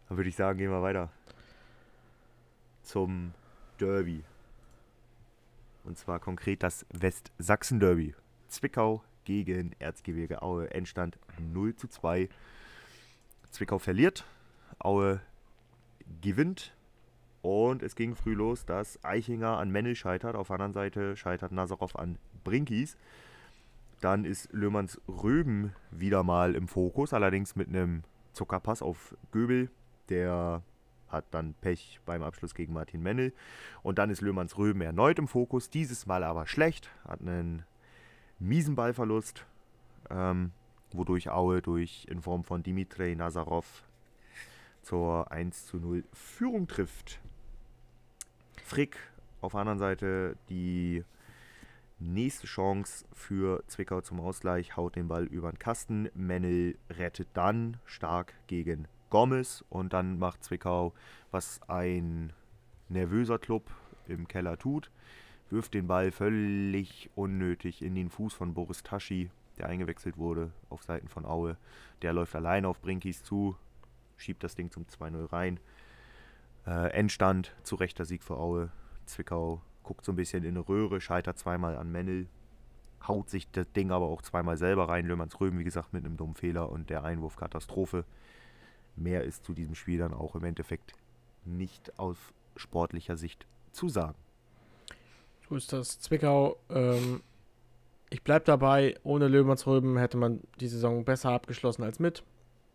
Dann würde ich sagen, gehen wir weiter. Zum Derby. Und zwar konkret das Westsachsen-Derby. Zwickau gegen Erzgebirge Aue. Endstand 0 zu 2. Zwickau verliert. Aue gewinnt. Und es ging früh los, dass Eichinger an Mennel scheitert. Auf der anderen Seite scheitert Nazarov an Brinkis. Dann ist Löhmanns Röben wieder mal im Fokus, allerdings mit einem Zuckerpass auf Göbel. Der hat dann Pech beim Abschluss gegen Martin Mennel. Und dann ist Löhmanns Röben erneut im Fokus, dieses Mal aber schlecht. Hat einen miesen Ballverlust, ähm, wodurch Aue durch in Form von Dimitri Nazarov zur 1 zu 0 Führung trifft. Frick auf der anderen Seite die nächste Chance für Zwickau zum Ausgleich, haut den Ball über den Kasten. Mennel rettet dann stark gegen Gomez und dann macht Zwickau, was ein nervöser Club im Keller tut, wirft den Ball völlig unnötig in den Fuß von Boris Taschi, der eingewechselt wurde auf Seiten von Aue. Der läuft alleine auf Brinkis zu, schiebt das Ding zum 2-0 rein. Äh, Endstand, zu rechter Sieg für Aue. Zwickau guckt so ein bisschen in eine Röhre, scheitert zweimal an Mennel, haut sich das Ding aber auch zweimal selber rein. Löhmanns Röben, wie gesagt, mit einem dummen Fehler und der Einwurf Katastrophe. Mehr ist zu diesem Spiel dann auch im Endeffekt nicht aus sportlicher Sicht zu sagen. So ist das. Zwickau, ähm, ich bleib dabei, ohne Löhmannsröben hätte man die Saison besser abgeschlossen als mit.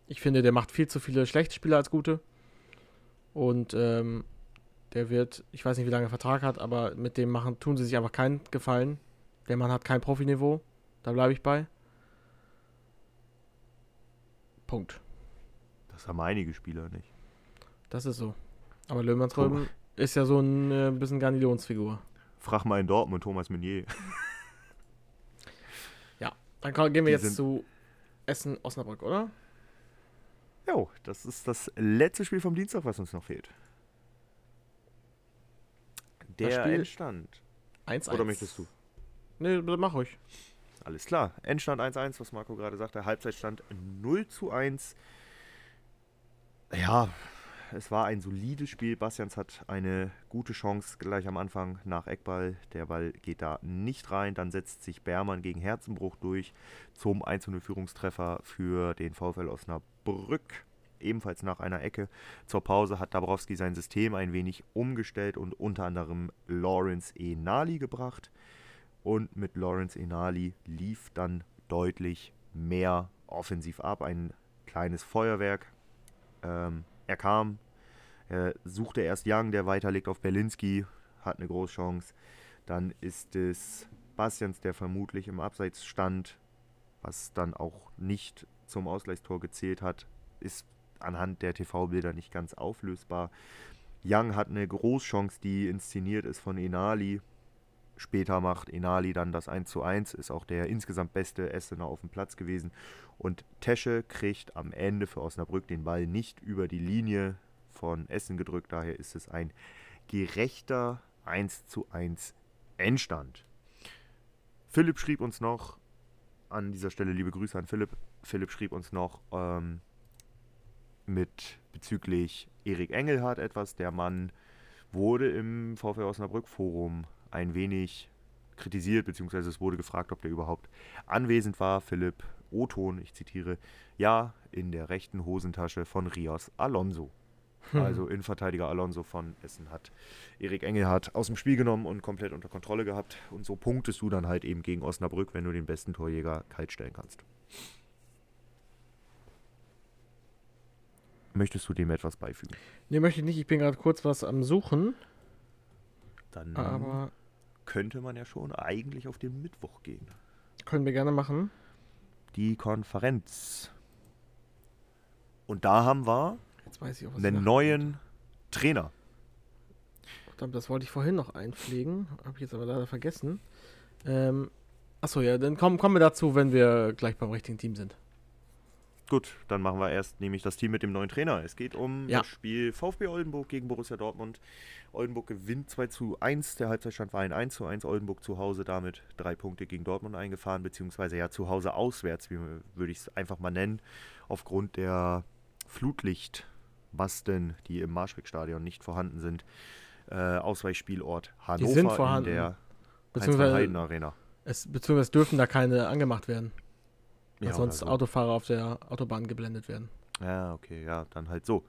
Ich finde, der macht viel zu viele schlechte Spieler als gute. Und ähm, der wird, ich weiß nicht, wie lange er Vertrag hat, aber mit dem machen, tun sie sich einfach keinen Gefallen. Der Mann hat kein Profiniveau. Da bleibe ich bei. Punkt. Das haben einige Spieler nicht. Das ist so. Aber Löhmannsröben ist ja so ein äh, bisschen Garnilonsfigur. Frag mal in Dortmund Thomas Meunier. Dann ko- gehen wir Die jetzt zu Essen-Osnabrück, oder? Jo, das ist das letzte Spiel vom Dienstag, was uns noch fehlt. Der Endstand. 1-1. Oder möchtest du? Nee, mach ruhig. Alles klar. Endstand 1-1, was Marco gerade sagte. Halbzeitstand 0 zu 1. Ja, es war ein solides Spiel. Bastians hat eine gute Chance gleich am Anfang nach Eckball. Der Ball geht da nicht rein. Dann setzt sich Bermann gegen Herzenbruch durch zum 1-0 Führungstreffer für den VfL Osnabrück. Ebenfalls nach einer Ecke. Zur Pause hat Dabrowski sein System ein wenig umgestellt und unter anderem Lawrence Enali gebracht. Und mit Lawrence Enali lief dann deutlich mehr offensiv ab. Ein kleines Feuerwerk. Ähm, er kam, er suchte erst Young, der weiterlegt auf Berlinski, hat eine Großchance. Dann ist es Bastians, der vermutlich im Abseits stand, was dann auch nicht zum Ausgleichstor gezählt hat, ist anhand der TV-Bilder nicht ganz auflösbar. Young hat eine Großchance, die inszeniert ist von Enali. Später macht Enali dann das 1 zu 1, ist auch der insgesamt beste Essener auf dem Platz gewesen. Und Tesche kriegt am Ende für Osnabrück den Ball nicht über die Linie von Essen gedrückt. Daher ist es ein gerechter 1 zu 1 Endstand. Philipp schrieb uns noch, an dieser Stelle liebe Grüße an Philipp. Philipp schrieb uns noch ähm, mit bezüglich Erik Engelhardt etwas. Der Mann wurde im VfL Osnabrück Forum ein wenig kritisiert, beziehungsweise es wurde gefragt, ob der überhaupt anwesend war. Philipp O-Ton, ich zitiere, ja, in der rechten Hosentasche von Rios Alonso. Hm. Also Innenverteidiger Alonso von Essen hat Erik Engelhardt aus dem Spiel genommen und komplett unter Kontrolle gehabt. Und so punktest du dann halt eben gegen Osnabrück, wenn du den besten Torjäger kalt stellen kannst. Möchtest du dem etwas beifügen? Nee, möchte ich nicht. Ich bin gerade kurz was am Suchen. Dann Aber könnte man ja schon eigentlich auf den Mittwoch gehen. können wir gerne machen. Die Konferenz. Und da haben wir auch, einen neuen Trainer. Verdammt, das wollte ich vorhin noch einpflegen. Habe ich jetzt aber leider vergessen. Ähm, achso, ja, dann kommen, kommen wir dazu, wenn wir gleich beim richtigen Team sind. Gut, dann machen wir erst nämlich das Team mit dem neuen Trainer. Es geht um Ja. das Spiel VfB Oldenburg gegen Borussia Dortmund. Oldenburg gewinnt 2 zu 1. Der Halbzeitstand war ein 1 zu 1. Oldenburg zu Hause damit drei Punkte gegen Dortmund eingefahren, beziehungsweise ja zu Hause auswärts, wie würde ich es einfach mal nennen, aufgrund der Flutlichtmasten, die im Marschwegstadion nicht vorhanden sind. Äh, Ausweichspielort Hannover sind vorhanden. in der Heiden Arena. es, beziehungsweise dürfen da keine angemacht werden. Ja, sonst so. Autofahrer auf der Autobahn geblendet werden. Ja, okay, ja, dann halt so.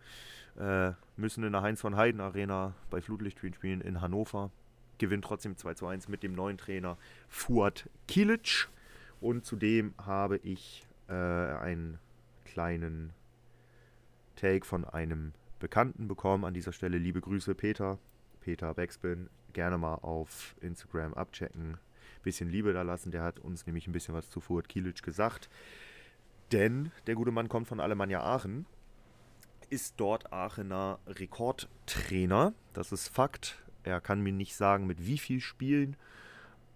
Äh, müssen in der Heinz von Heiden Arena bei Flutlichtspielen spielen in Hannover. Gewinnt trotzdem 2 zu 1 mit dem neuen Trainer Fuad Kilic. Und zudem habe ich äh, einen kleinen Take von einem Bekannten bekommen. An dieser Stelle liebe Grüße, Peter. Peter Backspin. Gerne mal auf Instagram abchecken. Bisschen Liebe da lassen. Der hat uns nämlich ein bisschen was zu Fuad Kilic gesagt. Denn der gute Mann kommt von Alemannia Aachen, ist dort Aachener Rekordtrainer. Das ist Fakt. Er kann mir nicht sagen, mit wie viel Spielen,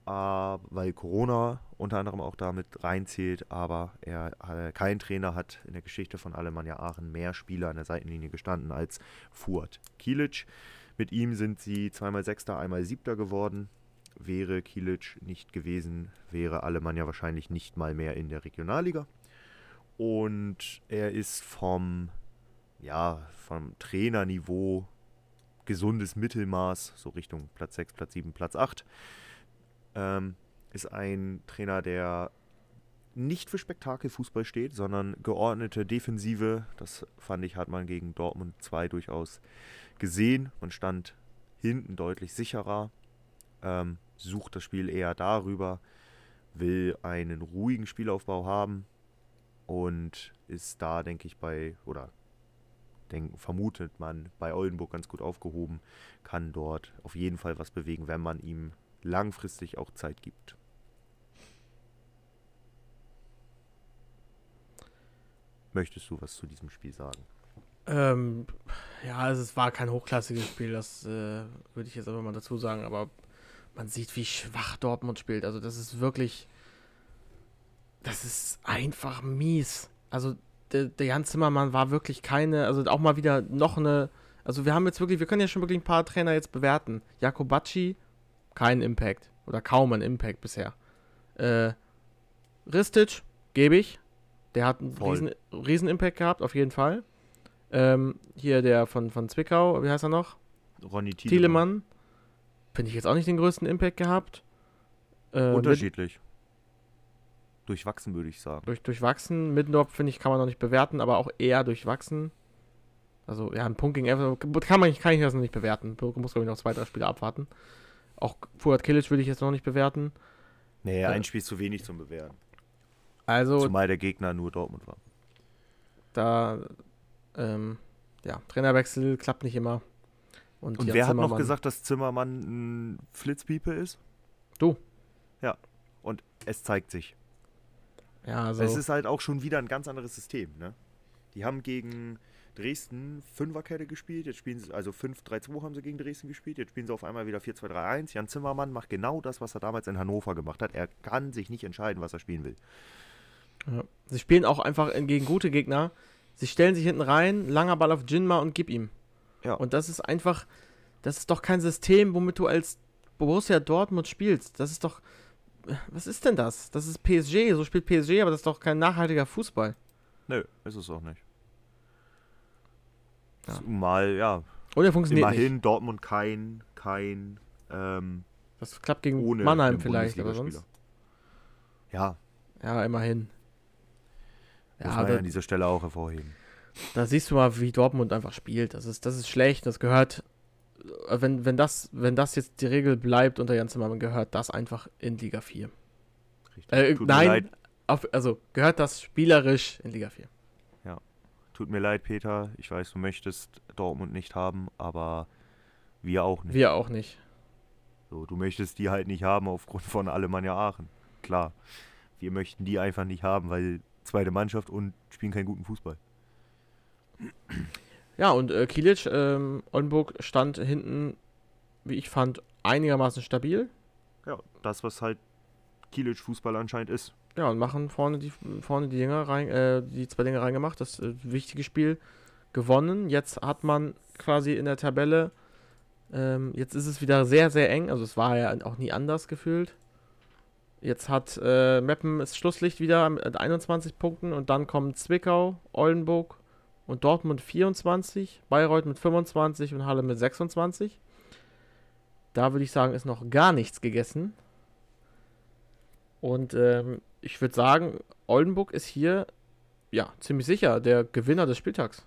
äh, weil Corona unter anderem auch damit reinzählt. Aber er, äh, kein Trainer hat in der Geschichte von Alemannia Aachen mehr Spieler an der Seitenlinie gestanden als Fuad Kilic. Mit ihm sind sie zweimal Sechster, einmal Siebter geworden. Wäre Kilic nicht gewesen, wäre Alemannia wahrscheinlich nicht mal mehr in der Regionalliga. Und er ist vom, ja, vom Trainerniveau gesundes Mittelmaß, so Richtung Platz 6, Platz 7, Platz 8. Ähm, ist ein Trainer, der nicht für Spektakelfußball steht, sondern geordnete Defensive. Das fand ich, hat man gegen Dortmund 2 durchaus gesehen. Man stand hinten deutlich sicherer, ähm, sucht das Spiel eher darüber, will einen ruhigen Spielaufbau haben, und ist da, denke ich, bei, oder denk, vermutet man, bei Oldenburg ganz gut aufgehoben, kann dort auf jeden Fall was bewegen, wenn man ihm langfristig auch Zeit gibt. Möchtest du was zu diesem Spiel sagen? Ähm, ja, also es war kein hochklassiges Spiel, das äh, würde ich jetzt einfach mal dazu sagen, aber man sieht, wie schwach Dortmund spielt. Also das ist wirklich, das ist einfach mies. Also der, der Jan Zimmermann war wirklich keine, also auch mal wieder noch eine, also wir haben jetzt wirklich, wir können ja schon wirklich ein paar Trainer jetzt bewerten. Jakobacci, kein Impact oder kaum ein Impact bisher. Äh, Ristic, gebe ich. Der hat einen Voll. riesen, riesen Impact gehabt, auf jeden Fall. Ähm, hier der von, von Zwickau, wie heißt er noch? Ronny Thielemann. Thielemann. Finde ich jetzt auch nicht den größten Impact gehabt. Äh, mit, Unterschiedlich. Durchwachsen, würde ich sagen. durch, durchwachsen. Middendorf, finde ich, kann man noch nicht bewerten, aber auch eher durchwachsen. Also, ja, ein Punkt gegen Elf kann, man, kann ich das noch nicht bewerten. Birke muss, glaube ich, noch zwei, drei Spiele abwarten. Auch Fuad Kilic würde ich jetzt noch nicht bewerten. Nee, Ja. ein Spiel ist zu wenig zum Bewerten. Also, Zumal der Gegner nur Dortmund war. da, ähm, ja, Trainerwechsel klappt nicht immer. Und Jan wer hat noch gesagt, dass Zimmermann ein Flitzpiepe ist? Du. Ja. Und es zeigt sich. Ja, also, Es ist halt auch schon wieder ein ganz anderes System. Ne? Die haben gegen Dresden Fünferkette gespielt, jetzt spielen sie, also 5-3-2 haben sie gegen Dresden gespielt, jetzt spielen sie auf einmal wieder 4-2-3-1. Jan Zimmermann macht genau das, was er damals in Hannover gemacht hat. Er kann sich nicht entscheiden, was er spielen will. Ja. Sie spielen auch einfach gegen gute Gegner. Sie stellen sich hinten rein, langer Ball auf Jinma und gib ihm. Ja. Und das ist einfach, das ist doch kein System, womit du als Borussia Dortmund spielst. Das ist doch, was ist denn das? Das ist PSG, so spielt PSG, aber das ist doch kein nachhaltiger Fußball. Nö, ist es auch nicht. Ja. Mal, ja, Und er funktioniert immerhin nicht. Dortmund kein, kein, ähm, Das klappt gegen ohne Mannheim vielleicht, aber sonst. Ja, Ja, immerhin. muss Ja, man ja an dieser Stelle auch hervorheben. Da siehst du mal, wie Dortmund einfach spielt. Das ist, das ist schlecht, das gehört. äh, Wenn, wenn, das, wenn das jetzt die Regel bleibt unter Jan Zimmermann, gehört das einfach in Liga 4. Richtig. Äh, nein, auf, also gehört das spielerisch in Liga 4. Tut mir leid, Peter. Ich weiß, du möchtest Dortmund nicht haben, aber wir auch nicht. Wir auch nicht. So, du möchtest die halt nicht haben aufgrund von Alemannia Aachen. Klar. Wir möchten die einfach nicht haben, weil zweite Mannschaft und spielen keinen guten Fußball. Ja, und äh, Kilic, ähm, Oldenburg stand hinten, wie ich fand, einigermaßen stabil. Ja, das, was halt Kilic Fußball anscheinend ist. Ja, und machen vorne die, vorne die Dinger rein, äh, die zwei Dinge reingemacht, das äh, wichtige Spiel gewonnen. Jetzt hat man quasi in der Tabelle, ähm, jetzt ist es wieder sehr, sehr eng, also es war ja auch nie anders gefühlt. Jetzt hat äh, Meppen das Schlusslicht wieder mit 21 Punkten und dann kommen Zwickau, Oldenburg und Dortmund 24, Bayreuth mit 25 und Halle mit 26. Da würde ich sagen, ist noch gar nichts gegessen. Und ähm, ich würde sagen, Oldenburg ist hier ja ziemlich sicher der Gewinner des Spieltags.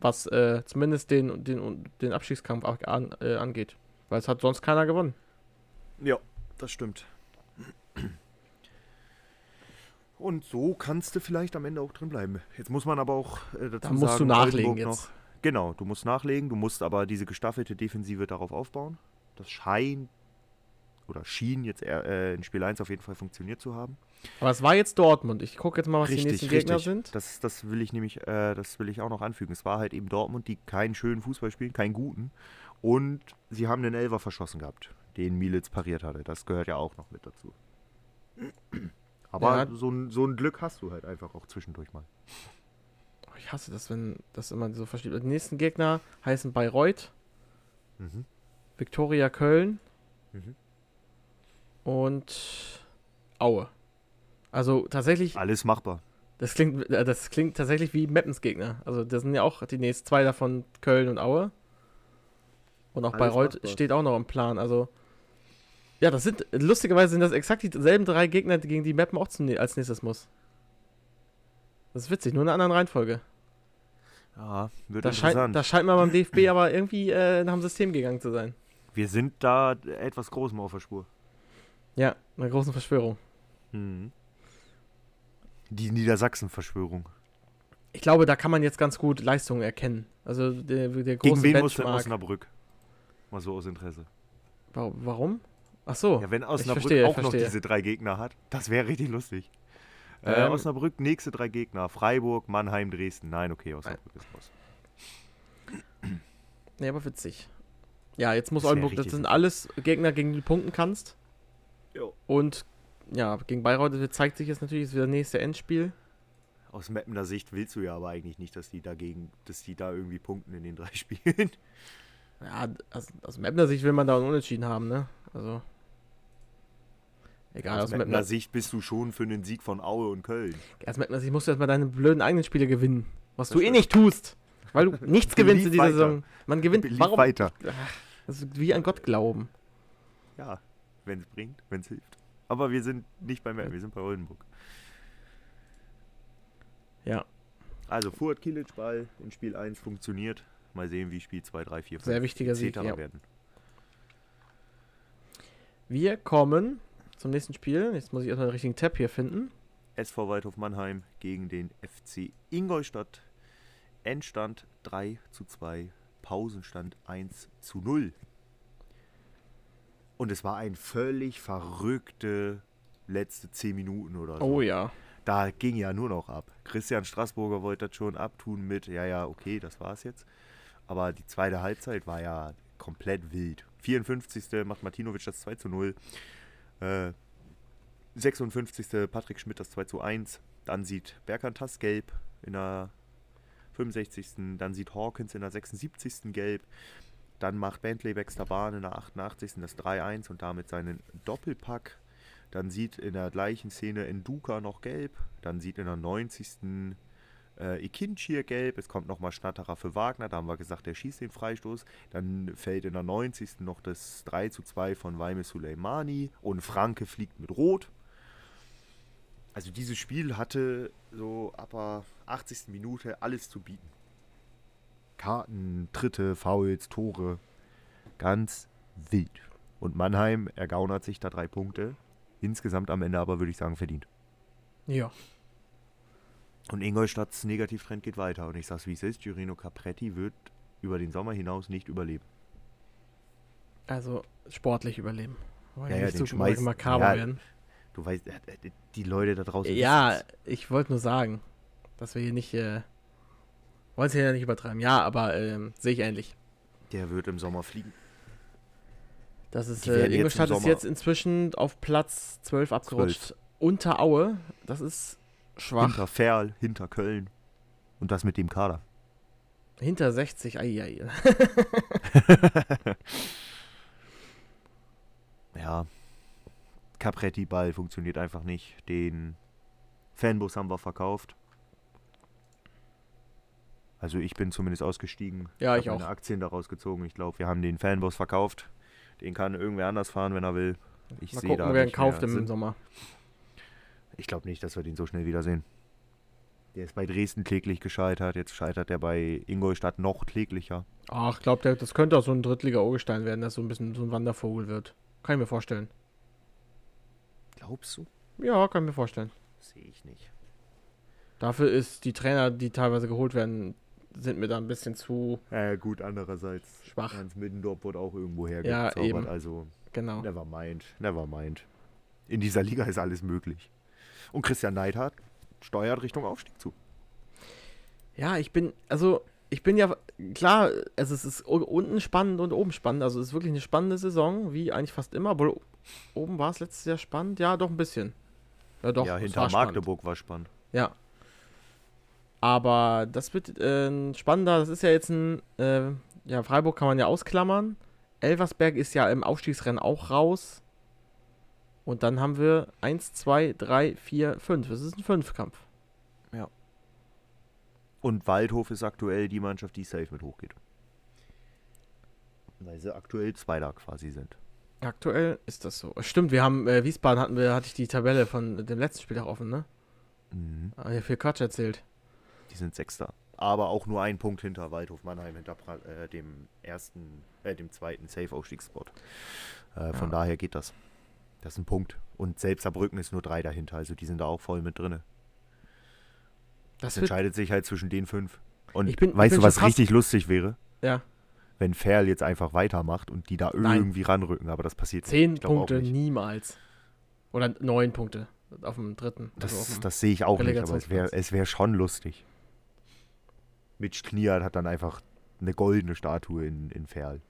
Was äh, zumindest den, den, den Abstiegskampf an, äh, angeht. Weil es hat sonst keiner gewonnen. Ja, das stimmt. Und so kannst du vielleicht am Ende auch drin bleiben. Jetzt muss man aber auch äh, dazu Da musst sagen, du nachlegen Oldenburg jetzt. Genau, du musst nachlegen, du musst aber diese gestaffelte Defensive darauf aufbauen. Das scheint oder schien jetzt äh, in Spiel 1 auf jeden Fall funktioniert zu haben. Aber es war jetzt Dortmund. Ich gucke jetzt mal, was die nächsten Gegner sind. Das, das will ich nämlich, äh, das will ich auch noch anfügen. Es war halt eben Dortmund, die keinen schönen Fußball spielen, keinen guten. Und sie haben den Elfer verschossen gehabt, den Militz pariert hatte. Das gehört ja auch noch mit dazu. Aber Ja. so, ein, so ein Glück hast du halt einfach auch zwischendurch mal. Oh, Ich hasse das, wenn das immer so versteht. Die nächsten Gegner heißen Bayreuth, Mhm. Viktoria Köln Mhm. und Aue. Also tatsächlich, Alles machbar. das klingt, äh, das klingt tatsächlich wie Meppens Gegner. Also das sind ja auch die nächsten zwei davon Köln und Aue. Und auch Alles Bayreuth machbar. steht auch noch im Plan. Also ja, das sind lustigerweise sind das exakt dieselben drei Gegner, gegen die Meppen auch zum, als nächstes muss. Das ist witzig, nur in einer anderen Reihenfolge. Ja, wird Da scheint, interessant. da scheint man beim DFB aber irgendwie äh, nach dem System gegangen zu sein. Wir sind da etwas Großem auf der Spur. Ja, eine große Verschwörung. Mhm. Die Niedersachsen-Verschwörung. Ich glaube, da kann man jetzt ganz gut Leistungen erkennen. Also der, der Gegen große wen muss denn Benchmark. Osnabrück? Mal so aus Interesse. Wa- Warum? Ach so. Ja, wenn Osnabrück verstehe, auch noch diese drei Gegner hat, das wäre richtig lustig. Äh, Ähm. Osnabrück, nächste drei Gegner. Freiburg, Mannheim, Dresden. Nein, okay, Osnabrück ist raus. Nee, aber witzig. Ja, jetzt muss Das Oldenburg, das sind alles Gegner, gegen die du punkten kannst. Jo. Und ja, gegen Bayreuth zeigt sich jetzt natürlich, ist wieder das nächste Endspiel. Aus Mappener Sicht willst du ja aber eigentlich nicht, dass die dagegen, dass die da irgendwie punkten in den drei Spielen. Ja, aus, aus Mapner Sicht will man da einen Unentschieden haben, ne? Also. Egal, Aus Mapner, Sicht bist du schon für einen Sieg von Aue und Köln. aus Mapner Sicht musst du erstmal deine blöden eigenen Spiele gewinnen. Was Das du eh stimmt. nicht tust. Weil du nichts gewinnst in dieser weiter. Saison. Man gewinnt. Belief Warum? weiter. Das ist wie an Gott glauben. Ja, wenn es bringt, wenn es hilft. Aber wir sind nicht bei Mappen, wir sind bei Oldenburg. Ja. Also Fuhrt Kilic Ball in Spiel 1 funktioniert. Mal sehen, wie Spiel 2, 3, 4, 5 Sehr wichtiger Sieg, ja. werden. Wir kommen zum nächsten Spiel. Jetzt muss ich erstmal den richtigen Tab hier finden. SV Waldhof Mannheim gegen den FC Ingolstadt. Endstand 3 zu 2, Pausenstand 1 zu 0. Und es war ein völlig verrückte letzte 10 Minuten oder so. Oh ja. da ging ja nur noch ab. Christian Straßburger wollte das schon abtun mit, ja, ja, okay, das war's jetzt. Aber die zweite Halbzeit war ja komplett wild. 54. macht Martinovic das 2 zu 0. Äh, 56. Patrick Schmidt das 2 zu 1. Dann sieht Berkantas gelb in der 65. Dann sieht Hawkins in der 76. gelb. Dann macht Bentley Baxter Bahn in der 88. das 3-1 und damit seinen Doppelpack. Dann sieht in der gleichen Szene Enduka noch gelb. Dann sieht in der 90. Äh, Ikinchir gelb. Es kommt nochmal Schnatterer für Wagner. Da haben wir gesagt, der schießt den Freistoß. Dann fällt in der 90. noch das 3 zu 2 von Waime Suleimani. Und Franke fliegt mit Rot. Also dieses Spiel hatte so ab der 80. Minute alles zu bieten. Karten, Tritte, Fouls, Tore. Ganz wild. Und Mannheim ergaunert sich da drei Punkte. Insgesamt am Ende aber würde ich sagen verdient. Ja. Und Ingolstadts Negativtrend geht weiter. Und ich sag's wie es ist, Giorino Capretti wird über den Sommer hinaus nicht überleben. Also sportlich überleben. Wollen Ja, ja, den so schmeiß- makaber ja, werden. Du weißt, äh, äh, die Leute da draußen. Ja, ich wollte nur sagen, dass wir hier nicht, äh, wollen es hier nicht übertreiben. Ja, aber ähm, sehe ich ähnlich. Der wird im Sommer fliegen. Das ist, äh, werden jetzt Ingolstadt ist jetzt inzwischen auf Platz 12 abgerutscht. Unter Aue, das ist schwach. Hinter Ferl, hinter Köln. Und das mit dem Kader. Hinter 60, ai, ai. Ja. Capretti-Ball funktioniert einfach nicht. Den Fanbus haben wir verkauft. Also ich bin zumindest ausgestiegen. Ja, Hab ich auch. meine Aktien daraus gezogen. Ich glaube, wir haben den Fanbus verkauft. Den kann irgendwer anders fahren, wenn er will. Ich sehe da wer kauft im Sinn. Sommer. Ich glaube nicht, dass wir den so schnell wiedersehen. Der ist bei Dresden kläglich gescheitert. Jetzt scheitert er bei Ingolstadt noch kläglicher. Ach, ich glaube, das könnte auch so ein Drittliga-Urgestein werden, das so ein bisschen so ein Wandervogel wird. Kann ich mir vorstellen. Glaubst du? Ja, kann ich mir vorstellen. Sehe ich nicht. Dafür ist die Trainer, die teilweise geholt werden, sind mir da ein bisschen zu Ja, gut, andererseits. schwach. Ernst Middendorf wurde auch irgendwo Ja, hergezaubert. eben. Also, Genau. never mind. Never mind. In dieser Liga ist alles möglich. Und Christian Neidhardt steuert Richtung Aufstieg zu. Ja, ich bin, also, ich bin ja, klar, also es ist unten spannend und oben spannend. Also es ist wirklich eine spannende Saison, wie eigentlich fast immer. Obwohl, oben war es letztes Jahr spannend. Ja, doch ein bisschen. Ja, doch. ja, hinter war spannend. Magdeburg war spannend. Ja. Aber das wird äh, ein spannender, das ist ja jetzt ein, äh, ja, Freiburg kann man ja ausklammern. Elversberg ist ja im Aufstiegsrennen auch raus. Und dann haben wir 1, 2, 3, 4, 5. Es ist ein Fünfkampf. Und Waldhof ist aktuell die Mannschaft, die safe mit hochgeht. Weil sie aktuell Zweiter quasi sind. Aktuell ist das so. Stimmt, wir haben, äh, Wiesbaden hatten wir, hatte ich die Tabelle von dem letzten Spieltag offen, ne? Mhm. Ah, hier viel Quatsch erzählt. Die sind Sechster. Aber auch nur ein Punkt hinter Waldhof Mannheim, hinter äh, dem ersten, äh, dem zweiten Safe-Aufstiegsspot. Äh, von Ja. daher geht das. Das ist ein Punkt. Und selbst Saarbrücken ist nur drei dahinter, also die sind da auch voll mit drinne. Das entscheidet sich halt zwischen den fünf. Und Ich bin- weißt du, was fast- richtig lustig wäre? ja, Wenn Ferl jetzt einfach weitermacht und die da Nein. irgendwie ranrücken, aber das passiert zehn nicht. Auch Punkte niemals. Oder neun Punkte auf dem dritten. also Das, dem- das sehe ich auch nicht, aber es wäre es wär schon lustig. Mitch Kniat hat dann einfach eine goldene Statue in, in Ferl.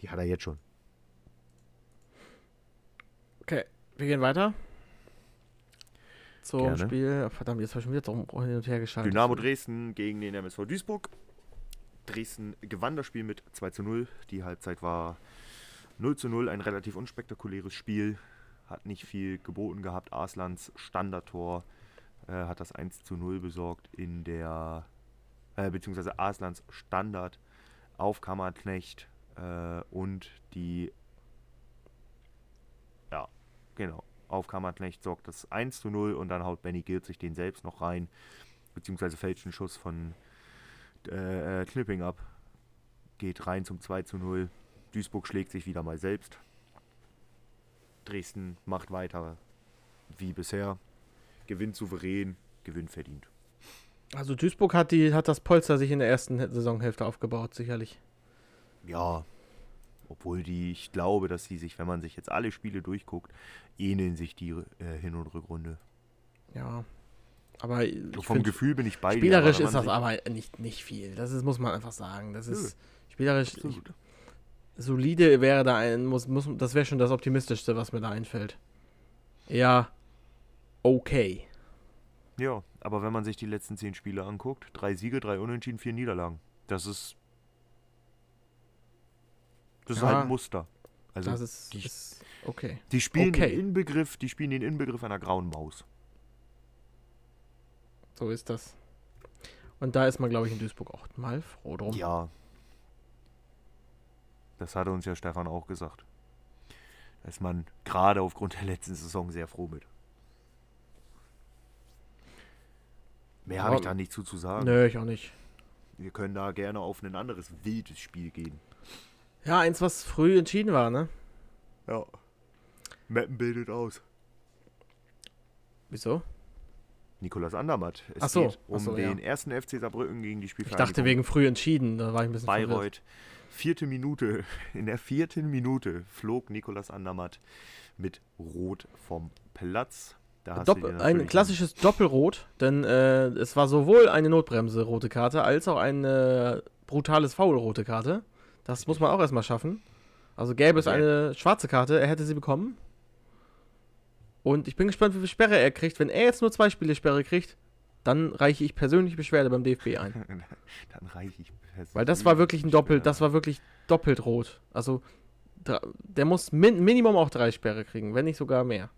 Die hat er jetzt schon. Okay, wir gehen weiter. Zum Gerne. Spiel. Verdammt, jetzt habe ich schon wieder hin und her geschaltet. Dynamo Dresden gegen den MSV Duisburg. Dresden gewann das Spiel mit 2 zu 0. Die Halbzeit war 0 zu 0, ein relativ unspektakuläres Spiel. Hat nicht viel geboten gehabt. Arslans Standardtor äh, hat das 1 zu 0 besorgt in der, äh, beziehungsweise Arslans Standard auf Kammerknecht äh, und die, genau, auf Kammerknecht sorgt das 1 zu 0 und dann haut Benny Gilt sich den selbst noch rein beziehungsweise fälscht einen Schuss von äh, äh, Knipping ab. Geht rein zum 2 zu 0. Duisburg schlägt sich wieder mal selbst. Dresden macht weiter wie bisher. Gewinnt souverän, gewinnt verdient. Also Duisburg hat, die, hat das Polster sich in der ersten Saisonhälfte aufgebaut, sicherlich. Ja, obwohl die, ich glaube, dass sie sich, wenn man sich jetzt alle Spiele durchguckt, ähneln sich die äh, Hin- und Rückrunde. Ja. Aber So vom find, Gefühl bin ich bei dir, spielerisch wenn ist das aber nicht, nicht viel. Das ist, muss man einfach sagen. Das ist spielerisch. sich- Ich, solide wäre da ein, muss, muss, das wäre schon das optimistischste, was mir da einfällt. Ja, okay. Ja, aber wenn man sich die letzten zehn Spiele anguckt, drei Siege, drei Unentschieden, vier Niederlagen. Das ist. Das ist Ja, halt ein Muster. Also das ist, die, ist okay. die spielen okay. den Inbegriff, die spielen den Inbegriff einer grauen Maus. So ist das. Und da ist man, glaube ich, in Duisburg auch mal froh drum. Ja. Das hatte uns ja Stefan auch gesagt. Da ist man gerade aufgrund der letzten Saison sehr froh mit. Mehr habe ich da nicht zu, zu sagen. Nö, ich auch nicht. Wir können da gerne auf ein anderes wildes Spiel gehen. Ja, eins, was früh entschieden war, ne? Ja. Mappen bildet aus. Wieso? Nikolas Andermatt. Es Ach so, geht um ach so, ja. den ersten FC Saarbrücken gegen die Ich Spielvereinigung dachte wegen früh entschieden, da war ich ein bisschen verwirrt. Bayreuth. Vierte Minute. In der vierten Minute flog Nikolas Andermatt mit Rot vom Platz. Doppel, ein klassisches Doppelrot, denn äh, es war sowohl eine Notbremse rote Karte als auch ein äh, brutales Foul rote Karte. Das muss man auch erstmal schaffen. Also gäbe es eine schwarze Karte, er hätte sie bekommen. Und ich bin gespannt, wie viel Sperre er kriegt. Wenn er jetzt nur zwei Spiele Sperre kriegt, dann reiche ich persönlich Beschwerde beim DFB ein. Dann reiche ich. Weil das war wirklich ein Doppel, das war wirklich doppelt rot. Also der muss min Minimum auch drei Sperre kriegen, wenn nicht sogar mehr.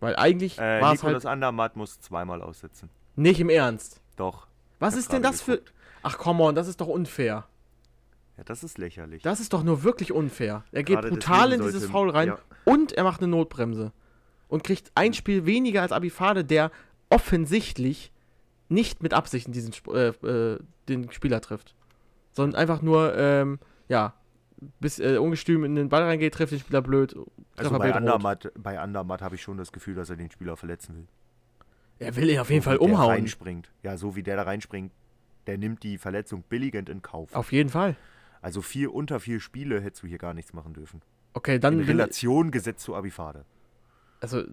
Weil eigentlich Äh, war es halt Andermatt muss zweimal aussetzen. nicht im Ernst. Doch. Was ist denn das für. Ach come on, das ist doch unfair. Ja, das ist lächerlich. Das ist doch nur wirklich unfair. Er geht Gerade brutal in dieses Foul rein ja. und er macht eine Notbremse. Und kriegt ein Spiel weniger als Abifade, der offensichtlich nicht mit Absicht diesen äh, äh, den Spieler trifft. Sondern einfach nur, ähm, ja, bis äh, ungestüm in den Ball reingeht, trifft den Spieler blöd. also bei. Andermatt, bei Andermatt habe ich schon das Gefühl, dass er den Spieler verletzen will. Er will ihn auf jeden So Fall Der umhauen. reinspringt. Ja, so wie der da reinspringt, der nimmt die Verletzung billigend in Kauf. Auf jeden Fall. Also vier unter vier Spiele hättest du hier gar nichts machen dürfen. Okay, dann in Relation gesetzt zu Abifade. also, äh,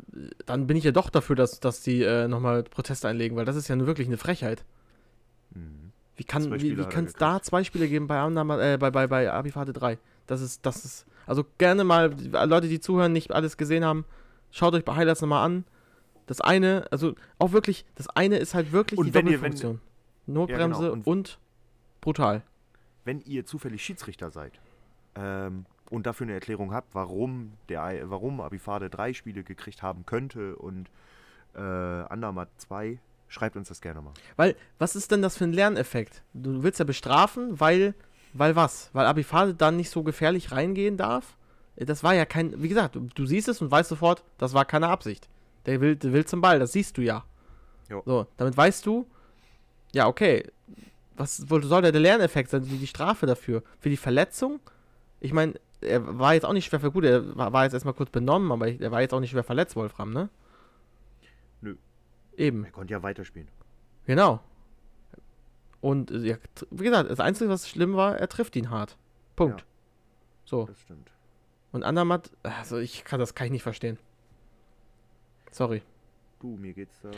dann bin ich ja doch dafür, dass, dass die äh, nochmal Proteste einlegen, weil das ist ja nur wirklich eine Frechheit. Mhm. Wie kann wie, wie es da zwei Spiele geben bei, Annahme- äh, bei, bei, bei Abifade 3? Das ist, das ist, also gerne mal, Leute, die zuhören, nicht alles gesehen haben, schaut euch bei Highlights nochmal an. Das eine, also auch wirklich, das eine ist halt wirklich Und die wenn ihr- wenn- Doppelfunktion. Notbremse Ja, genau. Und- und brutal. Wenn ihr zufällig Schiedsrichter seid ähm, und dafür eine Erklärung habt, warum, der, warum Abifade drei Spiele gekriegt haben könnte und äh, Andermatt zwei, schreibt uns das gerne mal. Weil, was ist denn das für ein Lerneffekt? Du willst ja bestrafen, weil, weil was? Weil Abifade dann nicht so gefährlich reingehen darf? Das war ja kein, wie gesagt, du, du siehst es und weißt sofort, das war keine Absicht. Der will, der will zum Ball, das siehst du ja. Jo. So, damit weißt du, ja, okay, was soll der, Lerneffekt sein, die, die Strafe dafür? Für die Verletzung? Ich meine, er war jetzt auch nicht schwer ver gut, er war, jetzt erstmal kurz benommen, aber er war jetzt auch nicht schwer verletzt, Wolfram, ne? Nö. Eben. Er konnte ja weiterspielen. Genau. Und äh, ja, wie gesagt, das Einzige, was schlimm war, er trifft ihn hart. Punkt. Ja. So. Das stimmt. Und Andermatt, also ich kann das kann ich nicht verstehen. Sorry. Du, mir geht's da.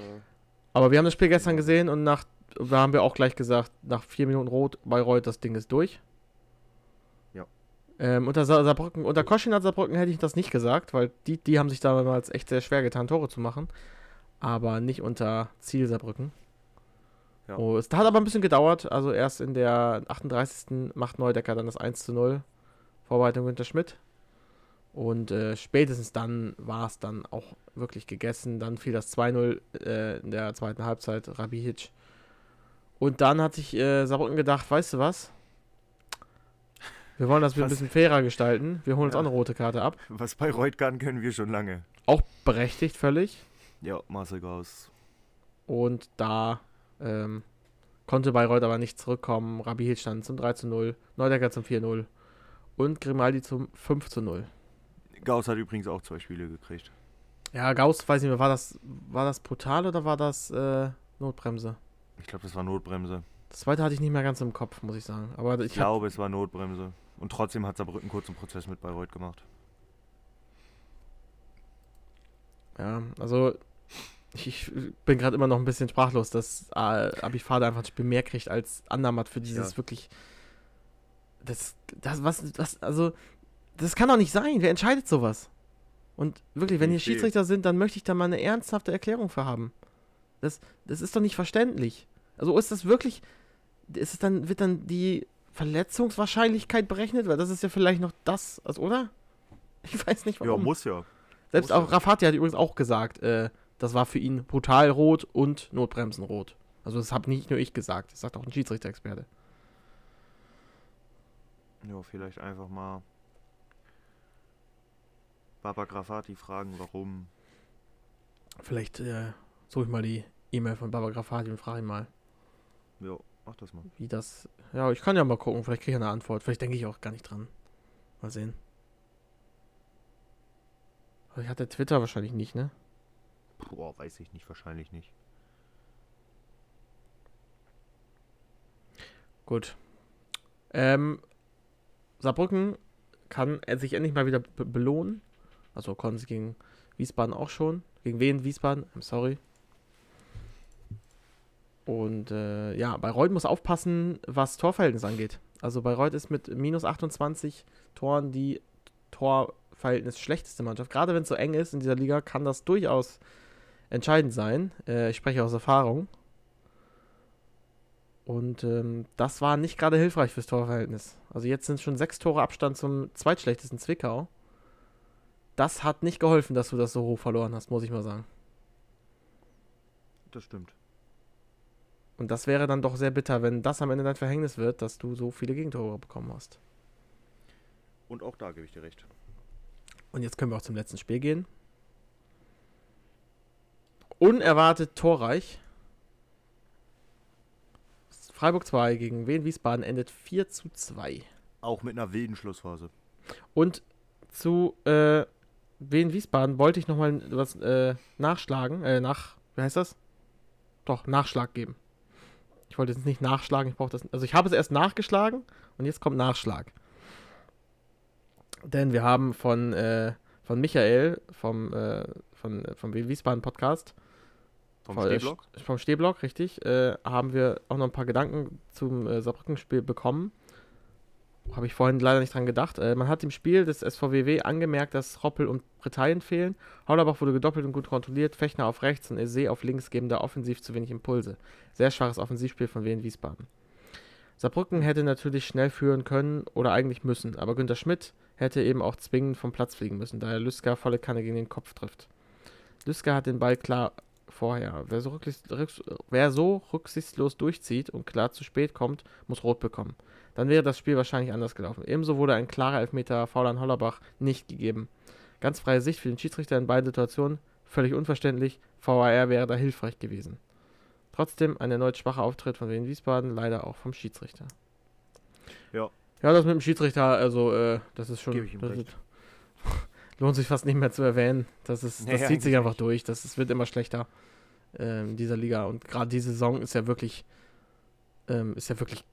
Aber wir haben das Spiel gestern gesehen und nach, da haben wir auch gleich gesagt, nach vier Minuten Rot Bayreuth, das Ding ist durch. Ja. Ähm, unter Sa Saarbrücken, unter Koschinat Saarbrücken hätte ich das nicht gesagt, weil die, die haben sich damals echt sehr schwer getan, Tore zu machen. Aber nicht unter Ziel Saarbrücken. Ja. Oh, es hat aber ein bisschen gedauert. Also erst in der 38. macht Neudecker dann das 1 zu 0. Vorbereitung Günter Schmidt. Und äh, spätestens dann war es dann auch wirklich gegessen. Dann fiel das 2-0 äh, in der zweiten Halbzeit, Rabihic. Und dann hat sich äh, Saarbrücken gedacht, weißt du was? Wir wollen das ein Was? bisschen fairer gestalten. Wir holen uns Ja. auch eine rote Karte ab. Was bei Reut kann, können wir schon lange. Auch berechtigt völlig. Ja, Marcel Gauss. Und da ähm, konnte Bayreuth aber nicht zurückkommen. Rabihic stand zum 3 zu 0, Neudecker zum 4-0 und Grimaldi zum 5 zu 0. Gauss hat übrigens auch zwei Spiele gekriegt. Ja, Gauss, weiß nicht mehr, war das, war das brutal oder war das äh, Notbremse? Ich glaube, das war Notbremse. Das zweite hatte ich nicht mehr ganz im Kopf, muss ich sagen. Aber Ich ich glaube, es war Notbremse. Und trotzdem hat Saarbrücken kurz einen Prozess mit Bayreuth gemacht. Ja, also ich bin gerade immer noch ein bisschen sprachlos, dass äh, Abifade einfach ein Spiel mehr kriegt als Andermatt für dieses Ja. wirklich. Das, das, was, das, also, das kann doch nicht sein. Wer entscheidet sowas? Und wirklich, wenn hier. Schiedsrichter sind, dann möchte ich da mal eine ernsthafte Erklärung für haben. Das, das ist doch nicht verständlich. Also ist das wirklich, ist es dann, wird dann die Verletzungswahrscheinlichkeit berechnet? Weil das ist ja vielleicht noch das, also, oder? Ich weiß nicht Ja, warum. muss ja. Selbst muss auch ja. Rafati hat übrigens auch gesagt, äh, das war für ihn brutal rot und Notbremsenrot. Also das habe nicht nur ich gesagt, das sagt auch ein Schiedsrichter-Experte. Ja, vielleicht einfach mal Baba Grafati fragen, warum. Vielleicht äh, suche ich mal die E-Mail von Baba Grafati und frage ihn mal, Ja, mach das mal. wie das. Ja, ich kann ja mal gucken, vielleicht kriege ich eine Antwort. Vielleicht denke ich auch gar nicht dran. Mal sehen. Vielleicht hat der Twitter wahrscheinlich nicht, ne? Boah, weiß ich nicht, wahrscheinlich nicht. Gut. Ähm, Saarbrücken kann er sich endlich mal wieder be belohnen. Also konnten sie gegen Wiesbaden auch schon. Gegen wen? Wiesbaden? I'm sorry. Und äh, ja, Bayreuth muss aufpassen, was Torverhältnis angeht. Also Bayreuth ist mit minus 28 Toren die Torverhältnis schlechteste Mannschaft. Gerade wenn es so eng ist in dieser Liga, kann das durchaus entscheidend sein. Äh, ich spreche aus Erfahrung. Und ähm, das war nicht gerade hilfreich fürs Torverhältnis. Also jetzt sind schon sechs Tore Abstand zum zweitschlechtesten Zwickau. Das hat nicht geholfen, dass du das so hoch verloren hast, muss ich mal sagen. Das stimmt. Und das wäre dann doch sehr bitter, wenn das am Ende dein Verhängnis wird, dass du so viele Gegentore bekommen hast. Und auch da gebe ich dir recht. Und jetzt können wir auch zum letzten Spiel gehen. Unerwartet torreich. Freiburg 2 gegen Wien Wiesbaden endet 4 zu 2. Auch mit einer wilden Schlussphase. Und zu äh, Wien Wiesbaden wollte ich nochmal was äh, nachschlagen. Äh, nach, wie heißt das? Doch, Nachschlag geben. Ich wollte jetzt nicht nachschlagen, ich brauche das. Also ich habe es erst nachgeschlagen und jetzt kommt Nachschlag. Denn wir haben von, äh, von Michael vom, äh, von, äh, vom Wiesbaden Podcast Vom Voll, äh, Stehblock? vom Stehblock, richtig, äh, haben wir auch noch ein paar Gedanken zum Saarbrücken-Spiel bekommen. Habe ich vorhin leider nicht dran gedacht. Äh, man hat im Spiel des SVWW angemerkt, dass Hoppel und Britannien fehlen. Hollerbach wurde gedoppelt und gut kontrolliert. Fechner auf rechts und Eze auf links geben da offensiv zu wenig Impulse. Sehr schwaches Offensivspiel von Wien Wiesbaden. Saarbrücken hätte natürlich schnell führen können oder eigentlich müssen, aber Günter Schmidt hätte eben auch zwingend vom Platz fliegen müssen, da er Lüsker volle Kanne gegen den Kopf trifft. Lüsker hat den Ball klar vorher. Wer so rücksichtslos durchzieht und klar zu spät kommt, muss rot bekommen. Dann wäre das Spiel wahrscheinlich anders gelaufen. Ebenso wurde ein klarer Elfmeter faul an Hollerbach nicht gegeben. Ganz freie Sicht für den Schiedsrichter in beiden Situationen, völlig unverständlich. VAR wäre da hilfreich gewesen. Trotzdem ein erneut schwacher Auftritt von Wien Wiesbaden, leider auch vom Schiedsrichter. Ja. Ja, das mit dem Schiedsrichter, also, äh, das ist schon. Gebe ich ihm das ist, lohnt sich fast nicht mehr zu erwähnen. Das, ist, Nee, das zieht sich einfach nicht. durch. Das, das wird immer schlechter ähm, in dieser Liga. Und gerade diese Saison ist ja wirklich, ähm, ist ja wirklich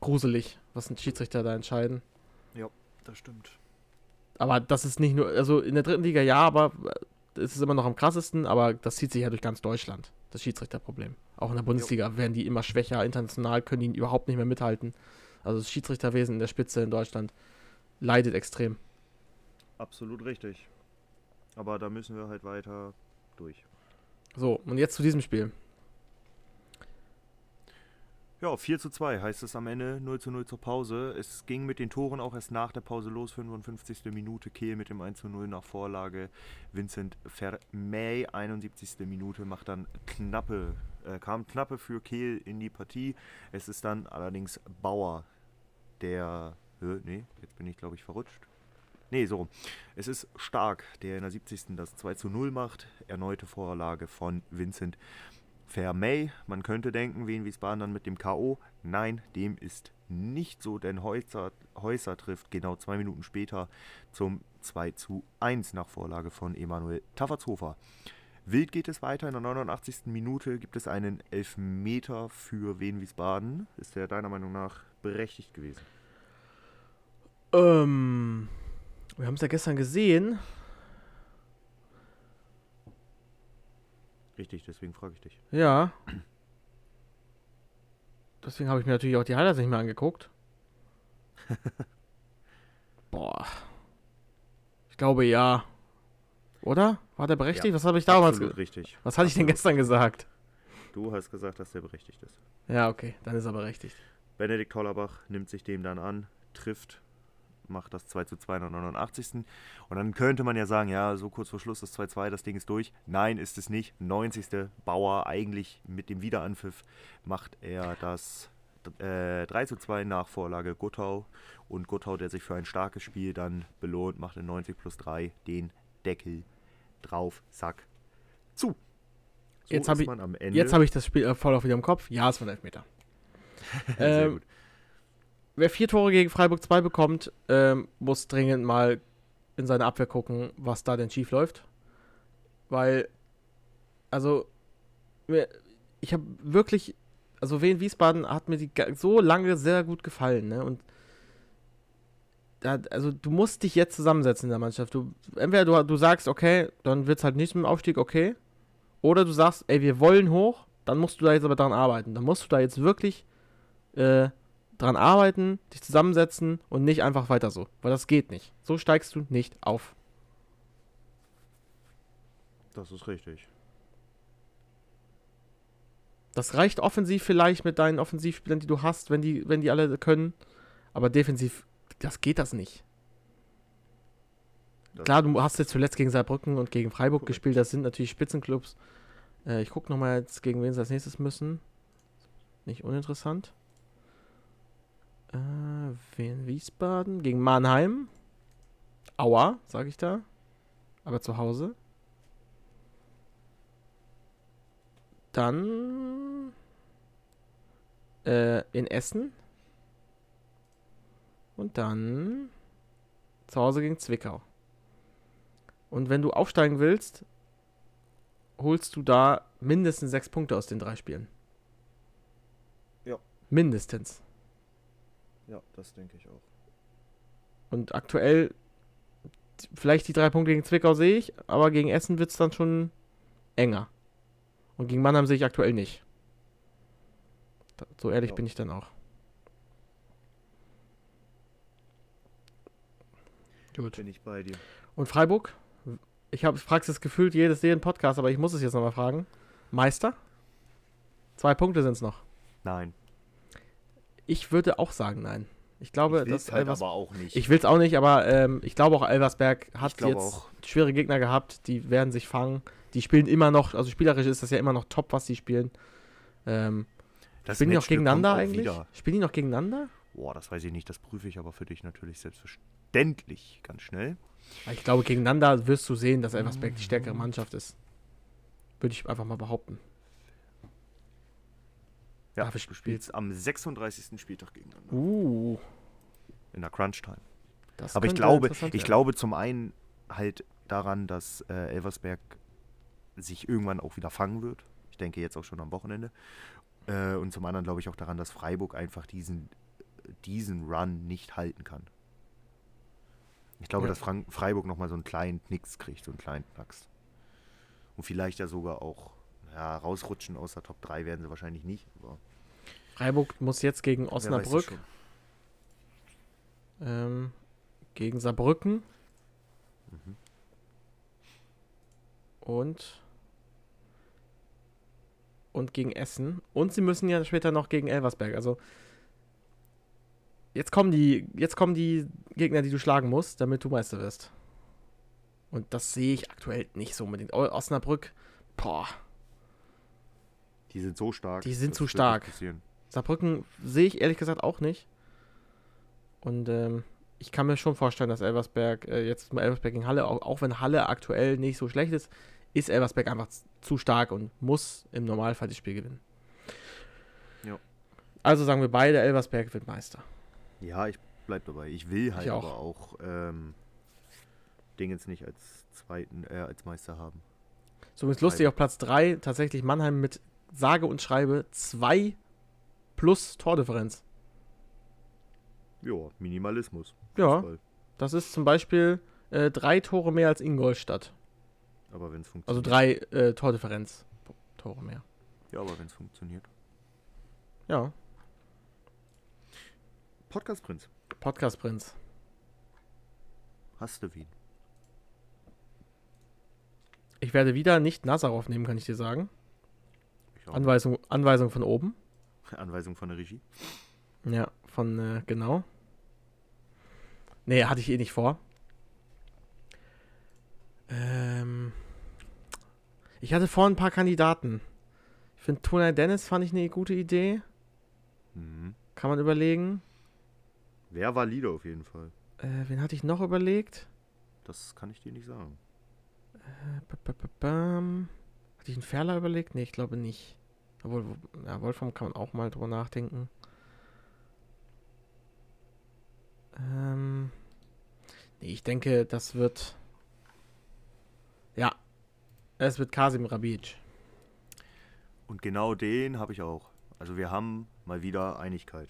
gruselig, was ein Schiedsrichter da entscheiden. Das stimmt. Aber das ist nicht nur, also in der dritten Liga ja, aber äh, es ist immer noch am krassesten, aber das zieht sich ja durch ganz Deutschland, das Schiedsrichterproblem. Auch in der Bundesliga werden die immer schwächer, international können die überhaupt nicht mehr mithalten. Also das Schiedsrichterwesen in der Spitze in Deutschland leidet extrem. Absolut richtig. Aber da müssen wir halt weiter durch. So, und jetzt zu diesem Spiel. Ja, 4 zu 2 heißt es am Ende, 0 zu 0 zur Pause. Es ging mit den Toren auch erst nach der Pause los, 55. Minute, Kehl mit dem 1 zu 0 nach Vorlage. Vincent Vermey, 71. Minute, macht dann knappe, äh, kam knappe für Kehl in die Partie. Es ist dann allerdings Bauer, der, äh, nee, jetzt bin ich glaube ich verrutscht. Nee, so. Es ist Stark, der in der 70. das 2 zu 0 macht. Erneute Vorlage von Vincent Vermey. Man könnte denken, Wien Wiesbaden dann mit dem K.O. Nein, dem ist nicht so, denn Häuser, Häuser trifft genau zwei Minuten später zum 2 zu 1 nach Vorlage von Emanuel Taffertshofer. Wild geht es weiter. In der 89. Minute gibt es einen Elfmeter für Wien Wiesbaden. Ist der deiner Meinung nach berechtigt gewesen? Ähm, wir haben es ja gestern gesehen. Richtig, deswegen frage ich dich. Ja. Deswegen habe ich mir natürlich auch die Highlights nicht mehr angeguckt. Boah. Ich glaube ja. Oder? War der berechtigt? Ja, Was habe ich damals Absolut ge richtig. Was hatte ich denn gestern gesagt? Du hast gesagt, dass der berechtigt ist. Ja, okay, dann ist er berechtigt. Benedikt Hollerbach nimmt sich dem dann an, trifft, macht das 2 zu 2 in der 89. Und dann könnte man ja sagen, ja, so kurz vor Schluss das 2-2, das Ding ist durch. Nein, ist es nicht. 90. Bauer eigentlich mit dem Wiederanpfiff macht er das äh, 3 zu 2 nach Vorlage Guttau. Und Guttau, der sich für ein starkes Spiel dann belohnt, macht in 90 plus 3 den Deckel drauf, Sack, zu. So Jetzt hab ist ich- man am Ende. Jetzt habe ich das Spiel äh, voll auf wieder im Kopf. Ja, es war ein Elfmeter. Sehr ähm, gut. Wer vier Tore gegen Freiburg 2 bekommt, ähm, muss dringend mal in seine Abwehr gucken, was da denn schief läuft. Weil, also, ich habe wirklich, also Wien Wiesbaden hat mir die so lange sehr gut gefallen, ne? Und da, also du musst dich jetzt zusammensetzen in der Mannschaft. Du, entweder du, du sagst, okay, dann wird es halt nicht mit dem Aufstieg, okay. Oder du sagst, ey, wir wollen hoch, dann musst du da jetzt aber dran arbeiten. Dann musst du da jetzt wirklich äh, dran arbeiten, dich zusammensetzen und nicht einfach weiter so. Weil das geht nicht. So steigst du nicht auf. Das ist richtig. Das reicht offensiv vielleicht mit deinen Offensivspielern, die du hast, wenn die, wenn die alle können. Aber defensiv, das geht das nicht. Das- Klar, du hast jetzt zuletzt gegen Saarbrücken und gegen Freiburg Korrekt. gespielt. Das sind natürlich Spitzenclubs. Äh, ich gucke nochmal jetzt, gegen wen sie als nächstes müssen. Nicht uninteressant. Äh, Wien Wiesbaden gegen Mannheim. Aua, sage ich da. Aber zu Hause. Dann äh, in Essen. Und dann zu Hause gegen Zwickau. Und wenn du aufsteigen willst, holst du da mindestens sechs Punkte aus den drei Spielen. Ja. Mindestens. Ja, das denke ich auch. Und aktuell, vielleicht die drei Punkte gegen Zwickau sehe ich, aber gegen Essen wird es dann schon enger. Und gegen Mannheim sehe ich aktuell nicht. So ehrlich Ja. bin ich dann auch. Gut. Bin ich bei dir. Und Freiburg? Ich habe Praxis gefühlt jedes jeden Podcast, aber ich muss es jetzt nochmal fragen. Meister? Zwei Punkte sind es noch. Nein. Ich würde auch sagen, nein. Ich glaube, ich dass halt Elvers aber auch nicht. Ich will es auch nicht, aber ähm, ich glaube auch, Elversberg hat jetzt auch. schwere Gegner gehabt. Die werden sich fangen. Die spielen immer noch, also spielerisch ist das ja immer noch top, was die spielen. Ähm, das spielen die noch gegeneinander eigentlich? Wieder. Spielen die noch gegeneinander? Boah, das weiß ich nicht. Das prüfe ich aber für dich natürlich selbstverständlich ganz schnell. Ich glaube, gegeneinander wirst du sehen, dass Elversberg die stärkere Mannschaft ist. Würde ich einfach mal behaupten. Ja, Darf ich du spielst am 36. Spieltag gegeneinander. Uh, In der Crunch-Time. Aber ich glaube, ich werden. glaube zum einen halt daran, dass äh, Elversberg sich irgendwann auch wieder fangen wird. Ich denke jetzt auch schon am Wochenende. Äh, und zum anderen glaube ich auch daran, dass Freiburg einfach diesen, diesen Run nicht halten kann. Ich glaube, Ja. dass Frank Freiburg nochmal so einen kleinen Knicks kriegt, so einen kleinen Knacks. Und vielleicht ja sogar auch ja, rausrutschen aus der Top 3 werden sie wahrscheinlich nicht. Aber Freiburg muss jetzt gegen Osnabrück, ähm, gegen Saarbrücken Mhm. und und gegen Essen und sie müssen ja später noch gegen Elversberg. Also jetzt kommen die jetzt kommen die Gegner, die du schlagen musst, damit du Meister wirst. Und das sehe ich aktuell nicht so unbedingt. Osnabrück, boah, Die sind so stark. Die sind zu stark. Saarbrücken sehe ich ehrlich gesagt auch nicht. Und ähm, ich kann mir schon vorstellen, dass Elversberg äh, jetzt mal Elversberg gegen Halle, auch, auch wenn Halle aktuell nicht so schlecht ist, ist Elversberg einfach zu stark und muss im Normalfall das Spiel gewinnen. Ja. Also sagen wir beide, Elversberg wird Meister. Ja, ich bleib dabei. Ich will halt auch. aber auch ähm, Dingens nicht als zweiten, äh, als Meister haben. So ist lustig auf Platz 3 tatsächlich Mannheim mit sage und schreibe 2 plus Tordifferenz. Ja, Minimalismus. Ja, Fußball. das ist zum Beispiel äh, drei Tore mehr als Ingolstadt. Aber wenn es funktioniert. Also drei äh, Tordifferenz Tore mehr. Ja, aber wenn es funktioniert. Ja, Podcast Prinz. Podcast Prinz. Hast du wen? Ich werde wieder nicht Nazarov nehmen, kann ich dir sagen. Ich. Anweisung, Anweisung von oben. Anweisung von der Regie. Ja, von, äh, genau. Nee, hatte ich eh nicht vor. Ähm, ich hatte vor ein paar Kandidaten. Ich finde, Tona Dennis fand ich eine gute Idee. Mhm. Kann man überlegen. Wer war Leader auf jeden Fall? Äh, wen hatte ich noch überlegt? Das kann ich dir nicht sagen. Äh, ba- ba- ba-. Hatte ich einen Ferler überlegt? Nee, ich glaube nicht. Obwohl, wo- ja, Wolfram kann man auch mal drüber nachdenken. Ähm. Nee, ich denke, das wird. Ja. Es wird Kasim Rabic. Und genau den habe ich auch. Also wir haben mal wieder Einigkeit.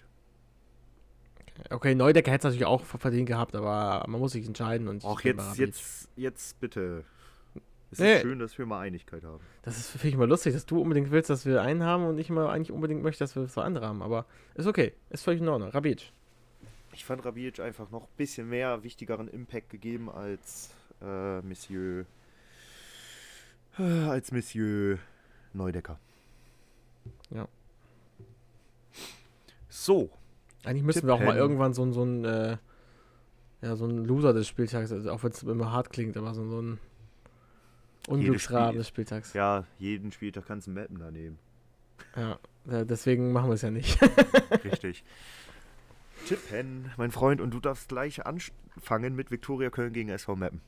Okay, Neudecker hätte es natürlich auch verdient gehabt, aber man muss sich entscheiden und Auch jetzt, jetzt, jetzt bitte. Es Nee. ist schön, dass wir mal Einigkeit haben. Das ist finde ich mal lustig, dass du unbedingt willst, dass wir einen haben und ich mal eigentlich unbedingt möchte, dass wir zwei andere haben. Aber ist okay. Ist völlig in Ordnung. Rabic. Ich fand Rabic einfach noch ein bisschen mehr wichtigeren Impact gegeben als äh, Monsieur äh, als Monsieur Neudecker. Ja. So, Eigentlich müssen wir auch mal irgendwann so, ein- so ein, äh, ja, so ein Loser des Spieltags, also auch wenn es immer hart klingt, aber so, so ein Unglücksrabe Spiel- des Spieltags. ja, jeden Spieltag kannst du Mappen da nehmen. Ja. deswegen machen wir es ja nicht. Richtig. Tippen, mein Freund, und du darfst gleich anfangen mit Viktoria Köln gegen SV Mappen.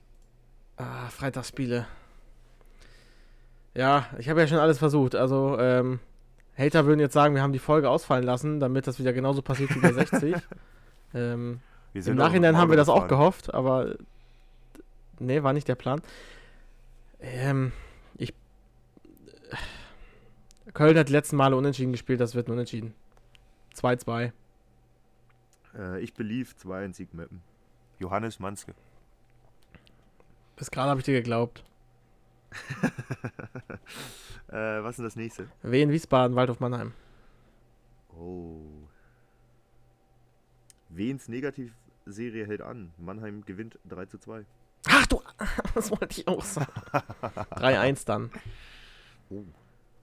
ah, Freitagsspiele. Ja, ich habe ja schon alles versucht. Also, ähm, Hater würden jetzt sagen, wir haben die Folge ausfallen lassen, damit das wieder genauso passiert wie bei 60. ähm, Im Nachhinein haben wir das auch gehofft, aber nee, war nicht der Plan. Ähm, ich Köln hat die letzten Male unentschieden gespielt, das wird ein Unentschieden. 2-2. Äh, ich belief 2 Sieg Mappen. Johannes Manske. Bis gerade habe ich dir geglaubt. äh, was ist denn das nächste? Wien, Wiesbaden, Waldhof Mannheim. Oh. Wens Negativserie hält an. Mannheim gewinnt 3 zu 2. Ach du, das wollte ich auch sagen. 3-1 dann. Oh,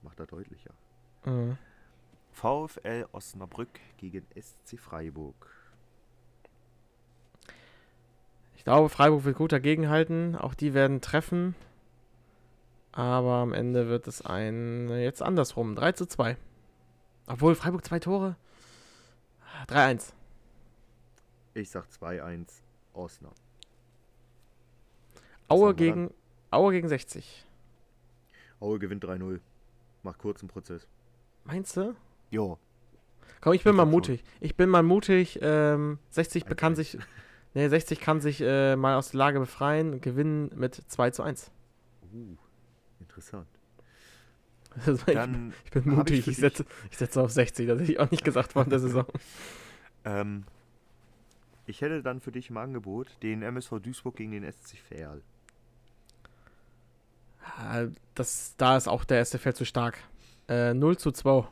macht er deutlicher. Mhm. VfL Osnabrück gegen SC Freiburg. Ich glaube, Freiburg wird gut dagegenhalten. Auch die werden treffen. Aber am Ende wird es ein, jetzt andersrum. 3 zu 2. Obwohl, Freiburg zwei Tore. 3-1. Ich sag 2-1 Osnabrück. Aue gegen, Aue gegen 60. Aue gewinnt 3-0. Macht kurzen Prozess. Meinst du? Jo. Komm, ich bin Ich mal glaub schon. mutig. Ich bin mal mutig. Ähm, 60 Eins, kann sich. Nee, 60 kann sich äh, mal aus der Lage befreien und gewinnen mit 2 zu 1. Uh, interessant. Also ich, Dann ich bin ich mutig. Ich, dich- setze, ich setze auf 60. Das hätte ich auch nicht gesagt vor der Saison. Ähm, ich hätte dann für dich im Angebot den MSV Duisburg gegen den SC Verl. Ah, Das, da ist auch der SFL zu stark. Äh, 0 zu 2.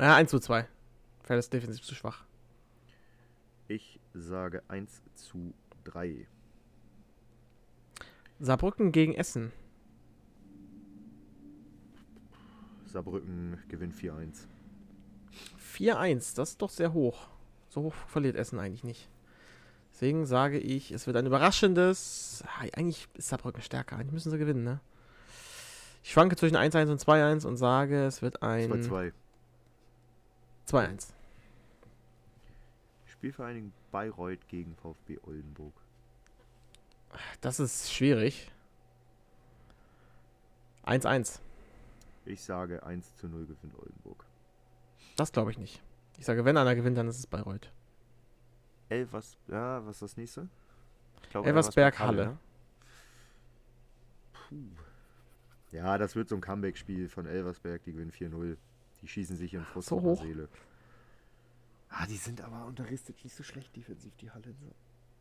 Ja, 1 zu 2. Fällt ist defensiv zu schwach. Ich sage 1 zu 3. Saarbrücken gegen Essen. Saarbrücken gewinnt 4-1. 4-1, das ist doch sehr hoch. So hoch verliert Essen eigentlich nicht. Deswegen sage ich, es wird ein überraschendes. Ah, Eigentlich ist Saarbrücken stärker. Eigentlich müssen sie gewinnen, ne? Ich schwanke zwischen 1-1 und 2-1 und sage, es wird ein 2-2. 2-1. Spielvereinigung Bayreuth gegen VfB Oldenburg. Das ist schwierig. 1-1. Ich sage 1 zu 0 gewinnt Oldenburg. Das glaube ich nicht. Ich sage, wenn einer gewinnt, dann ist es Bayreuth. Elvers, ja, was ist das nächste? Ich glaube, Elversberg Halle. Puh. Ja, das wird so ein Comeback-Spiel von Elversberg, die gewinnen 4-0. Die schießen sich ihren Frust So auf der hoch? Seele. Ah, die sind aber unter Ristic nicht so schlecht defensiv, die Hallenser.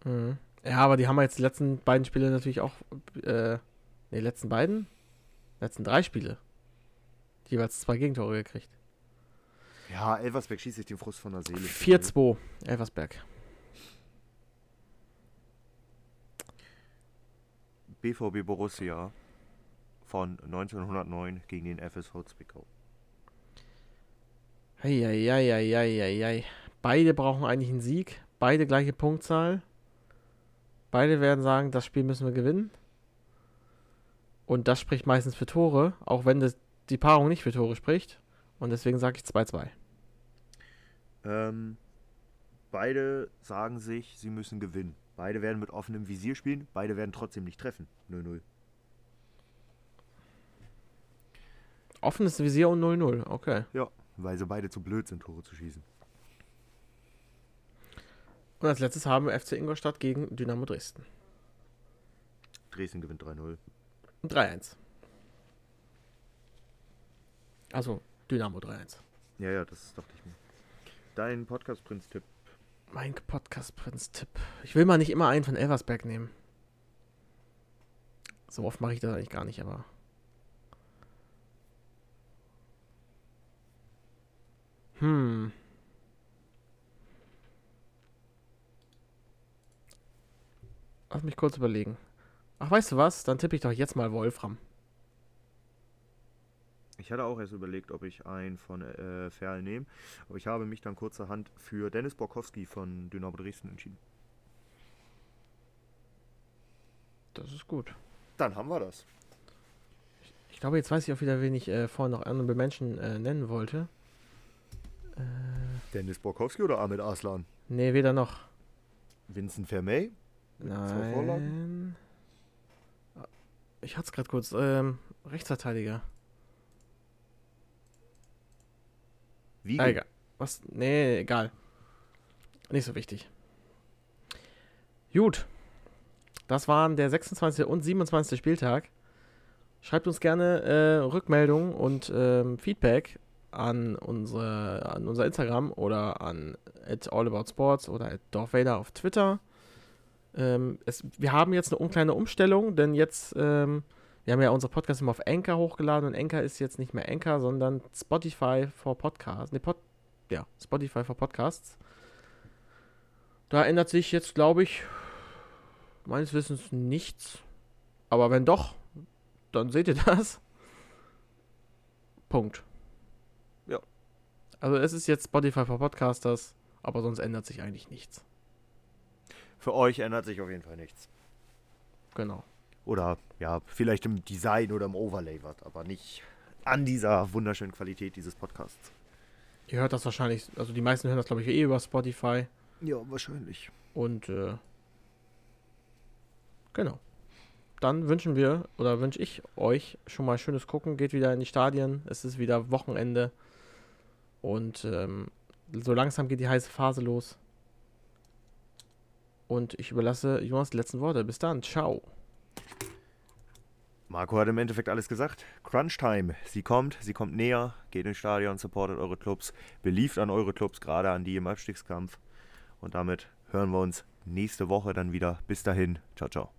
Mhm. Ja, aber die haben wir jetzt die letzten beiden Spiele natürlich auch. Äh, ne, letzten beiden? Letzten drei Spiele. Jeweils zwei Gegentore gekriegt. Ja, Elversberg schießt sich den Frust von der Seele. 4-2, Elversberg. BVB Borussia von 1909 gegen den FSV Zwickau. Eieieiei. Beide brauchen eigentlich einen Sieg. Beide gleiche Punktzahl. Beide werden sagen, das Spiel müssen wir gewinnen. Und das spricht meistens für Tore, auch wenn das, die Paarung nicht für Tore spricht. Und deswegen sage ich 2-2. Ähm, beide sagen sich, sie müssen gewinnen. Beide werden mit offenem Visier spielen, beide werden trotzdem nicht treffen. 0-0. Offenes Visier und 0-0, okay. Ja, weil sie beide zu blöd sind, Tore zu schießen. Und als letztes haben wir FC Ingolstadt gegen Dynamo Dresden. Dresden gewinnt 3-0. 3-1. Also Dynamo 3-1. Ja, ja, das dachte ich mir. Dein Podcast-Prinz-Tipp. Mein Podcast-Prinz-Tipp. Ich will mal nicht immer einen von Elversberg nehmen. So oft mache ich das eigentlich gar nicht, aber. Hm. Lass mich kurz überlegen. Ach, weißt du was? Dann tippe ich doch jetzt mal Wolfram. Ich hatte auch erst überlegt, ob ich einen von äh, Ferl nehme, aber ich habe mich dann kurzerhand für Dennis Borkowski von Dynamo Dresden entschieden. Das ist gut. Dann haben wir das. Ich glaube, jetzt weiß ich auch wieder, wen ich äh, vorhin noch andere Menschen äh, nennen wollte. Dennis Borkowski oder Ahmed Aslan? Nee, weder noch. Vincent Vermey? Nein. Ich hatte es gerade kurz. Ähm, Rechtsverteidiger. Wie? Ah, egal. Was? Nee, egal. Nicht so wichtig. Gut. Das waren der 26. und 27. Spieltag. Schreibt uns gerne äh, Rückmeldungen und ähm, Feedback an, unsere, an unser Instagram oder an allaboutsports oder at Dorfvader auf Twitter. Ähm, es, wir haben jetzt eine kleine Umstellung, denn jetzt, ähm, wir haben ja unsere Podcast immer auf Anchor hochgeladen und Anchor ist jetzt nicht mehr Anchor, sondern Spotify for Podcasts. Ne, Pod, ja, Spotify for Podcasts. Da ändert sich jetzt, glaube ich, meines Wissens nichts. Aber wenn doch, dann seht ihr das. Punkt. Also es ist jetzt Spotify for Podcasters, aber sonst ändert sich eigentlich nichts. Für euch ändert sich auf jeden Fall nichts. Genau. Oder ja, vielleicht im Design oder im Overlay was, aber nicht an dieser wunderschönen Qualität dieses Podcasts. Ihr hört das wahrscheinlich, also die meisten hören das glaube ich eh über Spotify. Ja, wahrscheinlich. Und äh, genau. Dann wünschen wir oder wünsche ich euch schon mal schönes Gucken. Geht wieder in die Stadien. Es ist wieder Wochenende. Und ähm, so langsam geht die heiße Phase los. Und ich überlasse Jonas die letzten Worte. Bis dann. Ciao. Marco hat im Endeffekt alles gesagt. Crunch Time. Sie kommt, sie kommt näher. Geht ins Stadion, supportet eure Clubs. Belieft an eure Clubs, gerade an die im Abstiegskampf. Und damit hören wir uns nächste Woche dann wieder. Bis dahin. Ciao, ciao.